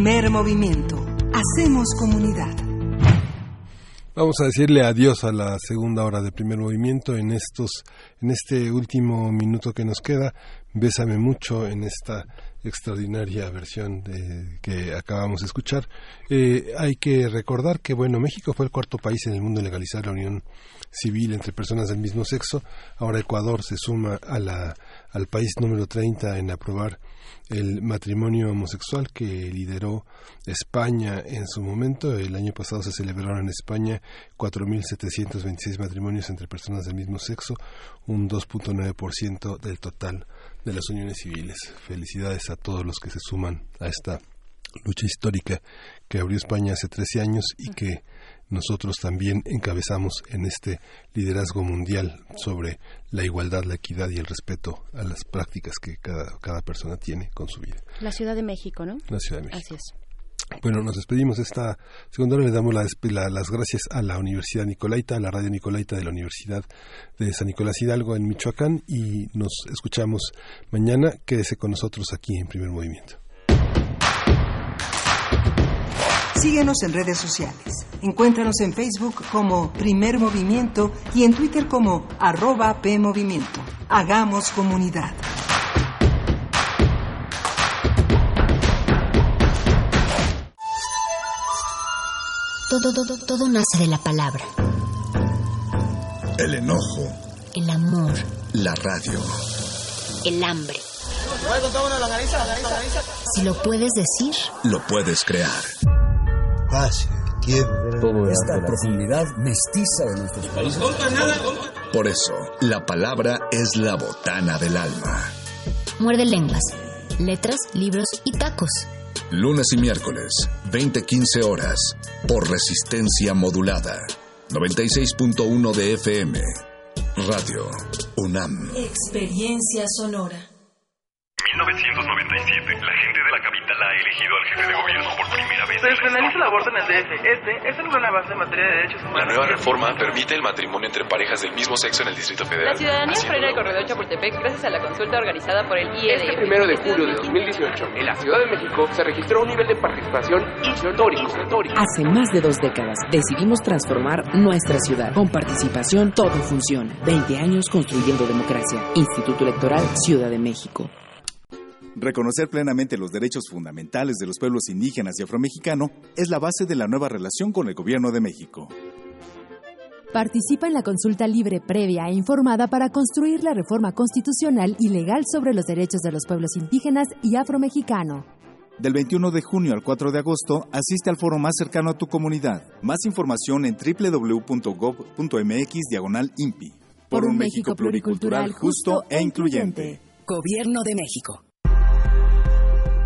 Movimiento. Hacemos comunidad. Vamos a decirle adiós a la segunda hora de primer movimiento en estos, en este último minuto que nos queda. Bésame mucho en esta extraordinaria versión de, que acabamos de escuchar. Eh, hay que recordar que bueno, México fue el cuarto país en el mundo en legalizar la unión civil entre personas del mismo sexo. Ahora Ecuador se suma a la, al país número 30 en aprobar el matrimonio homosexual que lideró España en su momento. El año pasado se celebraron en España 4.726 matrimonios entre personas del mismo sexo, un 2.9% del total de las uniones civiles. Felicidades a todos los que se suman a esta lucha histórica que abrió España hace 13 años y que nosotros también encabezamos en este liderazgo mundial sobre la igualdad, la equidad y el respeto a las prácticas que cada, cada persona tiene con su vida. La Ciudad de México, ¿no? La Ciudad de México. Así es. Bueno, nos despedimos esta segunda hora. Le damos la, la, las gracias a la Universidad Nicolaita, a la Radio Nicolaita de la Universidad de San Nicolás Hidalgo en Michoacán y nos escuchamos mañana. Quédese con nosotros aquí en Primer Movimiento. Síguenos en redes sociales. Encuéntranos en Facebook como Primer Movimiento y en Twitter como arroba PMovimiento. Hagamos comunidad. Todo, todo, todo nace de la palabra. El enojo, El amor, la radio. el hambre. Si lo puedes decir, Lo puedes crear. Espacio, tiempo. Esta profundidad mestiza de nuestros países. Por eso, la palabra es la botana del alma. muerde lenguas, letras, libros y tacos. Lunes y miércoles, 20-15 horas, por resistencia modulada. 96.1 de FM. Radio UNAM. Experiencia sonora. 1997, la gente de la capital ha elegido al jefe de gobierno por primera vez. Se despenaliza el aborto en el DF. Este es el gran avance en materia de derechos La humanos. nueva reforma permite el matrimonio entre parejas del mismo sexo en el Distrito Federal. La ciudadanía frena el corredor Chapultepec gracias a la consulta organizada por el IED. Este primero de julio de 2018, en la Ciudad de México, se registró un nivel de participación histórico. histórico. Hace más de dos décadas decidimos transformar nuestra ciudad. Con participación todo funciona. 20 años construyendo democracia. Instituto Electoral Ciudad de México. Reconocer plenamente los derechos fundamentales de los pueblos indígenas y afromexicano es la base de la nueva relación con el Gobierno de México. Participa en la consulta libre, previa e informada para construir la reforma constitucional y legal sobre los derechos de los pueblos indígenas y afromexicano. Del 21 de junio al 4 de agosto, asiste al foro más cercano a tu comunidad. Más información en www.gov.mx diagonal INPI. Por un México pluricultural, justo e incluyente. Gobierno de México.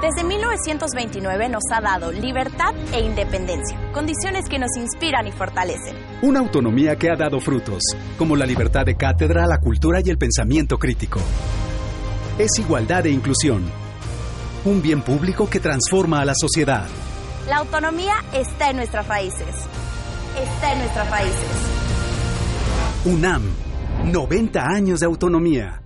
Desde 1929 nos ha dado libertad e independencia, condiciones que nos inspiran y fortalecen. Una autonomía que ha dado frutos, como la libertad de cátedra, la cultura y el pensamiento crítico. Es igualdad e inclusión. Un bien público que transforma a la sociedad. La autonomía está en nuestras raíces. Está en nuestras raíces. UNAM, 90 años de autonomía.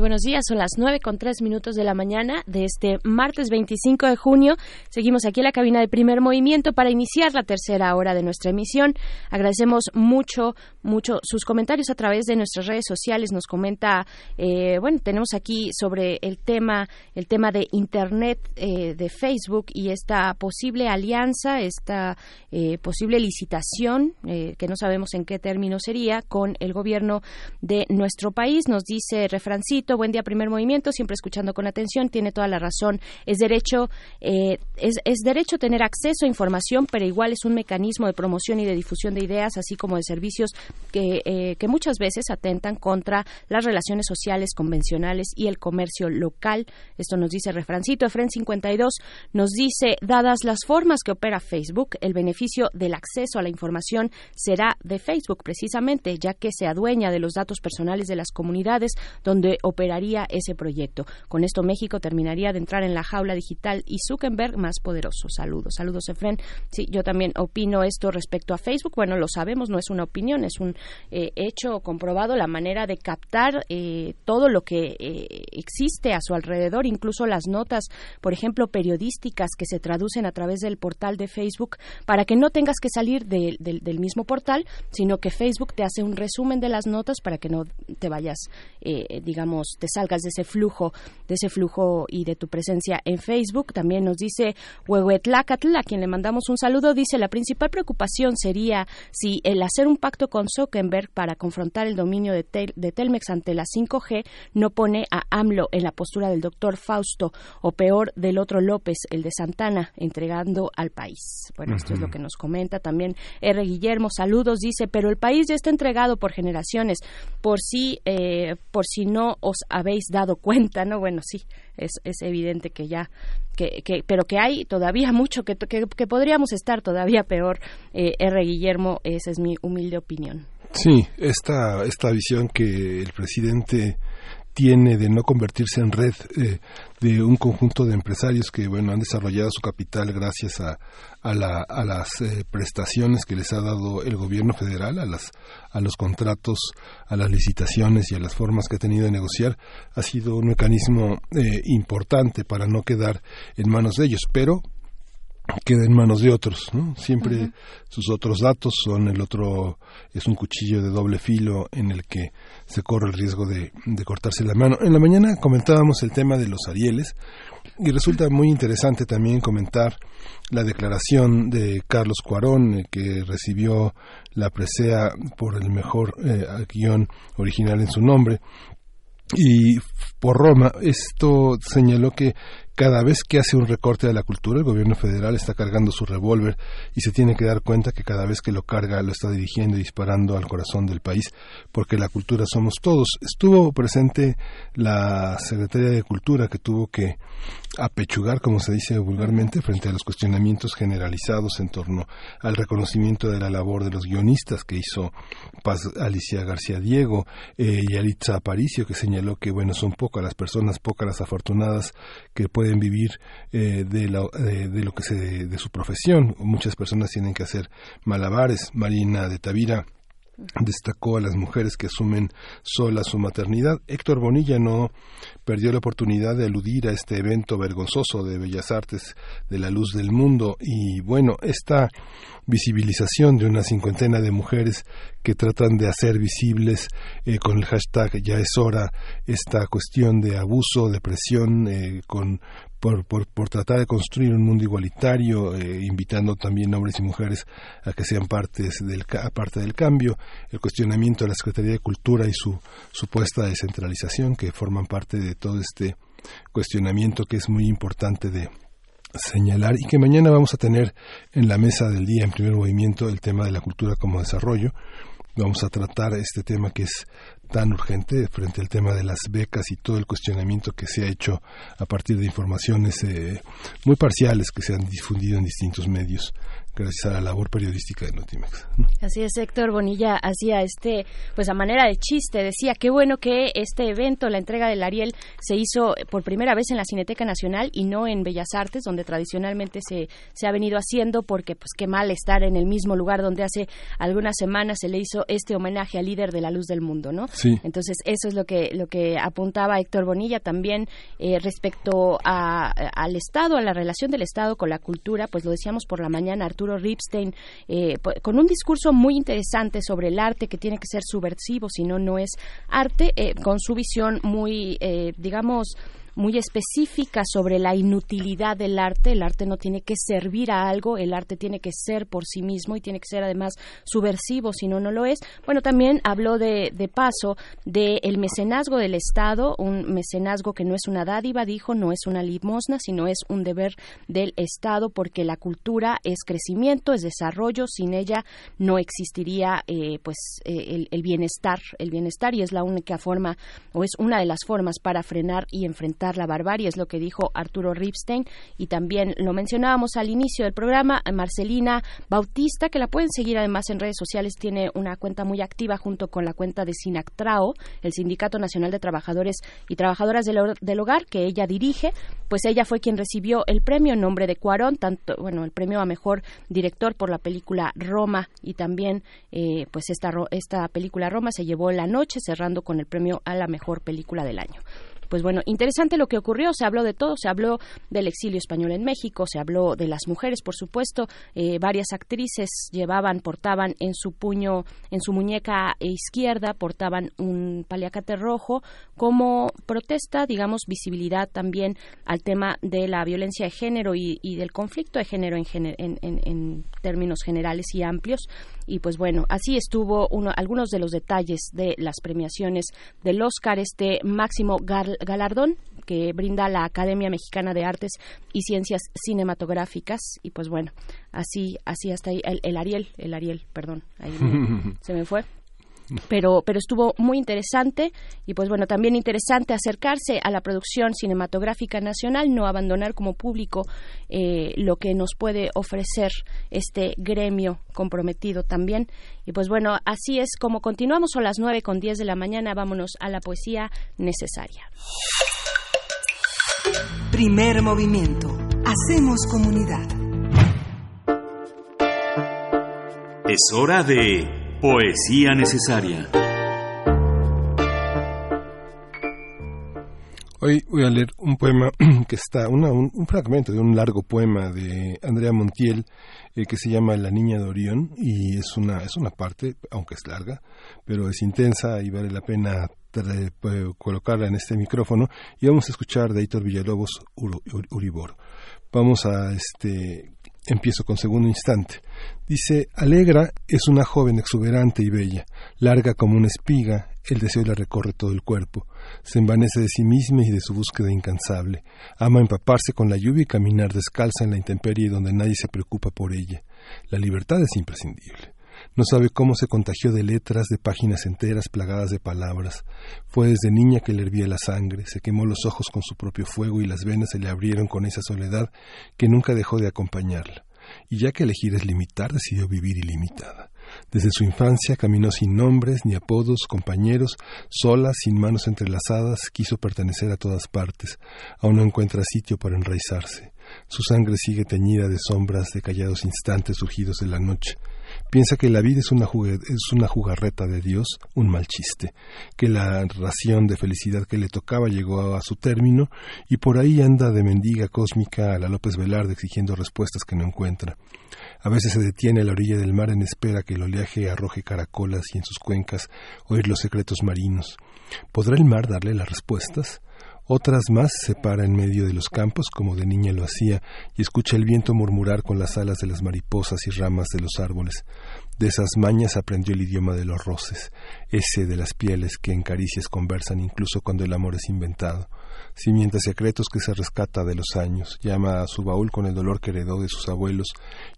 Buenos días. Son las nueve con tres minutos de la mañana de este martes 25 de junio. Seguimos aquí en la cabina de primer movimiento para iniciar la tercera hora de nuestra emisión. Agradecemos mucho, mucho sus comentarios a través de nuestras redes sociales. Nos comenta, eh, bueno, tenemos aquí sobre el tema, el tema de Internet eh, de Facebook y esta posible alianza, esta eh, posible licitación, eh, que no sabemos en qué término sería, con el gobierno de nuestro país. Nos dice Refrancito, buen día, primer movimiento, siempre escuchando con atención, tiene toda la razón. Es derecho, eh, es, es derecho tener acceso a información, pero igual es un mecanismo de promoción y de difusión de ideas, así como de servicios que, eh, que muchas veces atentan contra las relaciones sociales convencionales y el comercio local. Esto nos dice Refrancito. Efren 52 nos dice, dadas las formas que opera Facebook, el beneficio del acceso a la información será de Facebook precisamente, ya que se adueña de los datos personales de las comunidades donde operaría ese proyecto. Con esto México terminaría de entrar en la jaula digital y Zuckerberg más poderoso. Saludos, saludos Efren. Sí, yo también opino esto respecto a Facebook. Bueno, lo sabemos, no es una opinión, es un eh, hecho comprobado la manera de captar eh, todo lo que eh, existe a su alrededor, incluso las notas, por ejemplo, periodísticas que se traducen a través del portal de Facebook para que no tengas que salir de- del- mismo portal, sino que Facebook te hace un resumen de las notas para que no te vayas, eh, te salgas de ese flujo, de ese flujo y de tu presencia en Facebook. También nos dice Huehuetlacatl, a quien le mandamos un saludo, dice la principal preocupación sería si el hacer un pacto con Zuckerberg para confrontar el dominio de, Tel- de Telmex ante la 5G no pone a AMLO en la postura del doctor Fausto o peor del otro López, el de Santana, entregando al país. Bueno, esto es lo que nos comenta también R. Guillermo. Saludos, dice, pero el país ya está entregado por generaciones, por si, eh, por si no os habéis dado cuenta, ¿no? Bueno, sí, es, es evidente que ya, que, que, pero que hay todavía mucho, que, que, que podríamos estar todavía peor. Eh, R. Guillermo, esa es mi humilde opinión. Sí, esta, esta visión que el presidente tiene de no convertirse en red eh, de un conjunto de empresarios que bueno han desarrollado su capital gracias a, a, la- a las eh, prestaciones que les ha dado el gobierno federal a las a los contratos a las licitaciones y a las formas que ha tenido de negociar ha sido un mecanismo eh, importante para no quedar en manos de ellos pero queda en manos de otros, ¿no? Siempre sus otros datos son el otro, es un cuchillo de doble filo en el que se corre el riesgo de, cortarse la mano. En la mañana comentábamos el tema de los Arieles y resulta muy interesante también comentar la declaración de Carlos Cuarón, eh, que recibió la presea por el mejor eh, guion original en su nombre, y por Roma, esto señaló que cada vez que hace un recorte de la cultura, el gobierno federal está cargando su revólver y se tiene que dar cuenta que cada vez que lo carga lo está dirigiendo y disparando al corazón del país, porque la cultura somos todos. Estuvo presente la Secretaría de Cultura que tuvo que apechugar, como se dice vulgarmente, frente a los cuestionamientos generalizados en torno al reconocimiento de la labor de los guionistas que hizo Paz Alicia García Diego eh, y Alitza Aparicio, que señaló que bueno son pocas las personas, pocas las afortunadas que pueden vivir eh, de, de- de lo que se de su profesión. Muchas personas tienen que hacer malabares. Marina de Tavira destacó a las mujeres que asumen sola su maternidad. Héctor Bonilla no perdió la oportunidad de aludir a este evento vergonzoso de Bellas Artes de la Luz del Mundo y bueno, esta visibilización de una cincuentena de mujeres que tratan de hacer visibles eh, con el hashtag ya es hora esta cuestión de abuso, de presión eh, con por, por, por tratar de construir un mundo igualitario, eh, invitando también hombres y mujeres a que sean partes del, parte del cambio, el cuestionamiento de la Secretaría de Cultura y su supuesta descentralización, que forman parte de todo este cuestionamiento que es muy importante de señalar y que mañana vamos a tener en la mesa del día en primer movimiento el tema de la cultura como desarrollo. Vamos a tratar este tema que es tan urgente frente al tema de las becas y todo el cuestionamiento que se ha hecho a partir de informaciones eh, muy parciales que se han difundido en distintos medios gracias a la labor periodística de Notimex. ¿no? Así es, Héctor Bonilla hacía este, pues a manera de chiste, decía, qué bueno que este evento, la entrega del Ariel, se hizo por primera vez en la Cineteca Nacional y no en Bellas Artes, donde tradicionalmente se, se ha venido haciendo, porque pues qué mal estar en el mismo lugar donde hace algunas semanas se le hizo este homenaje al líder de la luz del mundo, ¿no? Sí. Entonces, eso es lo que, lo que apuntaba Héctor Bonilla también eh, respecto a, al Estado, a la relación del Estado con la cultura, pues lo decíamos por la mañana, Arturo Ripstein, eh, con un discurso muy interesante sobre el arte que tiene que ser subversivo, si no, no es arte, eh, con su visión muy, eh, digamos, muy específica sobre la inutilidad del arte. El arte no tiene que servir a algo, el arte tiene que ser por sí mismo y tiene que ser además subversivo, si no, no lo es. Bueno, también habló de, de paso del mecenazgo del Estado, un mecenazgo que no es una dádiva, dijo, no es una limosna, sino es un deber del Estado porque la cultura es crecimiento, es desarrollo, sin ella no existiría eh, pues eh, el bienestar, el bienestar y es la única forma o es una de las formas para frenar y enfrentar la barbarie, es lo que dijo Arturo Ripstein. Y también lo mencionábamos al inicio del programa, Marcelina Bautista, que la pueden seguir además en redes sociales, tiene una cuenta muy activa junto con la cuenta de Sinactrao, el Sindicato Nacional de Trabajadores y Trabajadoras del, Hogar, que ella dirige, pues ella fue quien recibió el premio en nombre de Cuarón, tanto, bueno, el premio a mejor director por la película Roma y también, eh, pues esta, esta película Roma se llevó la noche cerrando con el premio a la mejor película del año pues bueno, interesante lo que ocurrió, se habló de todo, se habló del exilio español en México, se habló de las mujeres, por supuesto, eh, varias actrices llevaban, portaban en su puño, en su muñeca izquierda, portaban un paliacate rojo como protesta, digamos, visibilidad también al tema de la violencia de género y, y del conflicto de género en, en términos generales y amplios. Y pues bueno, así estuvo uno, algunos de los detalles de las premiaciones del Oscar, este máximo gal- galardón que brinda la Academia Mexicana de Artes y Ciencias Cinematográficas. Y pues bueno, así, así hasta ahí, el, el Ariel, el Ariel, perdón, ahí me- se me fue pero pero estuvo muy interesante y pues bueno también interesante acercarse a la producción cinematográfica nacional no abandonar como público eh, lo que nos puede ofrecer este gremio comprometido también y pues bueno así es como continuamos son las nueve con diez de la mañana vámonos a la poesía necesaria Primer movimiento. Hacemos comunidad. Es hora de Poesía Necesaria. Hoy voy a leer un poema que está, una- un, fragmento de un largo poema de Andrea Montiel eh, que se llama La Niña de Orión y es una, es una parte, aunque es larga, pero es intensa y vale la pena eh, colocarla en este micrófono y vamos a escuchar de Héctor Villalobos Uribor. Vamos a este empiezo con segundo instante. Dice, Alegra es una joven exuberante y bella, larga como una espiga, el deseo la recorre todo el cuerpo, se envanece de sí misma y de su búsqueda incansable, ama empaparse con la lluvia y caminar descalza en la intemperie donde nadie se preocupa por ella. La libertad es imprescindible. No sabe cómo se contagió de letras, de páginas enteras plagadas de palabras. Fue desde niña que le hervía la sangre, se quemó los ojos con su propio fuego y las venas se le abrieron con esa soledad que nunca dejó de acompañarla. Y ya que elegir es limitar, decidió vivir ilimitada. Desde su infancia caminó sin nombres ni apodos, compañeros, sola, sin manos entrelazadas, quiso pertenecer a todas partes. Aún no encuentra sitio para enraizarse. Su sangre sigue teñida de sombras de callados instantes surgidos de la noche. Piensa que la vida es una, es una jugarreta de Dios, un mal chiste, que la ración de felicidad que le tocaba llegó a su término y por ahí anda de mendiga cósmica a la López Velarde exigiendo respuestas que no encuentra. A veces se detiene a la orilla del mar en espera que el oleaje arroje caracolas y en sus cuencas oír los secretos marinos. ¿Podrá el mar darle las respuestas? Otras más se para en medio de los campos, como de niña lo hacía, y escucha el viento murmurar con las alas de las mariposas y ramas de los árboles. De esas mañas aprendió el idioma de los roces, ese de las pieles que en caricias conversan incluso cuando el amor es inventado. Simientes secretos que se rescata de los años, llama a su baúl con el dolor que heredó de sus abuelos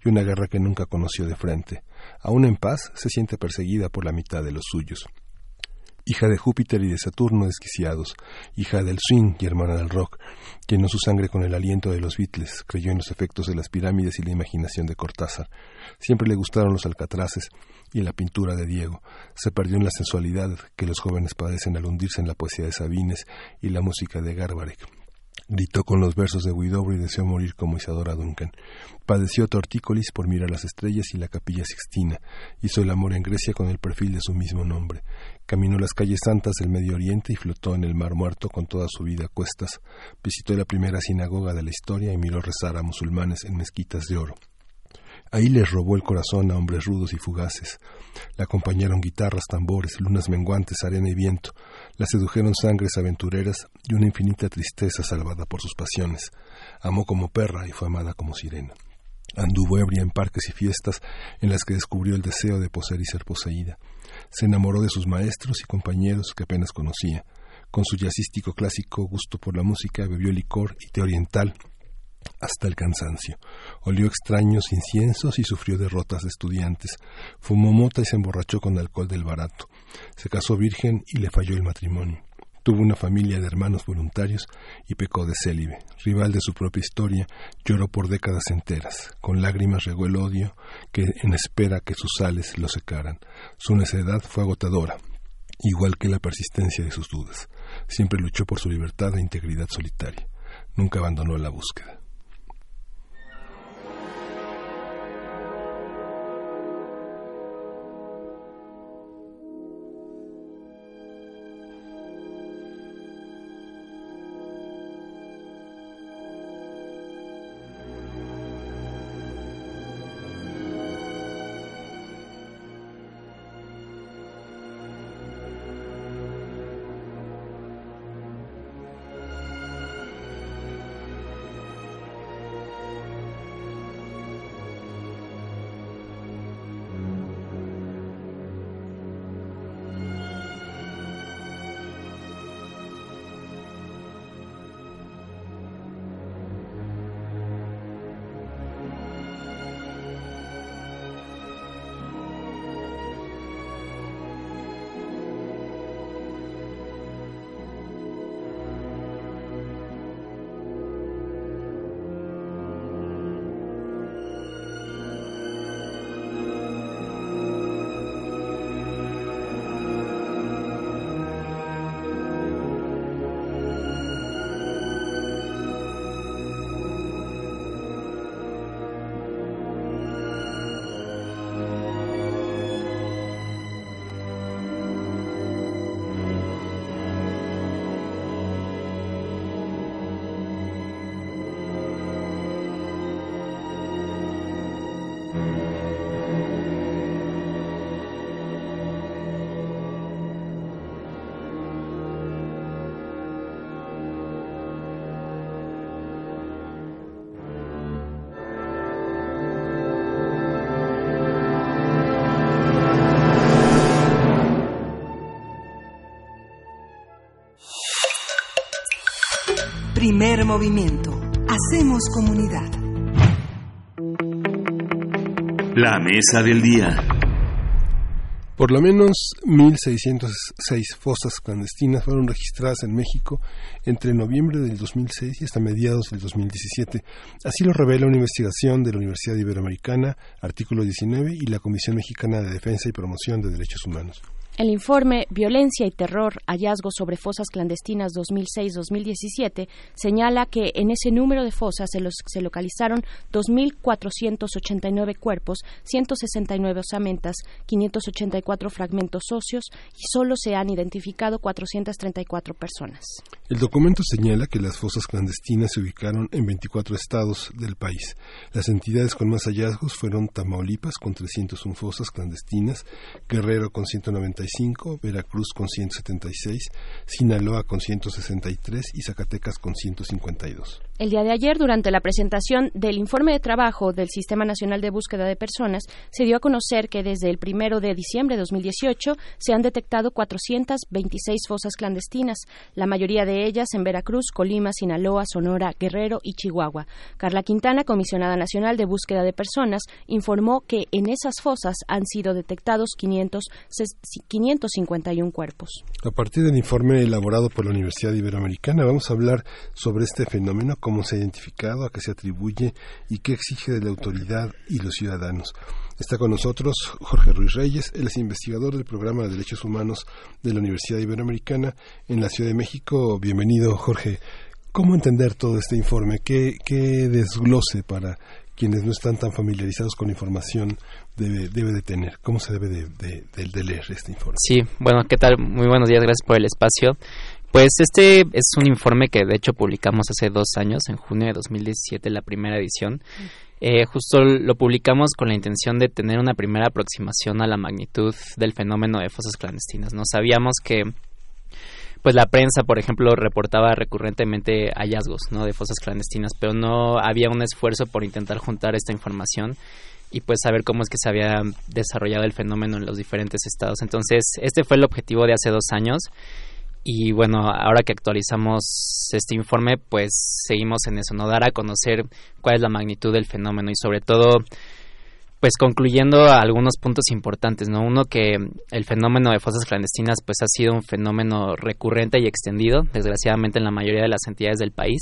y una guerra que nunca conoció de frente. Aún en paz, se siente perseguida por la mitad de los suyos hija de Júpiter y de Saturno desquiciados, hija del swing y hermana del rock, llenó su sangre con el aliento de los Beatles, creyó en los efectos de las pirámides y la imaginación de Cortázar. Siempre le gustaron los alcatraces y la pintura de Diego. Se perdió en la sensualidad que los jóvenes padecen al hundirse en la poesía de Sabines y la música de Garbarek. Gritó con los versos de Huidobro y deseó morir como Isadora Duncan. Padeció tortícolis por mirar las estrellas y la capilla sixtina. Hizo el amor en Grecia con el perfil de su mismo nombre. Caminó las calles santas del Medio Oriente y flotó en el mar muerto con toda su vida a cuestas. Visitó la primera sinagoga de la historia y miró rezar a musulmanes en mezquitas de oro. Ahí les robó el corazón a hombres rudos y fugaces. La acompañaron guitarras, tambores, lunas menguantes, arena y viento. La sedujeron sangres aventureras y una infinita tristeza salvada por sus pasiones. Amó como perra y fue amada como sirena. Anduvo ebria en parques y fiestas en las que descubrió el deseo de poseer y ser poseída. Se enamoró de sus maestros y compañeros que apenas conocía. Con su jazzístico clásico gusto por la música bebió licor y té oriental hasta el cansancio. Olió extraños inciensos y sufrió derrotas de estudiantes. Fumó mota y se emborrachó con alcohol del barato. Se casó virgen y le falló el matrimonio. Tuvo una familia de hermanos voluntarios y pecó de célibe. Rival de su propia historia, lloró por décadas enteras. Con lágrimas regó el odio que en espera que sus sales lo secaran. Su necedad fue agotadora, igual que la persistencia de sus dudas. Siempre luchó por su libertad e integridad solitaria. Nunca abandonó la búsqueda. Primer movimiento. Hacemos comunidad. La mesa del día. Por lo menos 1.606 fosas clandestinas fueron registradas en México entre noviembre del 2006 y hasta mediados del 2017. Así lo revela una investigación de la Universidad Iberoamericana, artículo 19, y la Comisión Mexicana de Defensa y Promoción de Derechos Humanos. El informe Violencia y Terror, hallazgos sobre fosas clandestinas 2006-2017 señala que en ese número de fosas se, los, se localizaron 2.489 cuerpos, 169 osamentas, 584 fragmentos óseos y solo se han identificado 434 personas. El documento señala que las fosas clandestinas se ubicaron en 24 estados del país. Las entidades con más hallazgos fueron Tamaulipas con 301 fosas clandestinas, Guerrero con 190 Veracruz con 176, Sinaloa con 163 y Zacatecas con 152. El día de ayer, durante la presentación del informe de trabajo del Sistema Nacional de Búsqueda de Personas, se dio a conocer que desde el primero de diciembre de 2018 se han detectado 426 fosas clandestinas, la mayoría de ellas en Veracruz, Colima, Sinaloa, Sonora, Guerrero y Chihuahua. Carla Quintana, comisionada nacional de búsqueda de personas, informó que en esas fosas han sido detectados 500, 551 cuerpos. A partir del informe elaborado por la Universidad Iberoamericana, vamos a hablar sobre este fenómeno, cómo se ha identificado, a qué se atribuye y qué exige de la autoridad y los ciudadanos. Está con nosotros Jorge Ruiz Reyes, él es investigador del programa de Derechos Humanos de la Universidad Iberoamericana en la Ciudad de México. Bienvenido, Jorge. ¿Cómo entender todo este informe? ¿Qué, qué desglose para quienes no están tan familiarizados con la información debe, debe de tener? ¿Cómo se debe de, de- de- de leer este informe? Sí, bueno, ¿qué tal? Muy buenos días, gracias por el espacio. Pues este es un informe que de hecho publicamos hace dos años, en junio de 2017, la primera edición. Eh, justo lo publicamos con la intención de tener una primera aproximación a la magnitud del fenómeno de fosas clandestinas. No sabíamos que pues la prensa, por ejemplo, reportaba recurrentemente hallazgos ¿no? de fosas clandestinas, pero no había un esfuerzo por intentar juntar esta información y pues saber cómo es que se había desarrollado el fenómeno en los diferentes estados. Entonces, este fue el objetivo de hace dos años y bueno, ahora que actualizamos este informe, pues seguimos en eso, ¿no? Dar a conocer cuál es la magnitud del fenómeno y sobre todo pues concluyendo algunos puntos importantes, ¿no? Uno que el fenómeno de fosas clandestinas pues ha sido un fenómeno recurrente y extendido, desgraciadamente en la mayoría de las entidades del país.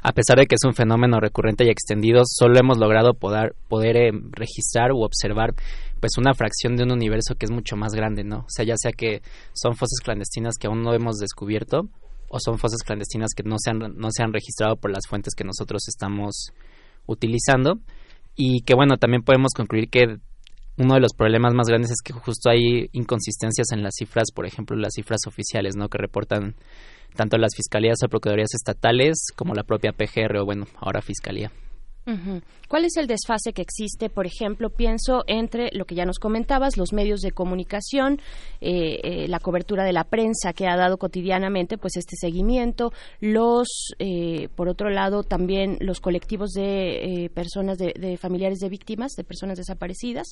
A pesar de que es un fenómeno recurrente y extendido, solo hemos logrado poder, poder eh, registrar u observar pues una fracción de un universo que es mucho más grande, ¿no? O sea, ya sea que son fosas clandestinas que aún no hemos descubierto o son fosas clandestinas que no se han, no se han registrado por las fuentes que nosotros estamos utilizando y que bueno, también podemos concluir que uno de los problemas más grandes es que justo hay inconsistencias en las cifras, por ejemplo, las cifras oficiales, ¿no? Que reportan tanto las fiscalías o procuradurías estatales como la propia PGR o bueno, ahora fiscalía. ¿Cuál es el desfase que existe, por ejemplo, pienso entre lo que ya nos comentabas, los medios de comunicación, eh, eh, la cobertura de la prensa que ha dado cotidianamente, pues este seguimiento, los, eh, por otro lado, también los colectivos de eh, personas, de, de familiares de víctimas, de personas desaparecidas,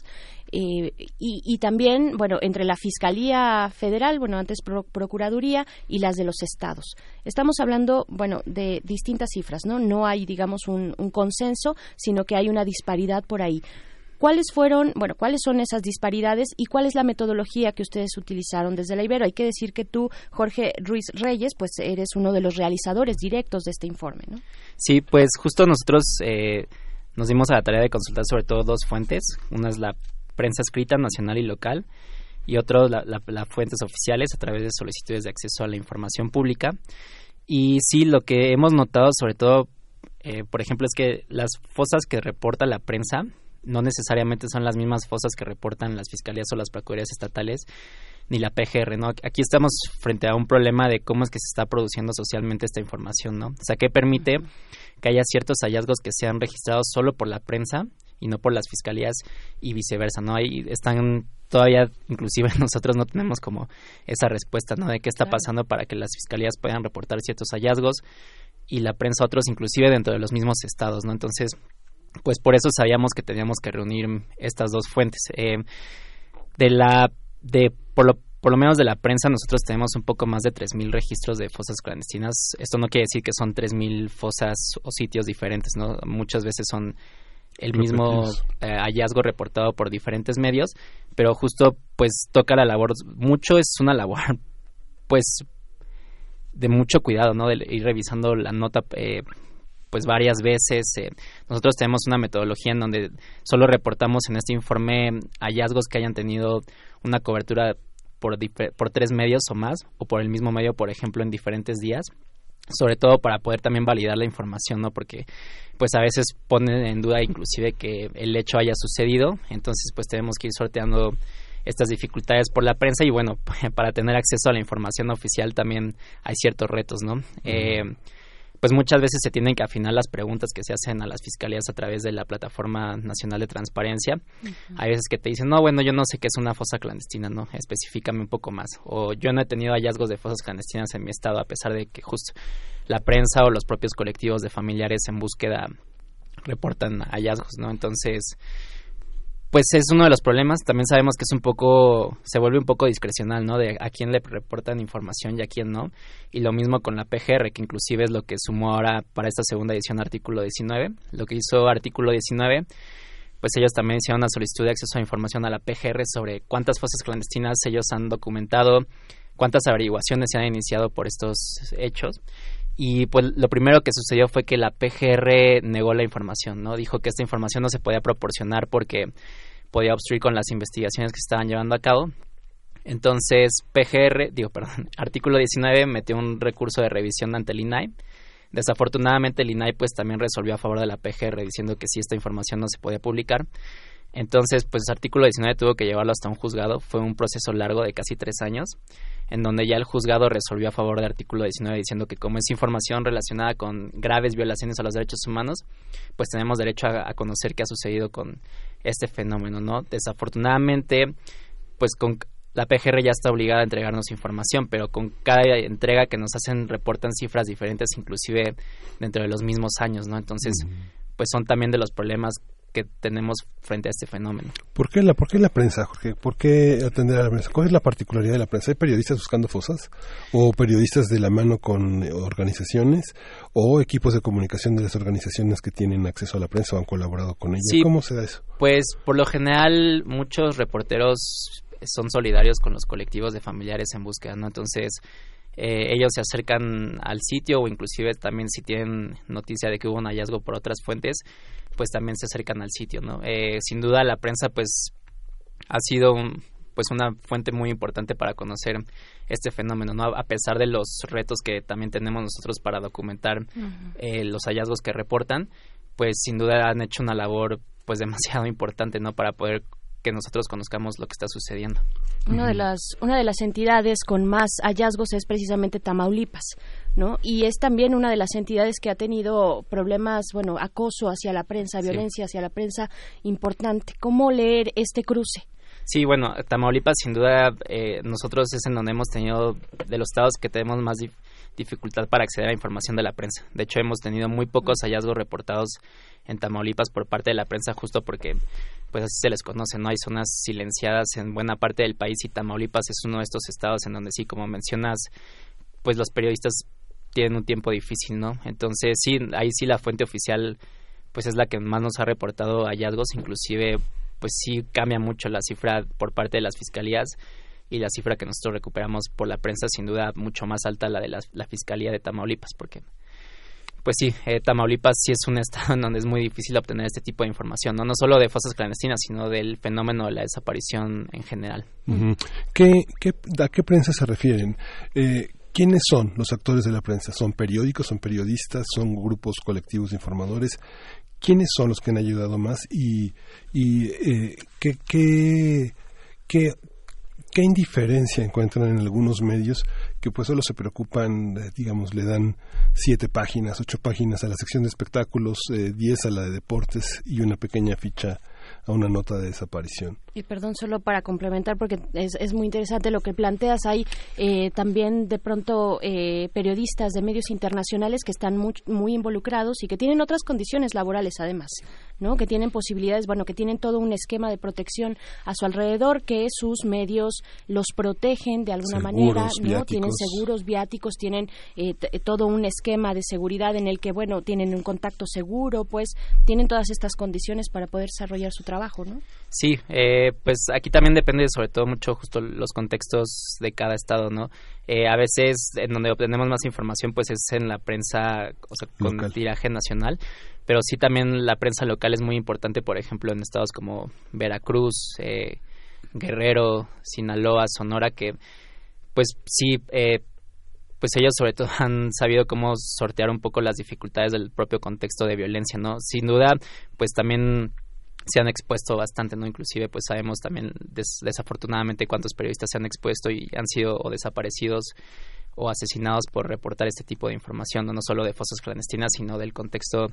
eh, y, y también, bueno, entre la Fiscalía Federal, bueno, antes Pro- Procuraduría y las de los estados. Estamos hablando, bueno, de distintas cifras, ¿no? No hay, digamos, un consenso, sino que hay una disparidad por ahí. ¿Cuáles fueron, bueno, cuáles son esas disparidades y cuál es la metodología que ustedes utilizaron desde la Ibero? Hay que decir que tú, Jorge Ruiz Reyes, pues eres uno de los realizadores directos de este informe, ¿no? Sí, pues justo nosotros eh, nos dimos a la tarea de consultar sobre todo dos fuentes. Una es la prensa escrita nacional y local y otro la- la- las fuentes oficiales a través de solicitudes de acceso a la información pública. Y sí, lo que hemos notado sobre todo, eh, por ejemplo, es que las fosas que reporta la prensa no necesariamente son las mismas fosas que reportan las fiscalías o las procuradurías estatales ni la PGR, ¿no? Aquí estamos frente a un problema de cómo es que se está produciendo socialmente esta información, ¿no? O sea, que permite que haya ciertos hallazgos que sean registrados solo por la prensa y no por las fiscalías y viceversa, ¿no? Ahí están todavía, inclusive nosotros no tenemos como esa respuesta, ¿no? De qué está pasando para que las fiscalías puedan reportar ciertos hallazgos y la prensa otros, inclusive dentro de los mismos estados, ¿no? Entonces, pues por eso sabíamos que teníamos que reunir estas dos fuentes. Eh, de la de por lo por lo menos de la prensa nosotros tenemos un poco más de 3000 registros de fosas clandestinas. Esto no quiere decir que son 3000 fosas o sitios diferentes, ¿no? Muchas veces son el mismo eh, hallazgo reportado por diferentes medios, pero justo pues toca la labor mucho es una labor pues de mucho cuidado, ¿no? De ir revisando la nota eh, pues varias veces. eh. Nosotros tenemos una metodología en donde solo reportamos en este informe hallazgos que hayan tenido una cobertura por, por tres medios o más, o por el mismo medio, por ejemplo, en diferentes días sobre todo para poder también validar la información, ¿no? Porque pues a veces ponen en duda inclusive que el hecho haya sucedido, entonces pues tenemos que ir sorteando estas dificultades por la prensa y bueno, para tener acceso a la información oficial también hay ciertos retos, ¿no? Eh, pues muchas veces se tienen que afinar las preguntas que se hacen a las fiscalías a través de la plataforma nacional de transparencia. Hay veces que te dicen, no, bueno, yo no sé qué es una fosa clandestina, ¿no? Específicame un poco más. O yo no he tenido hallazgos de fosas clandestinas en mi estado, a pesar de que justo la prensa o los propios colectivos de familiares en búsqueda reportan hallazgos, ¿no? Entonces, pues es uno de los problemas. También sabemos que es un poco, se vuelve un poco discrecional, ¿no? De a quién le reportan información y a quién no. Y lo mismo con la PGR, que inclusive es lo que sumó ahora para esta segunda edición artículo 19. Lo que hizo artículo 19, pues ellos también hicieron una solicitud de acceso a información a la PGR sobre cuántas fosas clandestinas ellos han documentado, cuántas averiguaciones se han iniciado por estos hechos. Y pues lo primero que sucedió fue que la PGR negó la información, ¿no? Dijo que esta información no se podía proporcionar porque podía obstruir con las investigaciones que estaban llevando a cabo. Entonces, PGR, digo, perdón, artículo 19 metió un recurso de revisión ante el INAI Desafortunadamente el INAI pues también resolvió a favor de la PGR diciendo que si esta información no se podía publicar. Entonces, pues el artículo 19 tuvo que llevarlo hasta un juzgado. Fue un proceso largo de casi tres años, en donde ya el juzgado resolvió a favor del artículo 19 diciendo que como es información relacionada con graves violaciones a los derechos humanos, pues tenemos derecho a, a conocer qué ha sucedido con este fenómeno, ¿no? Desafortunadamente, pues con la PGR ya está obligada a entregarnos información, pero con cada entrega que nos hacen reportan cifras diferentes, inclusive dentro de los mismos años, ¿no? Entonces, pues son también de los problemas que tenemos frente a este fenómeno. ¿Por qué la, por qué la prensa, Jorge? ¿Por qué atender a la prensa? ¿Cuál es la particularidad de la prensa? ¿Hay periodistas buscando fosas? ¿O periodistas de la mano con organizaciones? ¿O equipos de comunicación de las organizaciones que tienen acceso a la prensa o han colaborado con ella? ¿Cómo se da eso? Pues por lo general muchos reporteros son solidarios con los colectivos de familiares en búsqueda, ¿no? Entonces eh, ellos se acercan al sitio o inclusive también si tienen noticia de que hubo un hallazgo por otras fuentes, pues también se acercan al sitio, ¿no? Eh, sin duda la prensa pues ha sido pues una fuente muy importante para conocer este fenómeno, ¿no? A pesar de los retos que también tenemos nosotros para documentar eh, los hallazgos que reportan, pues sin duda han hecho una labor pues demasiado importante, ¿no? Para poder que nosotros conozcamos lo que está sucediendo. Una de las una de las entidades con más hallazgos es precisamente Tamaulipas, ¿no? Y es también una de las entidades que ha tenido problemas, bueno, acoso hacia la prensa, violencia hacia la prensa importante. ¿Cómo leer este cruce? Sí, bueno, Tamaulipas sin duda eh, nosotros es en donde hemos tenido de los estados que tenemos más dificultad para acceder a información de la prensa. De hecho, hemos tenido muy pocos hallazgos reportados en Tamaulipas por parte de la prensa justo porque pues así se les conoce, ¿no? Hay zonas silenciadas en buena parte del país y Tamaulipas es uno de estos estados en donde sí, como mencionas, pues los periodistas tienen un tiempo difícil, ¿no? Entonces sí, ahí sí la fuente oficial pues es la que más nos ha reportado hallazgos, inclusive pues sí cambia mucho la cifra por parte de las fiscalías y la cifra que nosotros recuperamos por la prensa sin duda mucho más alta la de la, fiscalía de Tamaulipas porque pues sí, eh, Tamaulipas sí es un estado en donde es muy difícil obtener este tipo de información, no, no solo de fosas clandestinas, sino del fenómeno de la desaparición en general. ¿Qué, qué, ¿A qué prensa se refieren? Eh, ¿Quiénes son los actores de la prensa? ¿Son periódicos, son periodistas, son grupos colectivos informadores? ¿Quiénes son los que han ayudado más y, y eh, qué, qué, qué, qué indiferencia encuentran en algunos medios que pues solo se preocupan, eh, digamos, le dan siete páginas, ocho páginas a la sección de espectáculos, eh, diez a la de deportes y una pequeña ficha a una nota de desaparición. Y perdón, solo para complementar, porque es, es muy interesante lo que planteas. Hay eh, también de pronto eh, periodistas de medios internacionales que están muy, muy involucrados y que tienen otras condiciones laborales además, ¿no? Que tienen posibilidades, bueno, que tienen todo un esquema de protección a su alrededor, que sus medios los protegen de alguna manera, ¿no? Tienen seguros viáticos, tienen eh, todo un esquema de seguridad en el que, bueno, tienen un contacto seguro, pues tienen todas estas condiciones para poder desarrollar su trabajo, ¿no? Sí, eh, pues aquí también depende sobre todo mucho justo los contextos de cada estado, ¿no? Eh, a veces en donde obtenemos más información pues es en la prensa, o sea, con tiraje nacional, pero sí también la prensa local es muy importante, por ejemplo, en estados como Veracruz, eh, Guerrero, Sinaloa, Sonora, que pues sí, eh, pues ellos sobre todo han sabido cómo sortear un poco las dificultades del propio contexto de violencia, ¿no? Sin duda, pues también se han expuesto bastante, ¿no? Inclusive, pues sabemos también desafortunadamente cuántos periodistas se han expuesto y han sido o desaparecidos o asesinados por reportar este tipo de información, no, no solo de fosas clandestinas, sino del contexto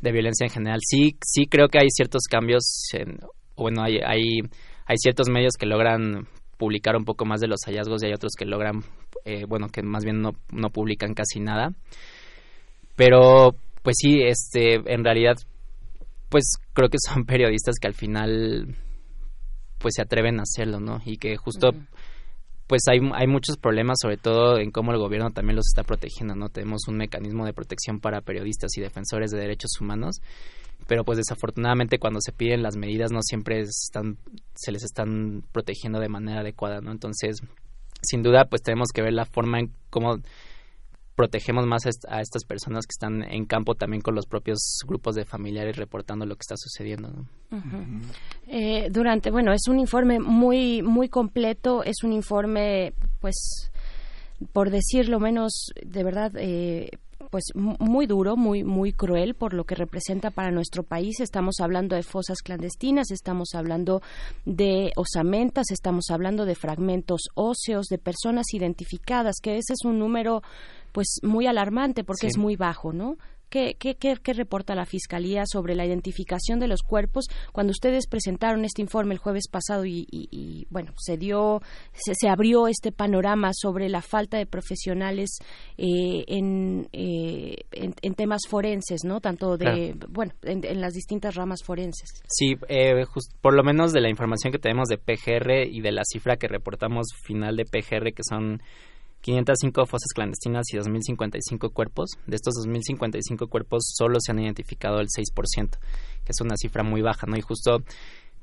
de violencia en general. Sí, sí creo que hay ciertos cambios, en, bueno, hay, hay, ciertos medios que logran publicar un poco más de los hallazgos y hay otros que logran, eh, bueno, que más bien no, no publican casi nada. Pero, pues sí, este, en realidad pues creo que son periodistas que al final pues se atreven a hacerlo, ¿no? Y que justo pues hay, hay muchos problemas, sobre todo en cómo el gobierno también los está protegiendo, ¿no? Tenemos un mecanismo de protección para periodistas y defensores de derechos humanos, pero pues desafortunadamente cuando se piden las medidas no siempre están, se les están protegiendo de manera adecuada, ¿no? Entonces, sin duda, pues tenemos que ver la forma en cómo protegemos más a, estas personas que están en campo también con los propios grupos de familiares reportando lo que está sucediendo. Eh, durante, bueno, es un informe muy muy completo, es un informe, pues, por decirlo menos, de verdad. Eh, pues muy duro, muy muy cruel por lo que representa para nuestro país. Estamos hablando de fosas clandestinas, estamos hablando de osamentas, estamos hablando de fragmentos óseos de personas identificadas, que ese es un número pues muy alarmante porque es muy bajo, ¿no? ¿Qué, qué, qué, reporta la Fiscalía sobre la identificación de los cuerpos cuando ustedes presentaron este informe el jueves pasado y, bueno, se dio, se, abrió este panorama sobre la falta de profesionales eh, en, eh, en, temas forenses, ¿no? Tanto de, bueno, en, las distintas ramas forenses. Sí, eh, por lo menos de la información que tenemos de PGR y de la cifra que reportamos final de PGR, que son 505 fosas clandestinas y 2.055 cuerpos. De estos 2.055 cuerpos solo se han identificado el 6%, que es una cifra muy baja, ¿no? Y justo,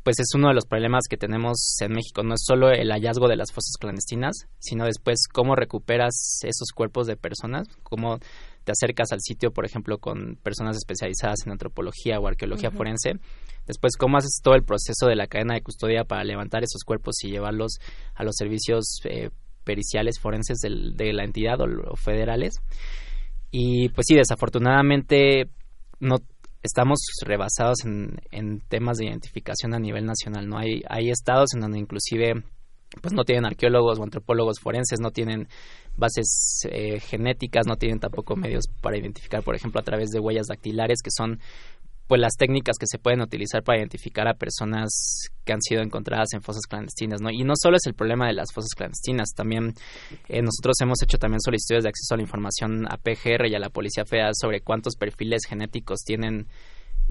pues es uno de los problemas que tenemos en México. No es solo el hallazgo de las fosas clandestinas, sino después cómo recuperas esos cuerpos de personas, cómo te acercas al sitio, por ejemplo, con personas especializadas en antropología o arqueología forense. Después, cómo haces todo el proceso de la cadena de custodia para levantar esos cuerpos y llevarlos a los servicios eh, periciales forenses de la entidad o, federales. Y pues sí, desafortunadamente no estamos rebasados en, temas de identificación a nivel nacional. No hay, hay estados en donde inclusive pues no tienen arqueólogos o antropólogos forenses, no tienen bases eh, genéticas, no tienen tampoco medios para identificar, por ejemplo, a través de huellas dactilares, que son pues las técnicas que se pueden utilizar para identificar a personas que han sido encontradas en fosas clandestinas, ¿no? Y no solo es el problema de las fosas clandestinas, también eh, nosotros hemos hecho también solicitudes de acceso a la información a PGR y a la Policía Federal sobre cuántos perfiles genéticos tienen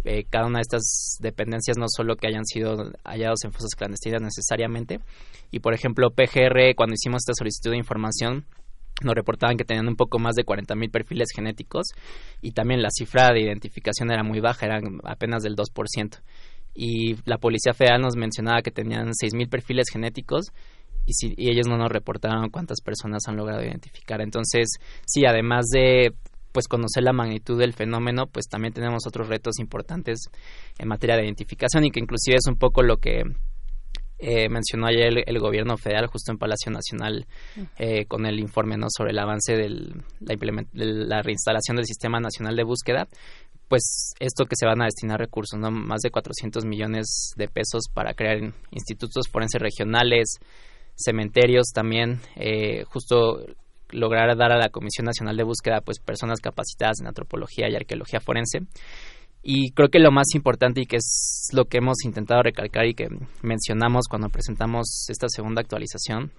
eh, cada una de estas dependencias, no solo que hayan sido hallados en fosas clandestinas necesariamente. Y por ejemplo, PGR, cuando hicimos esta solicitud de información, nos reportaban que tenían un poco más de 40.000 perfiles genéticos y también la cifra de identificación era muy baja, eran apenas del 2%. Y la Policía Federal nos mencionaba que tenían 6.000 perfiles genéticos y, si, y ellos no nos reportaron cuántas personas han logrado identificar. Entonces, sí, además de pues conocer la magnitud del fenómeno, pues también tenemos otros retos importantes en materia de identificación y que inclusive es un poco lo que eh, mencionó ayer el, gobierno federal justo en Palacio Nacional eh, con el informe ¿no? sobre el avance de la, reinstalación del Sistema Nacional de Búsqueda, pues esto que se van a destinar recursos, ¿no? más de 400 millones de pesos para crear institutos forenses regionales, cementerios también, eh, justo lograr dar a la Comisión Nacional de Búsqueda pues personas capacitadas en antropología y arqueología forense y creo que lo más importante y que es lo que hemos intentado recalcar y que mencionamos cuando presentamos esta segunda actualización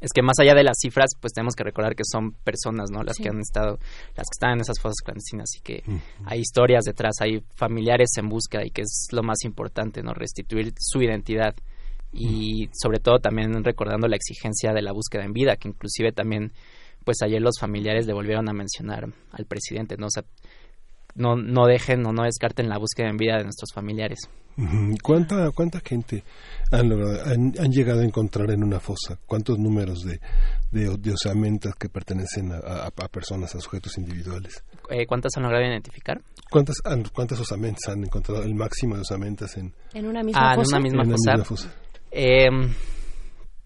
es que más allá de las cifras, pues tenemos que recordar que son personas, ¿no? Las que han estado, las que están en esas fosas clandestinas y que hay historias detrás, hay familiares en búsqueda y que es lo más importante, ¿no? Restituir su identidad y sobre todo también recordando la exigencia de la búsqueda en vida, que inclusive también, pues ayer los familiares le volvieron a mencionar al presidente, ¿no? O sea, no, no dejen o no descarten la búsqueda en vida de nuestros familiares. ¿Cuánta, cuánta gente han, han, llegado a encontrar en una fosa? ¿Cuántos números de, de, osamentas que pertenecen a, personas, a sujetos individuales? Eh, ¿Cuántas han logrado identificar? ¿Cuántas, cuántas osamentas han encontrado? El máximo de osamentas en, ¿En una misma ah, fosa. En una misma fosa. Eh,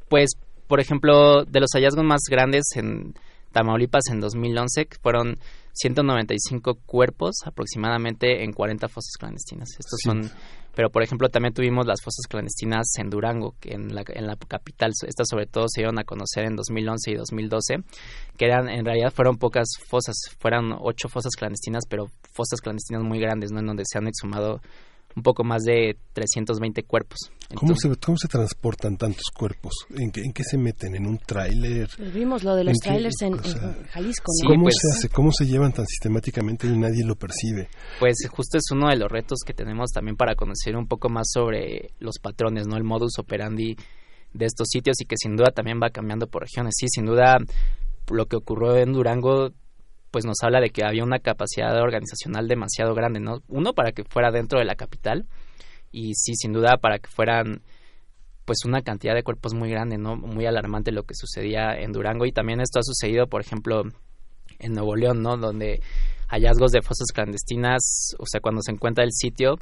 pues, por ejemplo, de los hallazgos más grandes en Tamaulipas en 2011 fueron 195 cuerpos aproximadamente en 40 fosas clandestinas. Estos son, pero por ejemplo también tuvimos las fosas clandestinas en Durango, que en la, en la capital. Estas sobre todo se dieron a conocer en 2011 y 2012, que eran en realidad fueron pocas fosas, fueron ocho fosas clandestinas, pero fosas clandestinas muy grandes, ¿no? En donde se han exhumado un poco más de 320 cuerpos. ¿Cómo, se, ¿Cómo se transportan tantos cuerpos? ¿En qué, en qué se meten? ¿En un tráiler? Pues vimos lo de los trailers en, Jalisco. ¿Cómo pues se hace? ¿Cómo se llevan tan sistemáticamente y nadie lo percibe? Pues justo es uno de los retos que tenemos también para conocer un poco más sobre los patrones, no el modus operandi de estos sitios y que sin duda también va cambiando por regiones. Sí, sin duda lo que ocurrió en Durango pues nos habla de que había una capacidad organizacional demasiado grande, ¿no? Uno, para que fuera dentro de la capital y sí, sin duda, para que fueran pues una cantidad de cuerpos muy grande, ¿no? Muy alarmante lo que sucedía en Durango y también esto ha sucedido, por ejemplo, en Nuevo León, ¿no? Donde hallazgos de fosas clandestinas, o sea, cuando se encuentra el sitio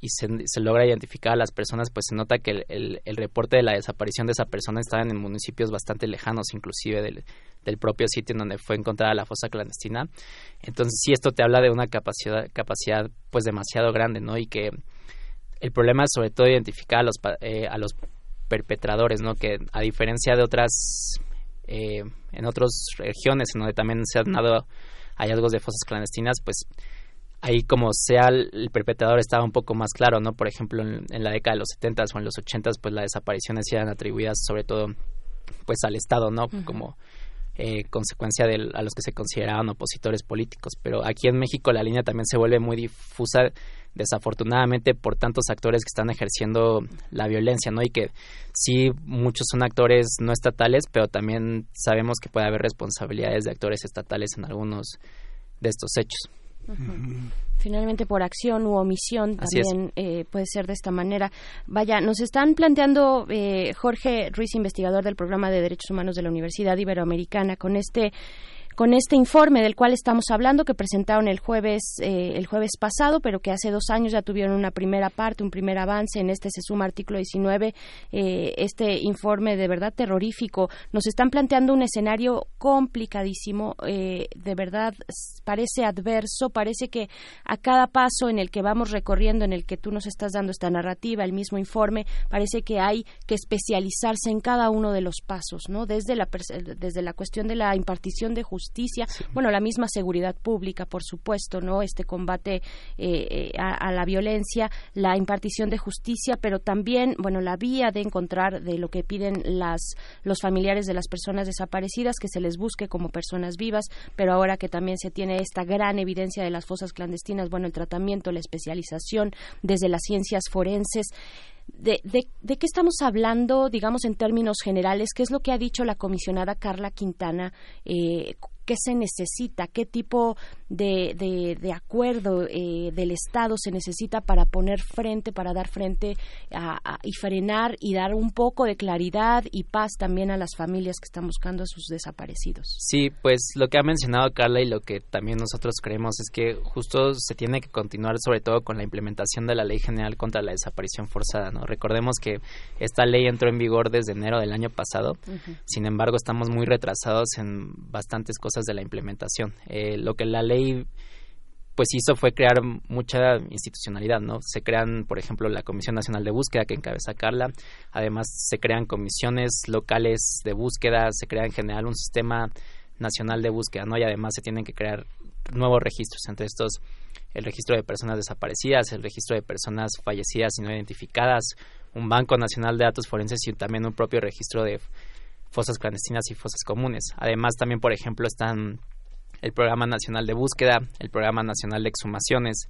y se, se logra identificar a las personas, pues se nota que el, reporte de la desaparición de esa persona estaba en municipios bastante lejanos, inclusive del, del propio sitio en donde fue encontrada la fosa clandestina. Entonces sí esto te habla de una capacidad capacidad pues demasiado grande, ¿no? Y que el problema es sobre todo identificar a los eh, a los perpetradores, ¿no? Que a diferencia de otras eh, en otras regiones en donde también se han dado hallazgos de fosas clandestinas, pues ahí como sea el, perpetrador estaba un poco más claro, ¿no? Por ejemplo, en, la década de los 70 o en los 80 pues las desapariciones eran atribuidas sobre todo pues al Estado, ¿no? Como eh, consecuencia de a los que se consideraban opositores políticos. Pero aquí en México la línea también se vuelve muy difusa, desafortunadamente, por tantos actores que están ejerciendo la violencia, ¿no? Y que sí, muchos son actores no estatales, pero también sabemos que puede haber responsabilidades de actores estatales en algunos de estos hechos. Finalmente, por acción u omisión también eh, puede ser de esta manera. Vaya, nos están planteando eh, Jorge Ruiz, investigador del programa de Derechos Humanos de la Universidad Iberoamericana, con este con este informe del cual estamos hablando que presentaron el jueves eh, el jueves pasado pero que hace dos años ya tuvieron una primera parte un primer avance en este se suma artículo 19 eh, este informe de verdad terrorífico. Nos están planteando un escenario complicadísimo eh, de verdad parece adverso parece que a cada paso en el que vamos recorriendo en el que tú nos estás dando esta narrativa el mismo informe parece que hay que especializarse en cada uno de los pasos no desde la desde la cuestión de la impartición de justicia justicia, bueno, la misma seguridad pública, por supuesto, ¿no? Este combate eh, eh, a, la violencia, la impartición de justicia, pero también, bueno, la vía de encontrar de lo que piden las, los familiares de las personas desaparecidas, que se les busque como personas vivas, pero ahora que también se tiene esta gran evidencia de las fosas clandestinas, bueno, el tratamiento, la especialización desde las ciencias forenses, de, de, qué estamos hablando, digamos, en términos generales? ¿Qué es lo que ha dicho la comisionada Carla Quintana? Eh, qué se necesita, qué tipo de, de, acuerdo eh, del Estado se necesita para poner frente, para dar frente y frenar y dar un poco de claridad y paz también a las familias que están buscando a sus desaparecidos. Sí, pues lo que ha mencionado Carla y lo que también nosotros creemos es que justo se tiene que continuar sobre todo con la implementación de la Ley General contra la Desaparición Forzada. ¿no? Recordemos que esta ley entró en vigor desde enero del año pasado, sin embargo estamos muy retrasados en bastantes cosas de la implementación. Eh, lo que la ley pues hizo fue crear mucha institucionalidad, ¿no? Se crean, por ejemplo, la Comisión Nacional de Búsqueda que encabeza Carla, además se crean comisiones locales de búsqueda, se crea en general un sistema nacional de búsqueda, ¿no? Y además se tienen que crear nuevos registros, entre estos el registro de personas desaparecidas, el registro de personas fallecidas y no identificadas, un Banco Nacional de Datos Forenses y también un propio registro de fosas clandestinas y fosas comunes. Además, también, por ejemplo, están el Programa Nacional de Búsqueda, el Programa Nacional de Exhumaciones.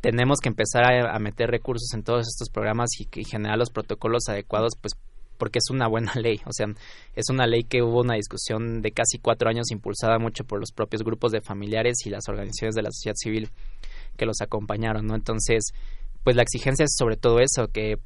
Tenemos que empezar a, meter recursos en todos estos programas y, y, generar los protocolos adecuados, pues porque es una buena ley. O sea, es una ley que hubo una discusión de casi cuatro años impulsada mucho por los propios grupos de familiares y las organizaciones de la sociedad civil que los acompañaron, ¿no? Entonces, pues la exigencia es sobre todo eso, que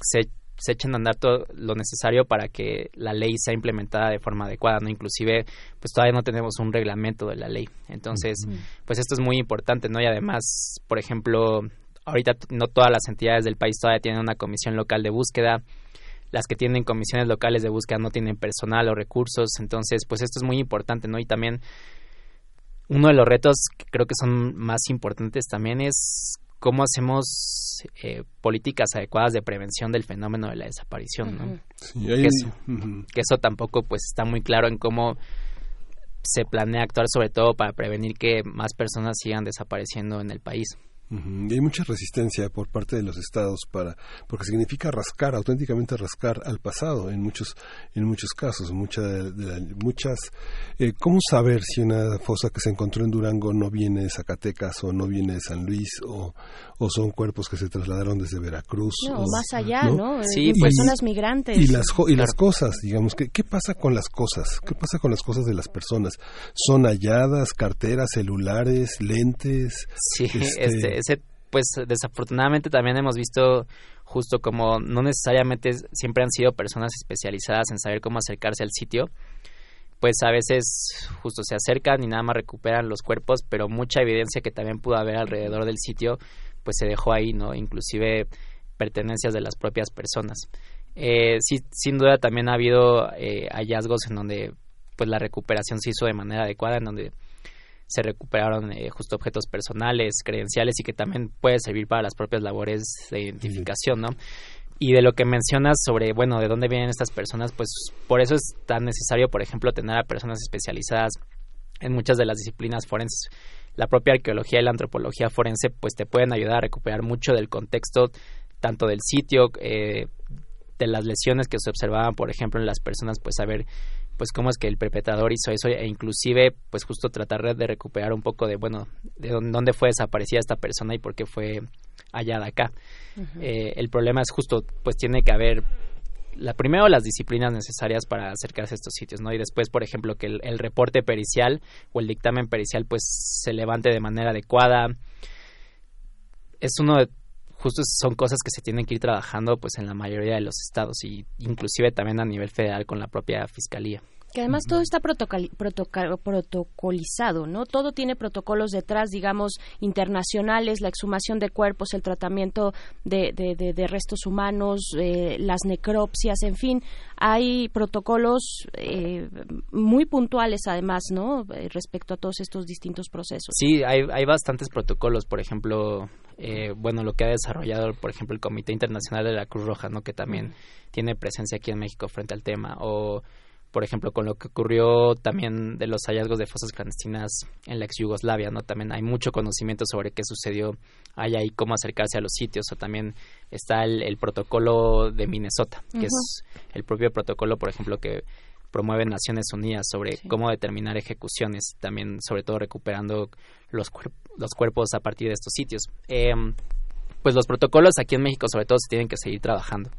se se echen a andar todo lo necesario para que la ley sea implementada de forma adecuada, ¿no? Inclusive, pues todavía no tenemos un reglamento de la ley. Entonces, pues esto es muy importante, ¿no? Y además, por ejemplo, ahorita no todas las entidades del país todavía tienen una comisión local de búsqueda. Las que tienen comisiones locales de búsqueda no tienen personal o recursos. Entonces, pues esto es muy importante, ¿no? Y también uno de los retos que creo que son más importantes también es cómo hacemos eh, políticas adecuadas de prevención del fenómeno de la desaparición, ¿no? que, eso, tampoco pues está muy claro en cómo se planea actuar sobre todo para prevenir que más personas sigan desapareciendo en el país. Y hay mucha resistencia por parte de los estados para porque significa rascar auténticamente rascar al pasado en muchos en muchos casos. Mucha de, muchas eh, cómo saber si una fosa que se encontró en Durango no viene de Zacatecas o no viene de San Luis o, o son cuerpos que se trasladaron desde Veracruz o, más allá no, Sí, personas migrantes. y las y las cosas digamos que qué pasa con las cosas qué pasa con las cosas de las personas son halladas carteras celulares lentes sí este, este pues desafortunadamente también hemos visto justo como no necesariamente siempre han sido personas especializadas en saber cómo acercarse al sitio, pues a veces justo se acercan y nada más recuperan los cuerpos, pero mucha evidencia que también pudo haber alrededor del sitio, pues se dejó ahí, ¿no? Inclusive pertenencias de las propias personas. Eh, sí, sin duda también ha habido eh, hallazgos en donde pues la recuperación se hizo de manera adecuada en donde se recuperaron eh, justo objetos personales, credenciales y que también puede servir para las propias labores de identificación, ¿no? Y de lo que mencionas sobre, bueno, de dónde vienen estas personas, pues por eso es tan necesario, por ejemplo, tener a personas especializadas en muchas de las disciplinas forenses. La propia arqueología y la antropología forense, pues te pueden ayudar a recuperar mucho del contexto, tanto del sitio, eh, de las lesiones que se observaban, por ejemplo, en las personas, pues saber pues cómo es que el perpetrador hizo eso e inclusive pues justo tratar de recuperar un poco de bueno de dónde fue desaparecida esta persona y por qué fue hallada acá. Eh, el problema es justo pues tiene que haber la primero las disciplinas necesarias para acercarse a estos sitios no y después por ejemplo que el, reporte pericial o el dictamen pericial pues se levante de manera adecuada. Es uno de justo son cosas que se tienen que ir trabajando pues en la mayoría de los estados y inclusive también a nivel federal con la propia fiscalía. Que además todo está protocolizado, ¿no? Todo tiene protocolos detrás, digamos, internacionales, la exhumación de cuerpos, el tratamiento de, de, restos humanos, eh, las necropsias, en fin, hay protocolos eh, muy puntuales además, ¿no? Eh, respecto a todos estos distintos procesos. Sí, hay, hay bastantes protocolos, por ejemplo, bueno, lo que ha desarrollado, por ejemplo, el Comité Internacional de la Cruz Roja, ¿no? Que también tiene presencia aquí en México frente al tema, o por ejemplo, con lo que ocurrió también de los hallazgos de fosas clandestinas en la ex Yugoslavia, ¿no? También hay mucho conocimiento sobre qué sucedió allá y cómo acercarse a los sitios, o también está el, protocolo de Minnesota, que es el propio protocolo, por ejemplo, que promueve Naciones Unidas sobre cómo determinar ejecuciones, también sobre todo recuperando los, los cuerpos a partir de estos sitios. Em, pues los protocolos aquí en México sobre todo se tienen que seguir trabajando.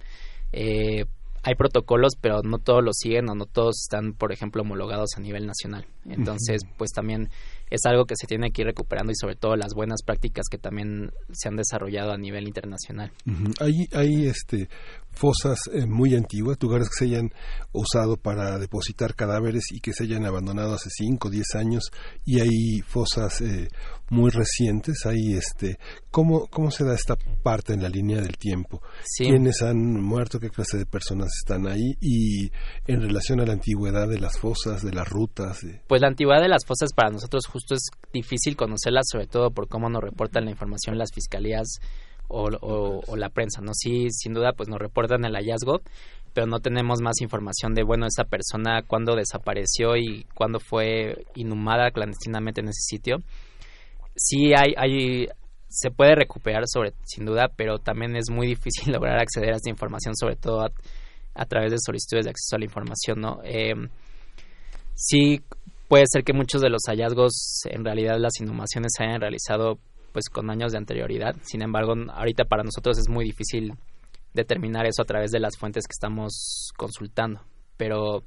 Eh, hay protocolos, pero no todos los siguen o no todos están, por ejemplo, homologados a nivel nacional. Entonces, pues también es algo que se tiene que ir recuperando y sobre todo las buenas prácticas que también se han desarrollado a nivel internacional. Hay, hay este, fosas eh, muy antiguas, lugares que se hayan usado para depositar cadáveres y que se hayan abandonado hace 5 o 10 años y hay fosas eh, muy recientes. Hay este, ¿cómo, ¿Cómo se da esta parte en la línea del tiempo? ¿Quiénes han muerto? ¿Qué clase de personas están ahí? Y en relación a la antigüedad de las fosas, de las rutas. Pues la antigüedad de las fosas para nosotros justo es difícil conocerlas, sobre todo por cómo nos reportan la información las fiscalías o, la prensa, ¿no? Sí, sin duda, pues nos reportan el hallazgo, pero no tenemos más información de, bueno, esa persona cuándo desapareció y cuándo fue inhumada clandestinamente en ese sitio. Sí hay, hay se puede recuperar sobre, sin duda, pero también es muy difícil lograr acceder a esa información, sobre todo a, través de solicitudes de acceso a la información, ¿no? Eh, sí puede ser que muchos de los hallazgos, en realidad las inhumaciones se hayan realizado pues con años de anterioridad. Sin embargo, ahorita para nosotros es muy difícil determinar eso a través de las fuentes que estamos consultando. Pero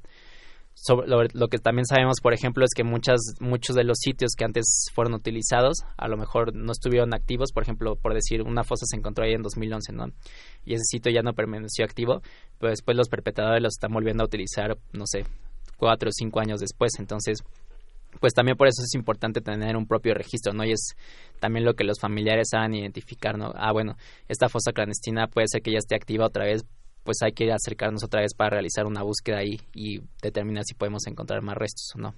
lo, que también sabemos, por ejemplo, es que muchas, muchos de los sitios que antes fueron utilizados, a lo mejor no estuvieron activos. Por ejemplo, por decir, una fosa se encontró ahí en 2011, ¿no? Y ese sitio ya no permaneció activo, pero después los perpetradores los están volviendo a utilizar, no sé, cuatro o cinco años después. Entonces, pues también por eso es importante tener un propio registro, ¿no? Y es también lo que los familiares saben identificar, ¿no? Ah, bueno, esta fosa clandestina puede ser que ya esté activa otra vez, pues hay que acercarnos otra vez para realizar una búsqueda ahí y determinar si podemos encontrar más restos o no.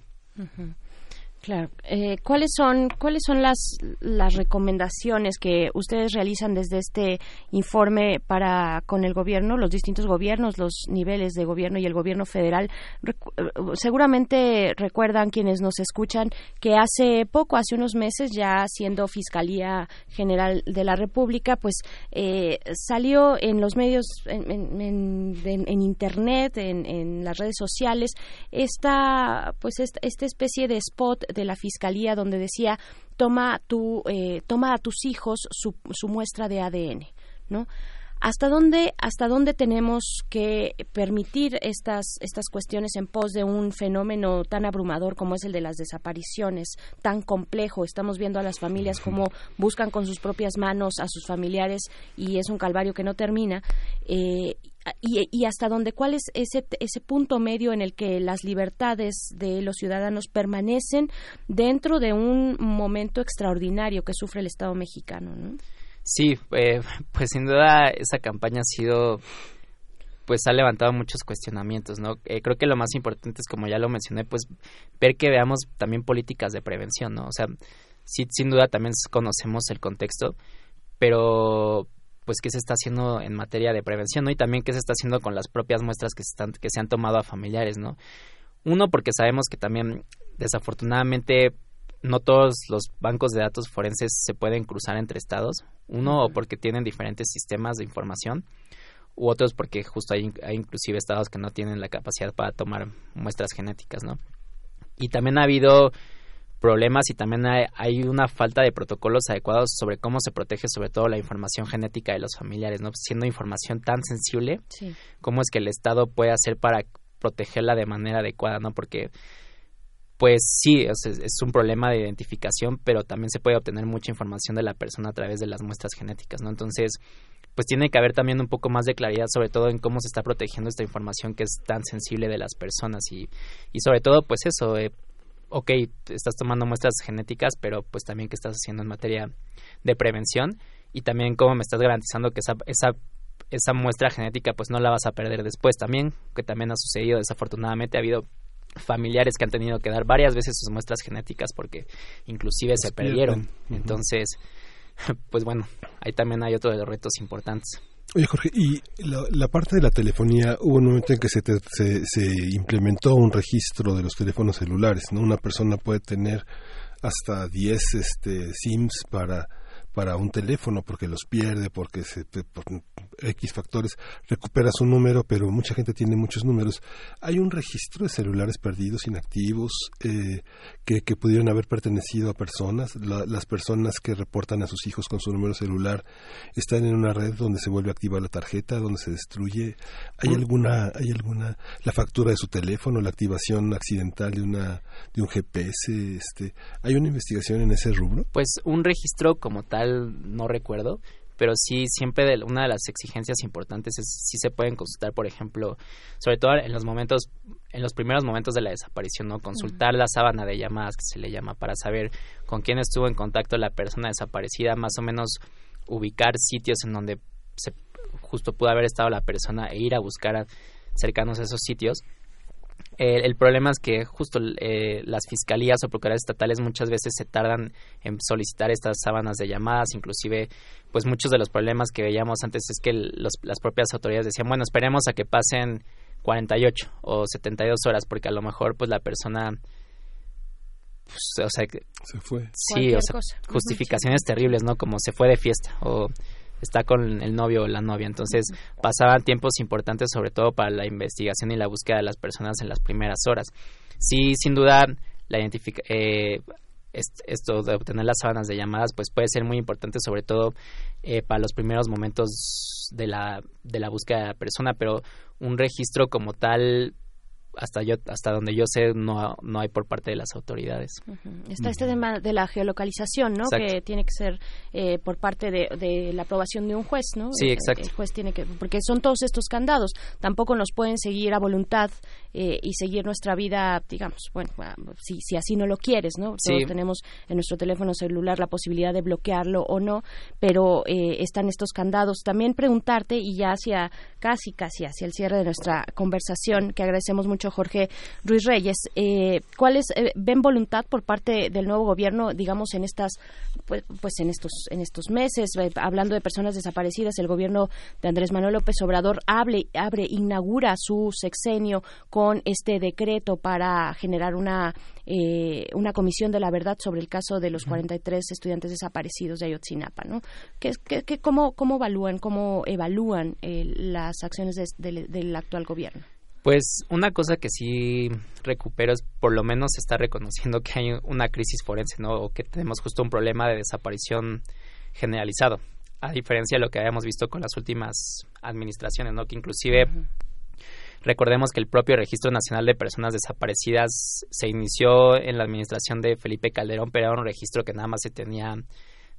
Claro. Eh, ¿Cuáles son cuáles son las las recomendaciones que ustedes realizan desde este informe para con el gobierno, los distintos gobiernos, los niveles de gobierno y el gobierno federal? Eh, seguramente recuerdan quienes nos escuchan que hace poco, hace unos meses, ya siendo Fiscalía General de la República, pues eh, salió en los medios, en, en, internet, en, las redes sociales, esta pues esta, esta especie de spot de la fiscalía donde decía toma tu eh, toma a tus hijos su, su muestra de ADN, ¿no? ¿Hasta dónde, hasta dónde tenemos que permitir estas, estas cuestiones en pos de un fenómeno tan abrumador como es el de las desapariciones, tan complejo? Estamos viendo a las familias como buscan con sus propias manos a sus familiares y es un calvario que no termina. Eh, y, hasta dónde, cuál es ese, ese punto medio en el que las libertades de los ciudadanos permanecen dentro de un momento extraordinario que sufre el Estado mexicano, ¿no? Sí, eh, pues sin duda esa campaña ha sido pues ha levantado muchos cuestionamientos, ¿no? Eh, creo que lo más importante es, como ya lo mencioné, pues ver que veamos también políticas de prevención, ¿no? O sea, sí, sin duda también conocemos el contexto, pero pues qué se está haciendo en materia de prevención, ¿no? Y también qué se está haciendo con las propias muestras que están, que se han tomado a familiares, ¿no? Uno, porque sabemos que también, desafortunadamente, no todos los bancos de datos forenses se pueden cruzar entre estados. Uno, o porque tienen diferentes sistemas de información, u otros porque justo hay, hay inclusive estados que no tienen la capacidad para tomar muestras genéticas, ¿no? Y también ha habido problemas y también hay, una falta de protocolos adecuados sobre cómo se protege sobre todo la información genética de los familiares, ¿no? Siendo información tan sensible, ¿cómo es que el Estado puede hacer para protegerla de manera adecuada, ¿no? Porque pues sí, es, un problema de identificación, pero también se puede obtener mucha información de la persona a través de las muestras genéticas, ¿no? Entonces, pues tiene que haber también un poco más de claridad sobre todo en cómo se está protegiendo esta información que es tan sensible de las personas y, y sobre todo, pues eso, eh, ok, estás tomando muestras genéticas, pero pues también qué estás haciendo en materia de prevención y también cómo me estás garantizando que esa, esa, esa muestra genética pues no la vas a perder después también, que también ha sucedido desafortunadamente, ha habido familiares que han tenido que dar varias veces sus muestras genéticas porque inclusive se perdieron. Entonces, pues bueno, ahí también hay otro de los retos importantes. Oye, Jorge, y la, parte de la telefonía, hubo un momento en que se, se, implementó un registro de los teléfonos celulares, ¿no? Una persona puede tener hasta 10 este, SIMs para para un teléfono porque los pierde, porque se, por X factores recupera su número, pero mucha gente tiene muchos números. Hay un registro de celulares perdidos, inactivos, eh, que, que, pudieron haber pertenecido a personas. las personas que reportan a sus hijos con su número celular están en una red donde se vuelve activa la tarjeta, donde se destruye. ¿Hay alguna, hay alguna, la factura de su teléfono, la activación accidental de una, de un GPS, este, hay una investigación en ese rubro? Pues un registro como tal no recuerdo, pero sí siempre de, una de las exigencias importantes es si se pueden consultar, por ejemplo, sobre todo en los momentos, en los primeros momentos de la desaparición, ¿no? Consultar la sábana de llamadas que se le llama para saber con quién estuvo en contacto la persona desaparecida, más o menos ubicar sitios en donde se justo pudo haber estado la persona e ir a buscar cercanos a esos sitios el problema es que justo eh, las fiscalías o procuradurías estatales muchas veces se tardan en solicitar estas sábanas de llamadas, inclusive pues muchos de los problemas que veíamos antes es que las propias autoridades decían, bueno, esperemos a que pasen 48 o 72 horas porque a lo mejor pues la persona pues, o sea, se fue. Sí, o sea, justificaciones terribles, ¿no? Como se fue de fiesta o está con el novio o la novia. Entonces pasaban tiempos importantes sobre todo para la investigación y la búsqueda de las personas en las primeras horas. Sí, sin duda, la identifica eh, esto de obtener las sábanas de llamadas pues puede ser muy importante sobre todo eh, para los primeros momentos de la, de la búsqueda de la persona, pero un registro como tal hasta yo hasta donde yo sé no, no hay por parte de las autoridades. Está este tema de la geolocalización no que tiene que ser eh, por parte de, de, la aprobación de un juez no sí exacto. el juez tiene que porque son todos estos candados tampoco nos pueden seguir a voluntad eh, y seguir nuestra vida digamos bueno si, si así no lo quieres no todos tenemos en nuestro teléfono celular la posibilidad de bloquearlo o no pero eh, están estos candados. También preguntarte y ya hacia casi casi hacia el cierre de nuestra conversación que agradecemos mucho Jorge Ruiz Reyes. Eh, ¿Cuáles eh, ven voluntad por parte del nuevo gobierno, digamos, en estas, pues, pues en estos, en estos meses, eh, hablando de personas desaparecidas, el gobierno de Andrés Manuel López Obrador abre, abre, inaugura su sexenio con este decreto para generar una una comisión de la verdad sobre el caso de los 43 estudiantes desaparecidos de Ayotzinapa, ¿no? ¿Qué, qué, cómo, ¿Cómo evalúan, cómo evalúan las acciones del actual gobierno? Pues una cosa que sí recupero es por lo menos está reconociendo que hay una crisis forense, ¿no? O que tenemos justo un problema de desaparición generalizado, a diferencia de lo que habíamos visto con las últimas administraciones, ¿no? Que inclusive recordemos que el propio Registro Nacional de Personas Desaparecidas se inició en la administración de Felipe Calderón, pero era un registro que nada más se tenía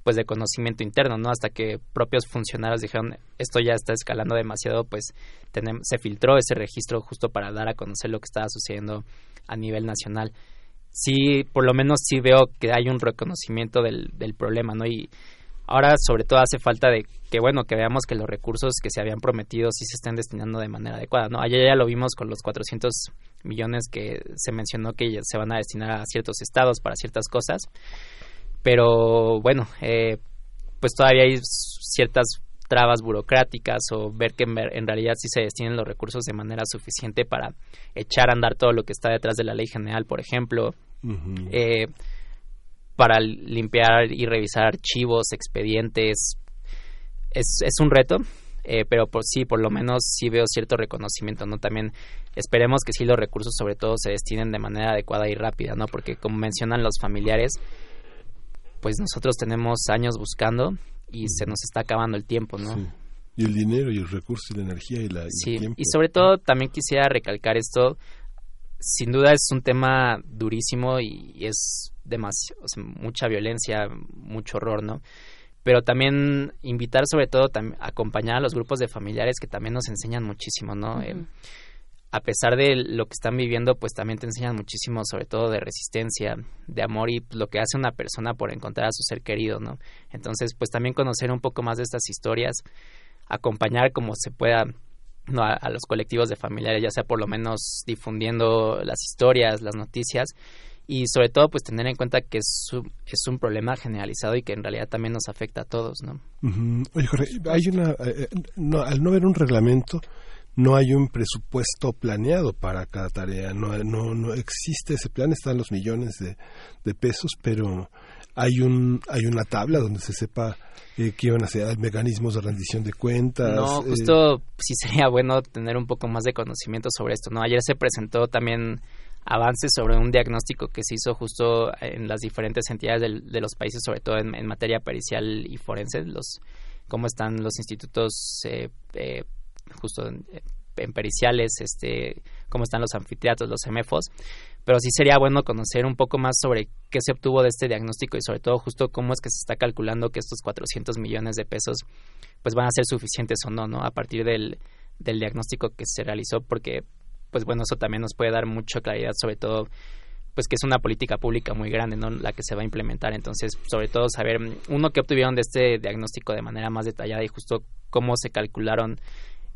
pues de conocimiento interno, ¿no? Hasta que propios funcionarios dijeron esto ya está escalando demasiado, pues tenemos, se filtró ese registro justo para dar a conocer lo que estaba sucediendo a nivel nacional. Sí, por lo menos sí veo que hay un reconocimiento del, del problema, ¿no? Y Ahora, sobre todo, hace falta de que, bueno, que veamos que los recursos que se habían prometido sí se estén destinando de manera adecuada, ¿no? Ayer ya lo vimos con los 400 millones que se mencionó que se van a destinar a ciertos estados para ciertas cosas, pero, bueno, eh, pues todavía hay ciertas trabas burocráticas o ver que en realidad sí se destinen los recursos de manera suficiente para echar a andar todo lo que está detrás de la ley general, por ejemplo. eh, para limpiar y revisar archivos, expedientes. Es, es un reto, eh, pero por sí, por lo menos sí veo cierto reconocimiento, ¿no? También esperemos que sí los recursos sobre todo se destinen de manera adecuada y rápida, ¿no? Porque como mencionan los familiares, pues nosotros tenemos años buscando y se nos está acabando el tiempo, ¿no? Y el dinero y el recurso y la energía y, la, sí. el tiempo. Y sobre todo también quisiera recalcar esto, sin duda es un tema durísimo y es demasiado, o sea, mucha violencia, mucho horror, ¿no? Pero también invitar sobre todo a acompañar a los grupos de familiares que también nos enseñan muchísimo, ¿no? Uh -huh. A pesar de lo que están viviendo, pues también te enseñan muchísimo, sobre todo de resistencia, de amor y lo que hace una persona por encontrar a su ser querido, ¿no? Entonces, pues también conocer un poco más de estas historias, acompañar como se pueda no, a, a, los colectivos de familiares, ya sea por lo menos difundiendo las historias, las noticias y sobre todo pues tener en cuenta que es un, es un problema generalizado y que en realidad también nos afecta a todos, ¿no? Oye, Jorge, hay una, eh, no, al no haber un reglamento, no hay un presupuesto planeado para cada tarea, no, no, no existe ese plan, están los millones de, de pesos, pero hay un hay una tabla donde se sepa eh, qué van a ser mecanismos de rendición de cuentas. No, justo eh... sí sería bueno tener un poco más de conocimiento sobre esto, ¿no? Ayer se presentó también avances sobre un diagnóstico que se hizo justo en las diferentes entidades del, de los países, sobre todo en, en, materia pericial y forense, los cómo están los institutos eh, eh, justo en, periciales, este, cómo están los anfiteatros, los CEMEFOS, pero sí sería bueno conocer un poco más sobre qué se obtuvo de este diagnóstico y sobre todo justo cómo es que se está calculando que estos 400 millones de pesos pues van a ser suficientes o no, ¿no? A partir del, del diagnóstico que se realizó, porque pues bueno, eso también nos puede dar mucha claridad, sobre todo pues que es una política pública muy grande, ¿no? La que se va a implementar. Entonces, sobre todo saber, uno, qué obtuvieron de este diagnóstico de manera más detallada y justo cómo se calcularon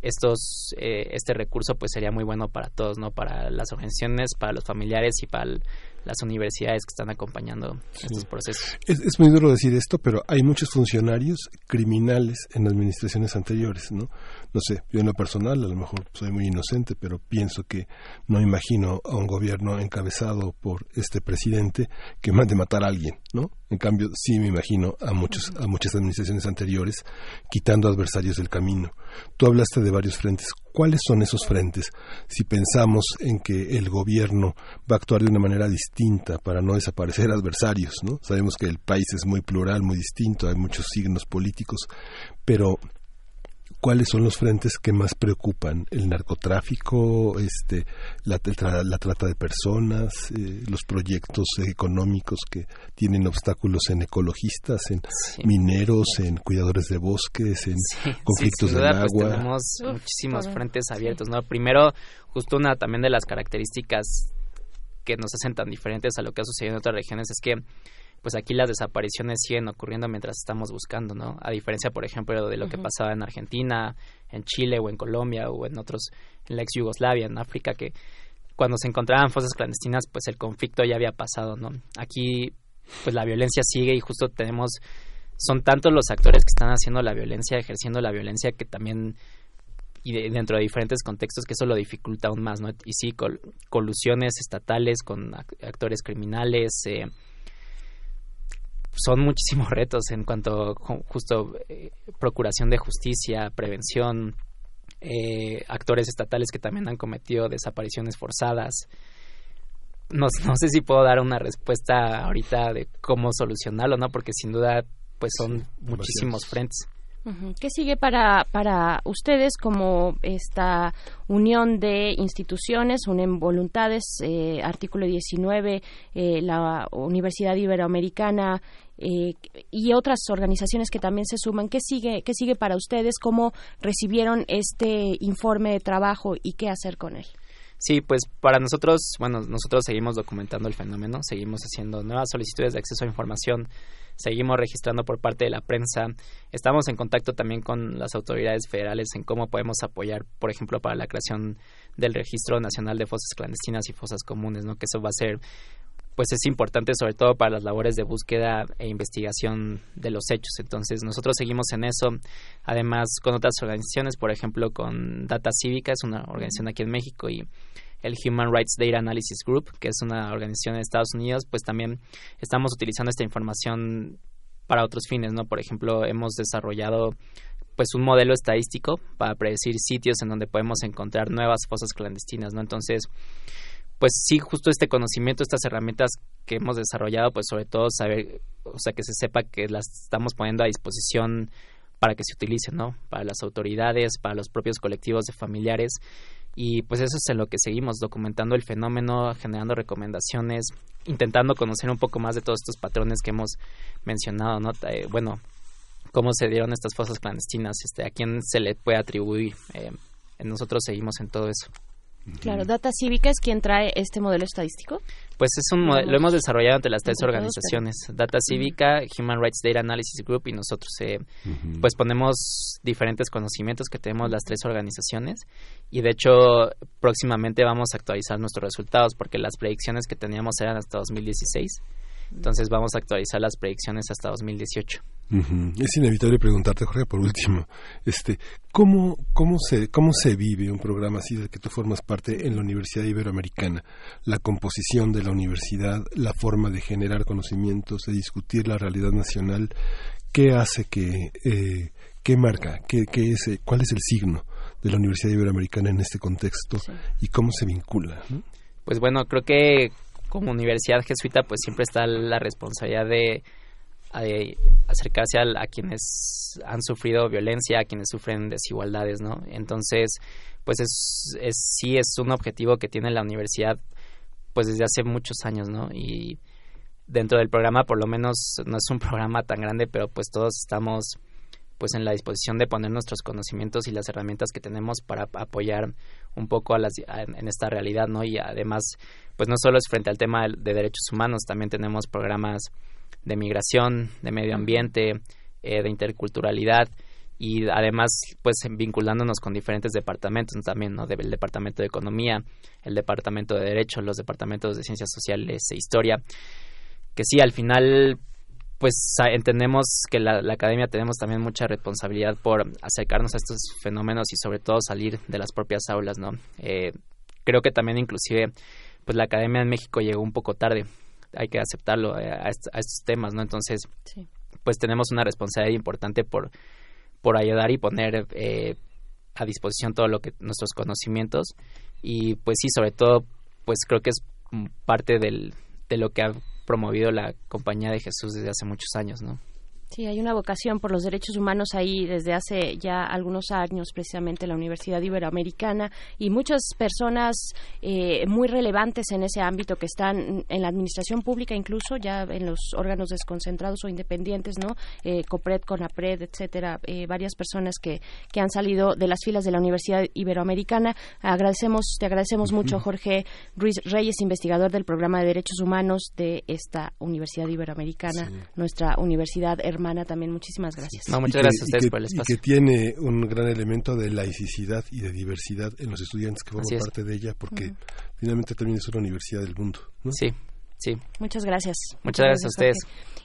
estos eh, este recurso pues sería muy bueno para todos no para las organizaciones para los familiares y para el, las universidades que están acompañando sí. estos procesos. Es, es, muy duro decir esto pero hay muchos funcionarios criminales en administraciones anteriores no no sé yo en lo personal a lo mejor soy muy inocente pero pienso que no imagino a un gobierno encabezado por este presidente que mande matar a alguien no en cambio sí me imagino a muchos a muchas administraciones anteriores quitando adversarios del camino tú hablaste de varios frentes. ¿Cuáles son esos frentes? Si pensamos en que el gobierno va a actuar de una manera distinta para no desaparecer adversarios, ¿no? Sabemos que el país es muy plural, muy distinto, hay muchos signos políticos, pero cuáles son los frentes que más preocupan el narcotráfico este la, trata de personas eh, los proyectos económicos que tienen obstáculos en ecologistas en sí. mineros en cuidadores de bosques en sí, conflictos sí, del duda, agua pues tenemos Uf, muchísimos frentes abiertos no primero justo una también de las características que nos hacen tan diferentes a lo que ha sucedido en otras regiones es que pues aquí las desapariciones siguen ocurriendo mientras estamos buscando, ¿no? A diferencia, por ejemplo, de lo uh -huh. que pasaba en Argentina, en Chile o en Colombia o en otros, en la ex Yugoslavia, en África, que cuando se encontraban fosas clandestinas, pues el conflicto ya había pasado, ¿no? Aquí, pues la violencia sigue y justo tenemos, son tantos los actores que están haciendo la violencia, ejerciendo la violencia, que también y de, dentro de diferentes contextos que eso lo dificulta aún más, ¿no? Y sí, col colusiones estatales con actores criminales, eh, son muchísimos retos en cuanto justo eh, procuración de justicia, prevención, eh, actores estatales que también han cometido desapariciones forzadas. No, no, sé si puedo dar una respuesta ahorita de cómo solucionarlo, ¿no? Porque sin duda, pues son sí, muchísimos frentes. ¿Qué sigue para, para ustedes como esta unión de instituciones, unen voluntades, eh, artículo 19, eh, la Universidad Iberoamericana eh, y otras organizaciones que también se suman? ¿Qué sigue, ¿Qué sigue para ustedes? ¿Cómo recibieron este informe de trabajo y qué hacer con él? Sí, pues para nosotros, bueno, nosotros seguimos documentando el fenómeno, seguimos haciendo nuevas solicitudes de acceso a información, seguimos registrando por parte de la prensa, estamos en contacto también con las autoridades federales en cómo podemos apoyar, por ejemplo, para la creación del Registro Nacional de Fosas Clandestinas y Fosas Comunes, ¿no? Que eso va a ser pues es importante sobre todo para las labores de búsqueda e investigación de los hechos. Entonces nosotros seguimos en eso, además con otras organizaciones, por ejemplo con Data Cívica, es una organización aquí en México y el Human Rights Data Analysis Group, que es una organización de Estados Unidos, pues también estamos utilizando esta información para otros fines, ¿no? Por ejemplo, hemos desarrollado pues un modelo estadístico para predecir sitios en donde podemos encontrar nuevas fosas clandestinas, ¿no? Entonces, pues sí, justo este conocimiento, estas herramientas que hemos desarrollado, pues sobre todo saber, o sea, que se sepa que las estamos poniendo a disposición para que se utilicen, ¿no? Para las autoridades, para los propios colectivos de familiares. Y pues eso es en lo que seguimos, documentando el fenómeno, generando recomendaciones, intentando conocer un poco más de todos estos patrones que hemos mencionado, ¿no? Eh, bueno, cómo se dieron estas fosas clandestinas, este, a quién se le puede atribuir. Eh, nosotros seguimos en todo eso. Claro, Data Cívica es quien trae este modelo estadístico. Pues es un modelo, lo hemos desarrollado entre las tres organizaciones, Data Cívica, Human Rights Data Analysis Group y nosotros. Eh, Pues ponemos diferentes conocimientos que tenemos las tres organizaciones y de hecho próximamente vamos a actualizar nuestros resultados porque las predicciones que teníamos eran hasta 2016 entonces vamos a actualizar las predicciones hasta 2018. Es inevitable preguntarte, Jorge, por último, este, ¿cómo, cómo, se, ¿cómo se vive un programa así del que tú formas parte en la Universidad Iberoamericana? La composición de la universidad, la forma de generar conocimientos, de discutir la realidad nacional, ¿qué hace que, eh, qué marca, qué, qué es, cuál es el signo de la Universidad Iberoamericana en este contexto y cómo se vincula? Pues bueno, creo que como universidad jesuita pues siempre está la responsabilidad de, acercarse a, quienes han sufrido violencia, a quienes sufren desigualdades, ¿no? Entonces, pues es, es sí es un objetivo que tiene la universidad pues desde hace muchos años, ¿no? Y dentro del programa, por lo menos no es un programa tan grande, pero pues todos estamos pues en la disposición de poner nuestros conocimientos y las herramientas que tenemos para apoyar un poco a las, en esta realidad, ¿no? Y además, pues no solo es frente al tema de derechos humanos, también tenemos programas de migración, de medio ambiente, eh, de interculturalidad y además, pues vinculándonos con diferentes departamentos también, ¿no? El departamento de economía, el departamento de derecho, los departamentos de ciencias sociales e historia, que sí, al final pues entendemos que la, academia tenemos también mucha responsabilidad por acercarnos a estos fenómenos y sobre todo salir de las propias aulas, ¿no? Eh, creo que también inclusive pues la academia en México llegó un poco tarde, hay que aceptarlo eh, a, estos temas, ¿no? Entonces, pues tenemos una responsabilidad importante por, por ayudar y poner eh, a disposición todo lo que nuestros conocimientos y pues sí, sobre todo, pues creo que es parte del, de lo que ha promovido la Compañía de Jesús desde hace muchos años, ¿no? Sí, hay una vocación por los derechos humanos ahí desde hace ya algunos años, precisamente la Universidad Iberoamericana y muchas personas eh, muy relevantes en ese ámbito que están en la administración pública, incluso ya en los órganos desconcentrados o independientes, ¿no? Eh, COPRED, CONAPRED, etcétera, eh, varias personas que, que han salido de las filas de la Universidad Iberoamericana. Agradecemos, te agradecemos mucho, Jorge Ruiz Reyes, investigador del programa de derechos humanos de esta Universidad Iberoamericana, nuestra universidad hermana también. Muchísimas gracias. No, muchas gracias a ustedes por el espacio. Y que tiene un gran elemento de laicidad y de diversidad en los estudiantes que forman parte de ella, porque finalmente también es una universidad del mundo. ¿no? Sí. Sí. Muchas gracias. Muchas, gracias, a ustedes.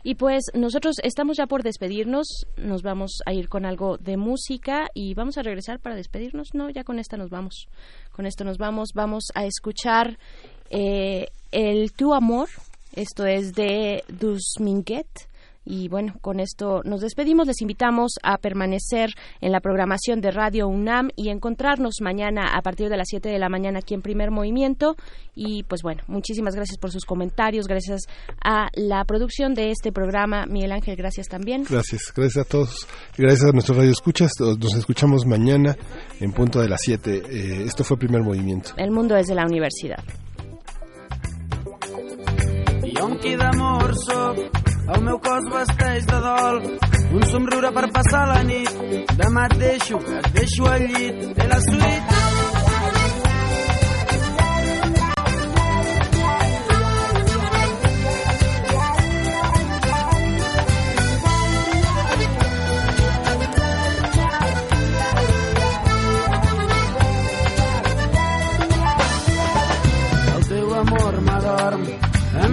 Y pues nosotros estamos ya por despedirnos, nos vamos a ir con algo de música y vamos a regresar para despedirnos. No, ya con esta nos vamos. Con esto nos vamos. Vamos a escuchar eh, el Tu Amor. Esto es de Dus Minguet y bueno, con esto nos despedimos. Les invitamos a permanecer en la programación de Radio UNAM y encontrarnos mañana a partir de las 7 de la mañana aquí en Primer Movimiento. Y pues bueno, muchísimas gracias por sus comentarios, gracias a la producción de este programa. Miguel Ángel, gracias también. Gracias, gracias a todos. Gracias a nuestros radioescuchas. Nos escuchamos mañana en punto de las 7. Eh, esto fue Primer Movimiento. El mundo desde la universidad. El meu cos vesteix de dol, un somriure per passar la nit. Demà et deixo, et deixo al llit, de la suite.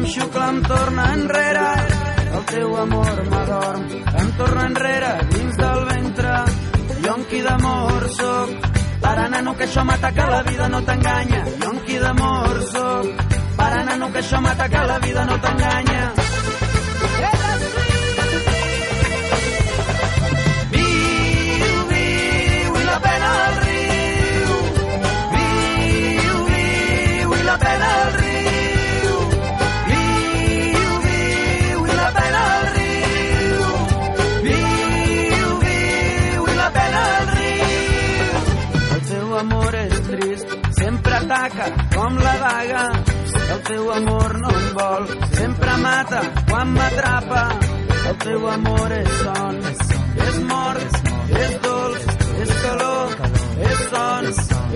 xucla em torna enrere teu amor m'adorm, em torna enrere dins del ventre. Jo en qui d'amor soc, para nano que això m'ataca la vida no t'enganya. Jo en qui d'amor soc, para nano que això m'ataca la vida no t'enganya. Daga. El teu amor no em vol, sempre mata quan m'atrapa. El teu amor és son, és mort, és dolç, és calor, és son,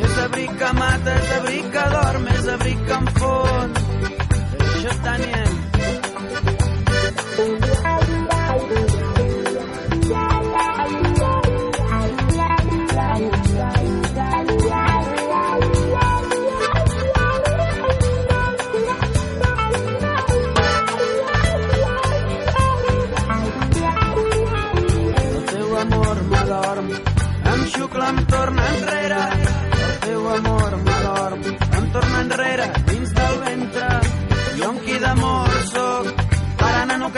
és abric que mata, és abric que dorm, és abric que em fon.